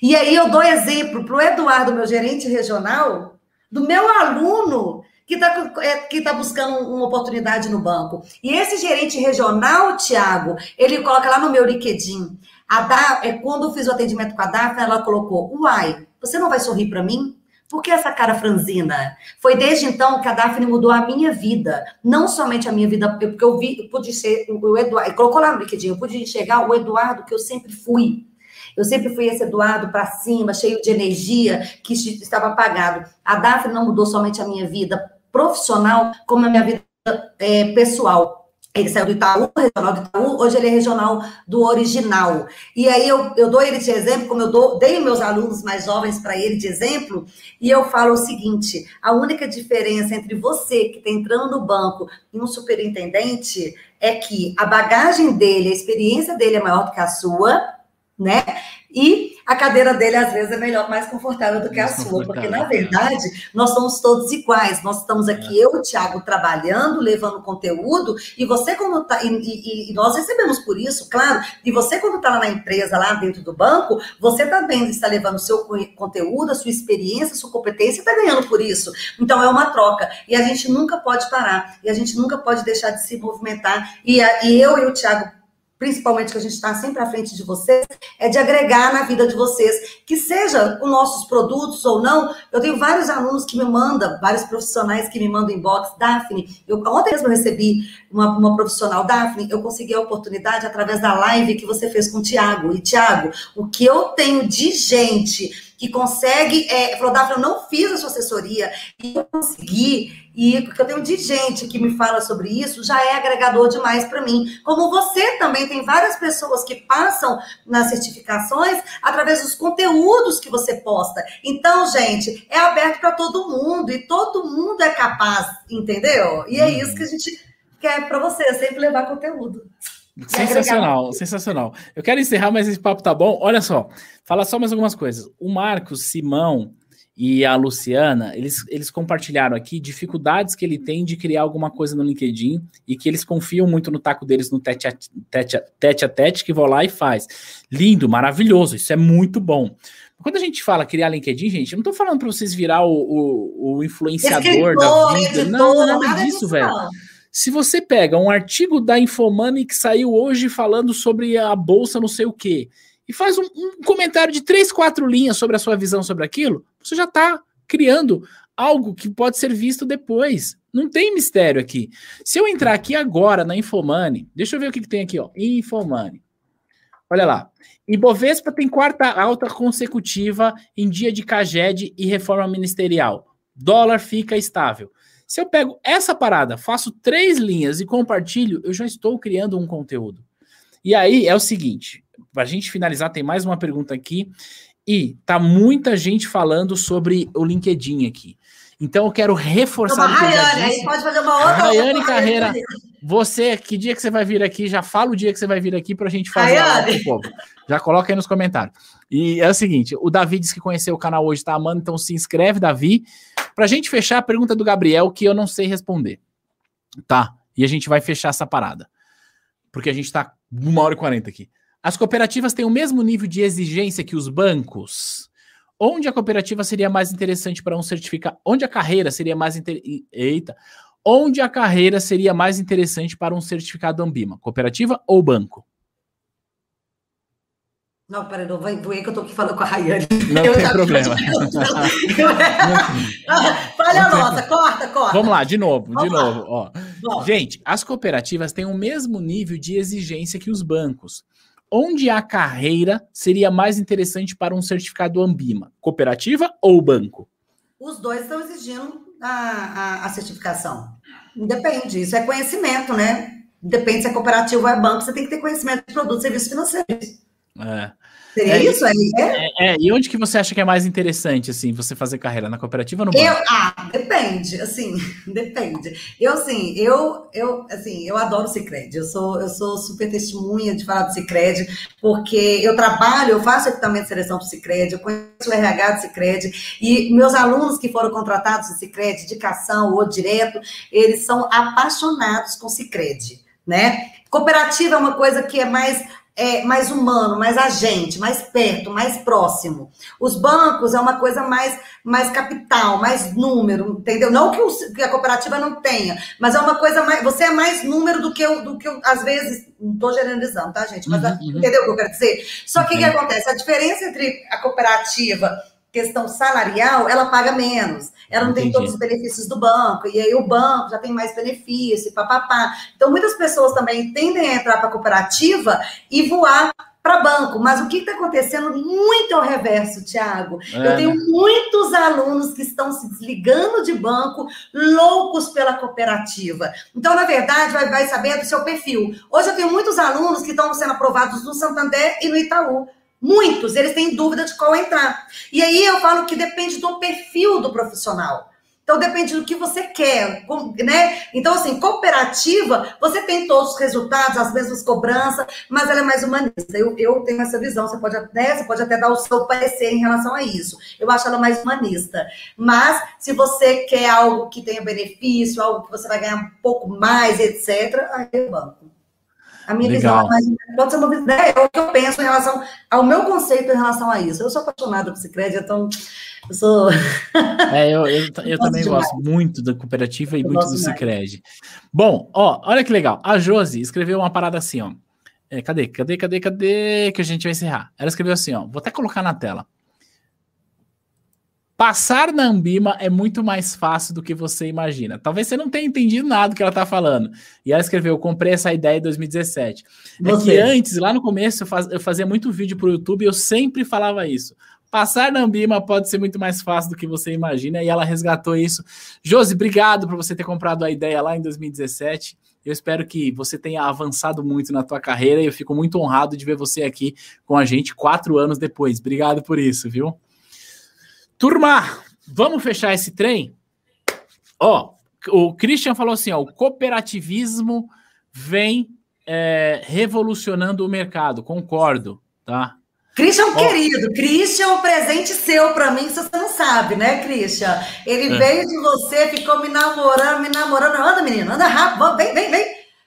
E aí eu dou exemplo para o Eduardo, meu gerente regional, do meu aluno que está é, que tá buscando uma oportunidade no banco. E esse gerente regional, Tiago, ele coloca lá no meu LinkedIn. A da, é, quando eu fiz o atendimento com a Daphne, ela colocou: Uai, você não vai sorrir para mim? Por que essa cara franzina? Foi desde então que a Daphne mudou a minha vida. Não somente a minha vida, porque eu vi, eu pude ser o Eduardo, colocou lá no LinkedIn, eu pude enxergar o Eduardo que eu sempre fui. Eu sempre fui esse Eduardo para cima, cheio de energia, que estava apagado. A Daphne não mudou somente a minha vida profissional, como a minha vida é, pessoal. Ele saiu do Itaú, regional do Itaú, hoje ele é regional do original. E aí eu, eu dou ele de exemplo, como eu dou, dei meus alunos mais jovens para ele de exemplo, e eu falo o seguinte: a única diferença entre você que está entrando no banco e um superintendente é que a bagagem dele, a experiência dele é maior do que a sua, né? E a cadeira dele, às vezes, é melhor, mais confortável do que a sua, porque, na verdade, nós somos todos iguais. Nós estamos aqui, é. eu e o Thiago, trabalhando, levando conteúdo, e você, quando está. E, e, e, nós recebemos por isso, claro, e você, quando está lá na empresa, lá dentro do banco, você também está levando o seu conteúdo, a sua experiência, a sua competência, está ganhando por isso. Então, é uma troca. E a gente nunca pode parar, e a gente nunca pode deixar de se movimentar. E, a, e eu e o Thiago principalmente que a gente está sempre à frente de vocês, é de agregar na vida de vocês, que seja com nossos produtos ou não. Eu tenho vários alunos que me mandam, vários profissionais que me mandam inbox, Daphne, eu, ontem mesmo eu recebi uma, uma profissional, Daphne, eu consegui a oportunidade através da live que você fez com o Tiago. E, Tiago, o que eu tenho de gente que consegue, é, falou, Daphne, eu não fiz a sua assessoria e eu consegui, e porque eu tenho de gente que me fala sobre isso, já é agregador demais para mim. Como você também tem várias pessoas que passam nas certificações através dos conteúdos que você posta. Então, gente, é aberto para todo mundo e todo mundo é capaz, entendeu? E é isso que a gente quer para você, sempre levar conteúdo. Sensacional, sensacional. Eu quero encerrar, mas esse papo tá bom. Olha só, fala só mais algumas coisas. O Marcos, Simão e a Luciana, eles, eles compartilharam aqui dificuldades que ele tem de criar alguma coisa no LinkedIn e que eles confiam muito no taco deles no tete a tete, tete, a tete que vão lá e faz. Lindo, maravilhoso, isso é muito bom. Quando a gente fala criar LinkedIn, gente, eu não tô falando para vocês virar o, o, o influenciador Escritor, da vida. Editor, não, nada, nada disso, velho. Não. Se você pega um artigo da Infomoney que saiu hoje falando sobre a bolsa não sei o quê, e faz um, um comentário de três, quatro linhas sobre a sua visão sobre aquilo, você já está criando algo que pode ser visto depois. Não tem mistério aqui. Se eu entrar aqui agora na Infomoney, deixa eu ver o que, que tem aqui, ó. Infomoney. Olha lá. Ibovespa tem quarta alta consecutiva em dia de CAGED e reforma ministerial. Dólar fica estável. Se eu pego essa parada, faço três linhas e compartilho, eu já estou criando um conteúdo. E aí é o seguinte, para a gente finalizar, tem mais uma pergunta aqui. E tá muita gente falando sobre o LinkedIn aqui. Então eu quero reforçar. Uma Rayane, aí pode fazer uma outra. Rayane Carreira, você, que dia que você vai vir aqui? Já fala o dia que você vai vir aqui para a gente fazer o povo. Já coloca aí nos comentários. E é o seguinte: o Davi disse que conheceu o canal hoje, tá amando, então se inscreve, Davi. Para a gente fechar a pergunta do Gabriel, que eu não sei responder. Tá? E a gente vai fechar essa parada. Porque a gente está uma hora e quarenta aqui. As cooperativas têm o mesmo nível de exigência que os bancos? Onde a cooperativa seria mais interessante para um certificado? Onde a carreira seria mais inter... Eita. Onde a carreira seria mais interessante para um certificado Ambima? Cooperativa ou banco? Não, peraí, não vai doer que eu tô aqui falando com a Rayane. Não eu tem problema. Falha nossa, corta, corta. Vamos lá, de novo, Vamos de lá. novo. Ó. Gente, as cooperativas têm o mesmo nível de exigência que os bancos onde a carreira seria mais interessante para um certificado Ambima? Cooperativa ou banco? Os dois estão exigindo a, a, a certificação. Depende, isso é conhecimento, né? Depende se é cooperativo ou é banco, você tem que ter conhecimento de produtos e serviços financeiros. É. Seria é, isso aí? É? é? É, E onde que você acha que é mais interessante, assim, você fazer carreira? Na cooperativa ou no banco? Eu, ah, depende, assim, depende. Eu, assim, eu, eu, assim, eu adoro o Cicred. Eu sou, eu sou super testemunha de falar do Cicred, porque eu trabalho, eu faço equipamento de seleção do Cicred, eu conheço o RH do Cicred, e meus alunos que foram contratados do Cicred, indicação ou direto, eles são apaixonados com o Cicred, né? Cooperativa é uma coisa que é mais é, mais humano, mais agente, mais perto, mais próximo. Os bancos é uma coisa mais, mais capital, mais número, entendeu? Não que, o, que a cooperativa não tenha, mas é uma coisa mais. Você é mais número do que eu, do que eu, às vezes. Não estou generalizando, tá, gente? Mas uhum, uhum. entendeu o que eu quero dizer? Só que o uhum. que acontece? A diferença entre a cooperativa questão salarial, ela paga menos. Ela não Entendi. tem todos os benefícios do banco, e aí o banco já tem mais benefício, papapá. Então, muitas pessoas também tendem a entrar para a cooperativa e voar para banco. Mas o que está acontecendo muito ao reverso, Tiago? É. Eu tenho muitos alunos que estão se desligando de banco, loucos pela cooperativa. Então, na verdade, vai, vai saber do seu perfil. Hoje eu tenho muitos alunos que estão sendo aprovados no Santander e no Itaú. Muitos, eles têm dúvida de qual entrar. E aí eu falo que depende do perfil do profissional. Então depende do que você quer, né? Então assim, cooperativa, você tem todos os resultados, as mesmas cobranças, mas ela é mais humanista. Eu, eu tenho essa visão. Você pode até, você pode até dar o seu parecer em relação a isso. Eu acho ela mais humanista. Mas se você quer algo que tenha benefício, algo que você vai ganhar um pouco mais, etc, aí é banco. A minha Legal. visão é mais. Pode ser uma visão. É o que eu penso em relação ao meu conceito em relação a isso. Eu sou apaixonada por Cicred, então eu sou. É, eu, eu, eu também demais. gosto muito da cooperativa e eu muito do Cicred. Bom, ó, olha que legal. A Josi escreveu uma parada assim, ó. É, cadê? Cadê? Cadê? Cadê? Que a gente vai encerrar. Ela escreveu assim, ó. Vou até colocar na tela. Passar na Ambima é muito mais fácil do que você imagina. Talvez você não tenha entendido nada do que ela está falando. E ela escreveu: eu comprei essa ideia em 2017. Você. É que antes, lá no começo, eu, faz, eu fazia muito vídeo para o YouTube e eu sempre falava isso. Passar na Ambima pode ser muito mais fácil do que você imagina, e ela resgatou isso. Josi, obrigado por você ter comprado a ideia lá em 2017. Eu espero que você tenha avançado muito na tua carreira e eu fico muito honrado de ver você aqui com a gente quatro anos depois. Obrigado por isso, viu? Turma, vamos fechar esse trem? Ó, o Christian falou assim: ó, o cooperativismo vem é, revolucionando o mercado. Concordo, tá? Christian, oh. querido, Christian, um presente seu para mim, se você não sabe, né, Christian? Ele é. veio de você, ficou me namorando, me namorando. Anda, menino, anda rápido, vem, vem, vem.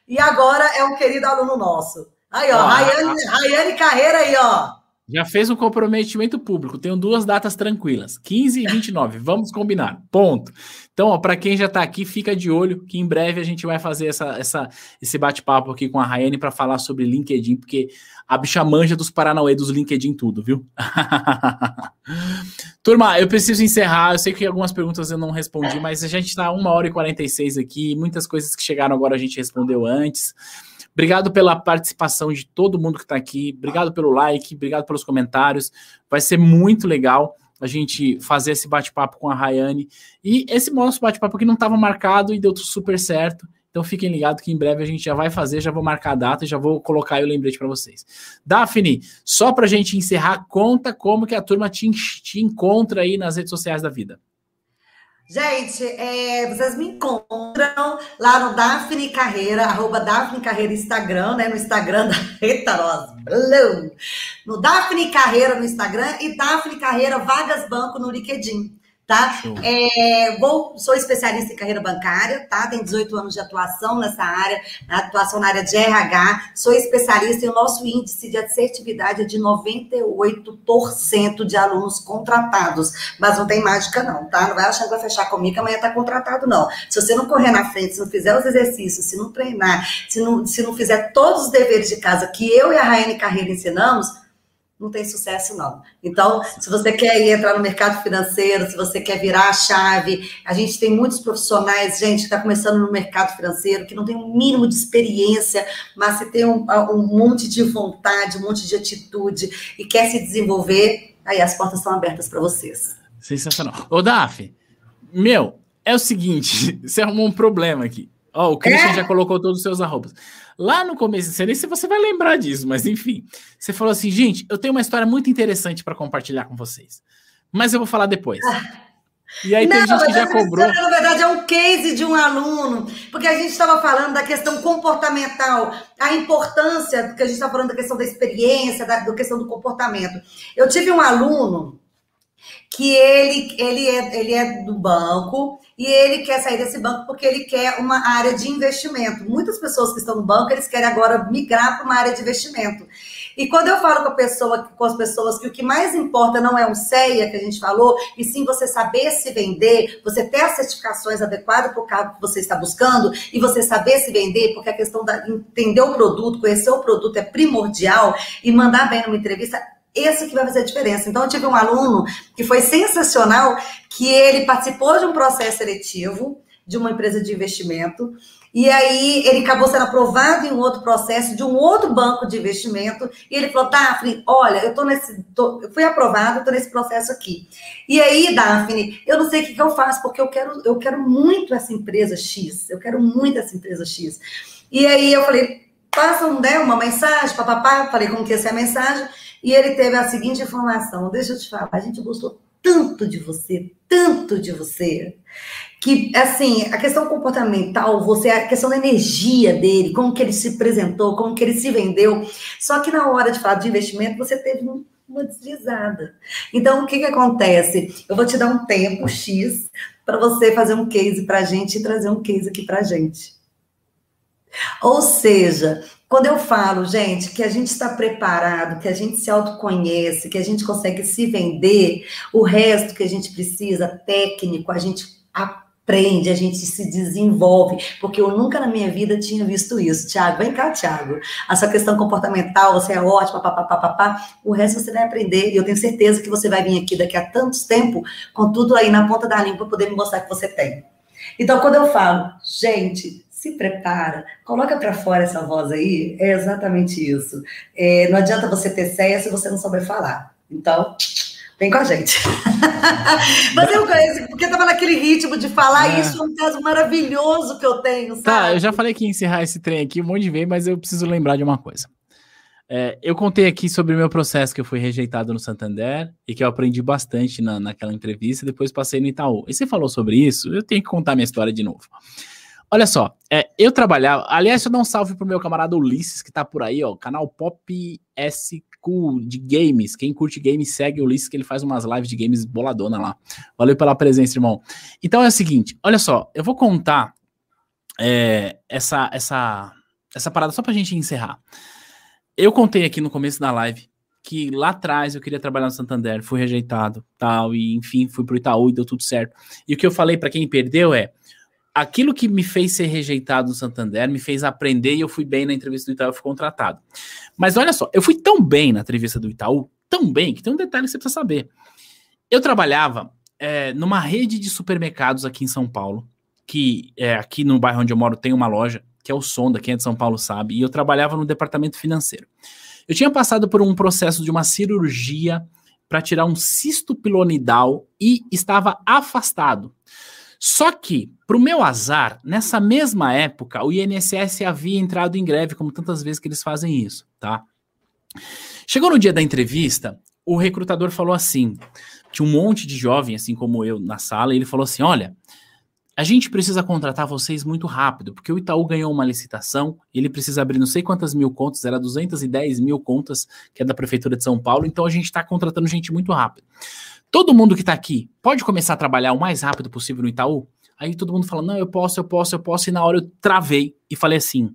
E agora é um querido aluno nosso. Aí, ó, oh, Rayane, Rayane Carreira aí, ó. Já fez um comprometimento público. Tenho duas datas tranquilas, 15 e 29. Vamos combinar. Ponto. Então, para quem já está aqui, fica de olho que em breve a gente vai fazer essa, essa, esse bate-papo aqui com a Rayane para falar sobre LinkedIn, porque a bicha manja dos Paranauê dos LinkedIn tudo, viu? Turma, eu preciso encerrar. Eu sei que algumas perguntas eu não respondi, mas a gente está uma hora e 46 aqui. Muitas coisas que chegaram agora a gente respondeu antes. Obrigado pela participação de todo mundo que está aqui. Obrigado pelo like, obrigado pelos comentários. Vai ser muito legal a gente fazer esse bate-papo com a Rayane. E esse nosso bate-papo aqui não estava marcado e deu tudo super certo. Então fiquem ligados que em breve a gente já vai fazer, já vou marcar a data e já vou colocar o lembrete para vocês. Daphne, só para a gente encerrar, conta como que a turma te, te encontra aí nas redes sociais da vida. Gente, é, vocês me encontram lá no Daphne Carreira, arroba Daphne Carreira Instagram, né? No Instagram da Eita Nós, no Daphne Carreira no Instagram e Daphne Carreira Vagas Banco no LinkedIn tá? É, vou, sou especialista em carreira bancária, tá? Tenho 18 anos de atuação nessa área, atuação na área de RH, sou especialista e o nosso índice de assertividade é de 98% de alunos contratados, mas não tem mágica não, tá? Não vai achar que vai fechar comigo que amanhã tá contratado não. Se você não correr na frente, se não fizer os exercícios, se não treinar, se não, se não fizer todos os deveres de casa que eu e a Raiane Carreira ensinamos, não tem sucesso, não. Então, se você quer ir entrar no mercado financeiro, se você quer virar a chave, a gente tem muitos profissionais, gente, que está começando no mercado financeiro, que não tem um mínimo de experiência, mas se tem um, um monte de vontade, um monte de atitude e quer se desenvolver, aí as portas estão abertas para vocês. Sensacional. Ô, Daf, meu, é o seguinte, você arrumou um problema aqui. Ó, o Christian é? já colocou todos os seus arrobas. Lá no começo, sei nem se você vai lembrar disso, mas enfim. Você falou assim, gente, eu tenho uma história muito interessante para compartilhar com vocês. Mas eu vou falar depois. E aí tem gente que já cobrou. História, na verdade, é um case de um aluno, porque a gente estava falando da questão comportamental, a importância, que a gente está falando da questão da experiência, da, da questão do comportamento. Eu tive um aluno que ele, ele, é, ele é do banco e ele quer sair desse banco porque ele quer uma área de investimento. Muitas pessoas que estão no banco, eles querem agora migrar para uma área de investimento. E quando eu falo com pessoa, com as pessoas que o que mais importa não é um CEA que a gente falou, e sim você saber se vender, você ter as certificações adequadas para o cargo que você está buscando, e você saber se vender, porque a questão da entender o produto, conhecer o produto é primordial, e mandar bem numa entrevista esse que vai fazer a diferença. Então, eu tive um aluno que foi sensacional, que ele participou de um processo seletivo de uma empresa de investimento, e aí ele acabou sendo aprovado em um outro processo de um outro banco de investimento. E ele falou, Daphne, olha, eu tô nesse. Tô, eu fui aprovado, estou nesse processo aqui. E aí, Daphne, eu não sei o que, que, eu faço, porque eu quero, eu quero muito essa empresa X. Eu quero muito essa empresa X. E aí eu falei, passa um, né, uma mensagem, papapá, falei como que ia ser a mensagem. E ele teve a seguinte informação: deixa eu te falar, a gente gostou tanto de você, tanto de você, que assim, a questão comportamental, você, a questão da energia dele, como que ele se apresentou, como que ele se vendeu. Só que na hora de falar de investimento, você teve uma deslizada. Então, o que que acontece? Eu vou te dar um tempo X para você fazer um case para a gente e trazer um case aqui para a gente. Ou seja, quando eu falo, gente, que a gente está preparado, que a gente se autoconhece, que a gente consegue se vender, o resto que a gente precisa, técnico, a gente aprende, a gente se desenvolve, porque eu nunca na minha vida tinha visto isso. Tiago, vem cá, Tiago. A sua questão comportamental, você é ótima, papapá, o resto você vai aprender, e eu tenho certeza que você vai vir aqui daqui a tantos tempo com tudo aí na ponta da língua para poder me mostrar que você tem. Então, quando eu falo, gente, se prepara, coloca para fora essa voz aí, é exatamente isso. É, não adianta você ter ceia se você não souber falar. Então, vem com a gente. Mas eu conheço, porque estava naquele ritmo de falar é. isso, é um caso maravilhoso que eu tenho, sabe? Tá, eu já falei que ia encerrar esse trem aqui um monte de vezes, mas eu preciso lembrar de uma coisa. É, eu contei aqui sobre o meu processo que eu fui rejeitado no Santander e que eu aprendi bastante na, naquela entrevista, depois passei no Itaú. E você falou sobre isso, eu tenho que contar minha história de novo. Olha só, é, eu trabalhava. Aliás, eu dar um salve pro meu camarada Ulisses, que tá por aí, ó. Canal Pop SQ de games. Quem curte games, segue o Ulisses, que ele faz umas lives de games boladona lá. Valeu pela presença, irmão. Então é o seguinte: olha só, eu vou contar é, essa, essa, essa parada só pra gente encerrar. Eu contei aqui no começo da live que lá atrás eu queria trabalhar no Santander, fui rejeitado, tal, e enfim, fui pro Itaú e deu tudo certo. E o que eu falei para quem perdeu é aquilo que me fez ser rejeitado no Santander me fez aprender e eu fui bem na entrevista do Itaú, eu fui contratado. Mas olha só, eu fui tão bem na entrevista do Itaú, tão bem, que tem um detalhe que você precisa saber. Eu trabalhava é, numa rede de supermercados aqui em São Paulo, que é, aqui no bairro onde eu moro tem uma loja, que é o Sonda, quem é de São Paulo sabe, e eu trabalhava no departamento financeiro. Eu tinha passado por um processo de uma cirurgia para tirar um cisto pilonidal e estava afastado. Só que, para o meu azar, nessa mesma época, o INSS havia entrado em greve, como tantas vezes que eles fazem isso, tá? Chegou no dia da entrevista, o recrutador falou assim: tinha um monte de jovem, assim como eu, na sala, e ele falou assim: olha. A gente precisa contratar vocês muito rápido, porque o Itaú ganhou uma licitação, ele precisa abrir não sei quantas mil contas, era 210 mil contas, que é da Prefeitura de São Paulo, então a gente está contratando gente muito rápido. Todo mundo que está aqui pode começar a trabalhar o mais rápido possível no Itaú? Aí todo mundo fala: não, eu posso, eu posso, eu posso. E na hora eu travei e falei assim: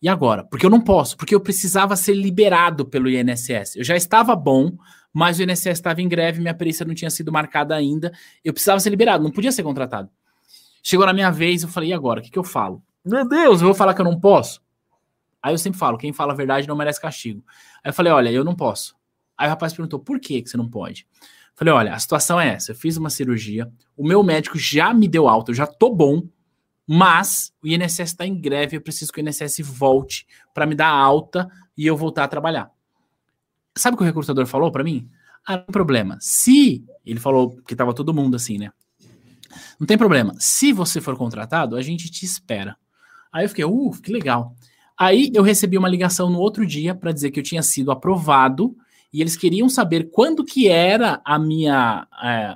e agora? Porque eu não posso, porque eu precisava ser liberado pelo INSS. Eu já estava bom, mas o INSS estava em greve, minha perícia não tinha sido marcada ainda. Eu precisava ser liberado, não podia ser contratado. Chegou na minha vez, eu falei: e agora? O que, que eu falo? Meu Deus, eu vou falar que eu não posso? Aí eu sempre falo: quem fala a verdade não merece castigo. Aí eu falei: olha, eu não posso. Aí o rapaz perguntou: por que, que você não pode? Falei, olha, a situação é essa. Eu fiz uma cirurgia, o meu médico já me deu alta, eu já tô bom, mas o INSS está em greve, eu preciso que o INSS volte para me dar alta e eu voltar a trabalhar. Sabe o que o recrutador falou para mim? Ah, não tem problema. Se, ele falou que tava todo mundo assim, né? Não tem problema. Se você for contratado, a gente te espera. Aí eu fiquei, uh, que legal. Aí eu recebi uma ligação no outro dia para dizer que eu tinha sido aprovado e eles queriam saber quando que era a minha é,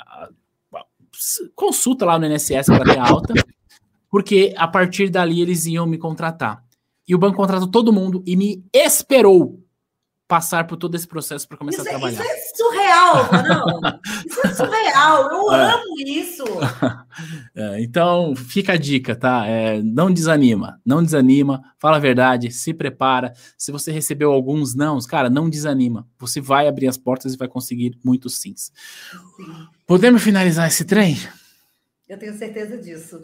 consulta lá no INSS para ter alta, porque a partir dali eles iam me contratar. E o banco contratou todo mundo e me esperou passar por todo esse processo para começar isso, a trabalhar. Isso é surreal, não? Isso é surreal. Eu é. amo isso. É, então, fica a dica, tá? É, não desanima, não desanima, fala a verdade, se prepara. Se você recebeu alguns nãos, cara, não desanima. Você vai abrir as portas e vai conseguir muitos sims. Sim. Podemos finalizar esse trem? Eu tenho certeza disso.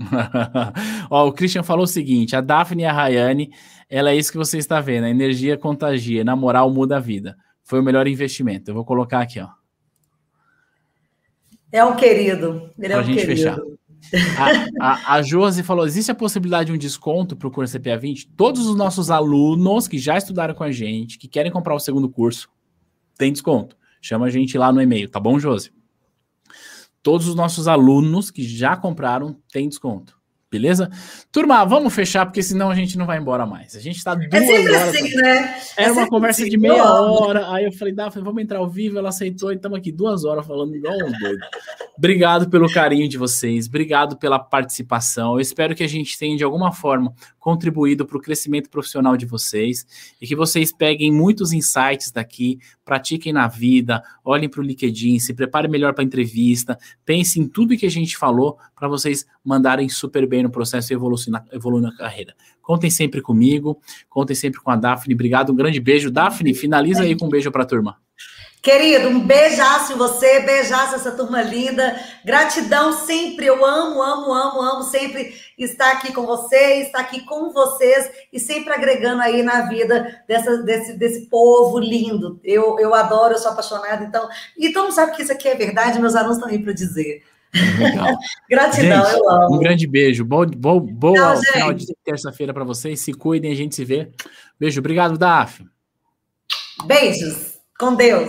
Ó, o Christian falou o seguinte: a Daphne e a Rayane, ela é isso que você está vendo, a energia contagia, na moral muda a vida. foi o melhor investimento. Eu vou colocar aqui, ó. É um querido. Ele é pra um gente querido. fechar. A, a, a Josi falou: existe a possibilidade de um desconto para o curso CPA 20? Todos os nossos alunos que já estudaram com a gente, que querem comprar o segundo curso, tem desconto. Chama a gente lá no e-mail, tá bom, Josi? Todos os nossos alunos que já compraram têm desconto. Beleza? Turma, vamos fechar, porque senão a gente não vai embora mais. A gente está duas é sempre horas. Assim, né? Era é uma conversa assim, de meia hora. Aí eu falei, Daphne, vamos entrar ao vivo. Ela aceitou e estamos aqui duas horas falando igual um doido. Obrigado pelo carinho de vocês, obrigado pela participação. Eu espero que a gente tenha, de alguma forma, contribuído para o crescimento profissional de vocês e que vocês peguem muitos insights daqui, pratiquem na vida, olhem para o LinkedIn, se preparem melhor para a entrevista, pensem em tudo que a gente falou para vocês mandarem super bem no processo e evoluir na, na carreira. Contem sempre comigo, contem sempre com a Daphne. Obrigado, um grande beijo. Daphne, finaliza aí com um beijo para a turma. Querido, um beijaço em você, beijaço essa turma linda. Gratidão sempre, eu amo, amo, amo, amo sempre estar aqui com vocês, estar aqui com vocês e sempre agregando aí na vida dessa, desse, desse povo lindo. Eu, eu adoro, eu sou apaixonada, então. E todo mundo sabe que isso aqui é verdade, meus alunos estão aí para dizer. Legal. Gratidão, gente, eu amo. Um grande beijo. Bom, bom, boa Tchau, final de terça-feira para vocês. Se cuidem, a gente se vê. Beijo. Obrigado, Daf. Beijos. Com Deus.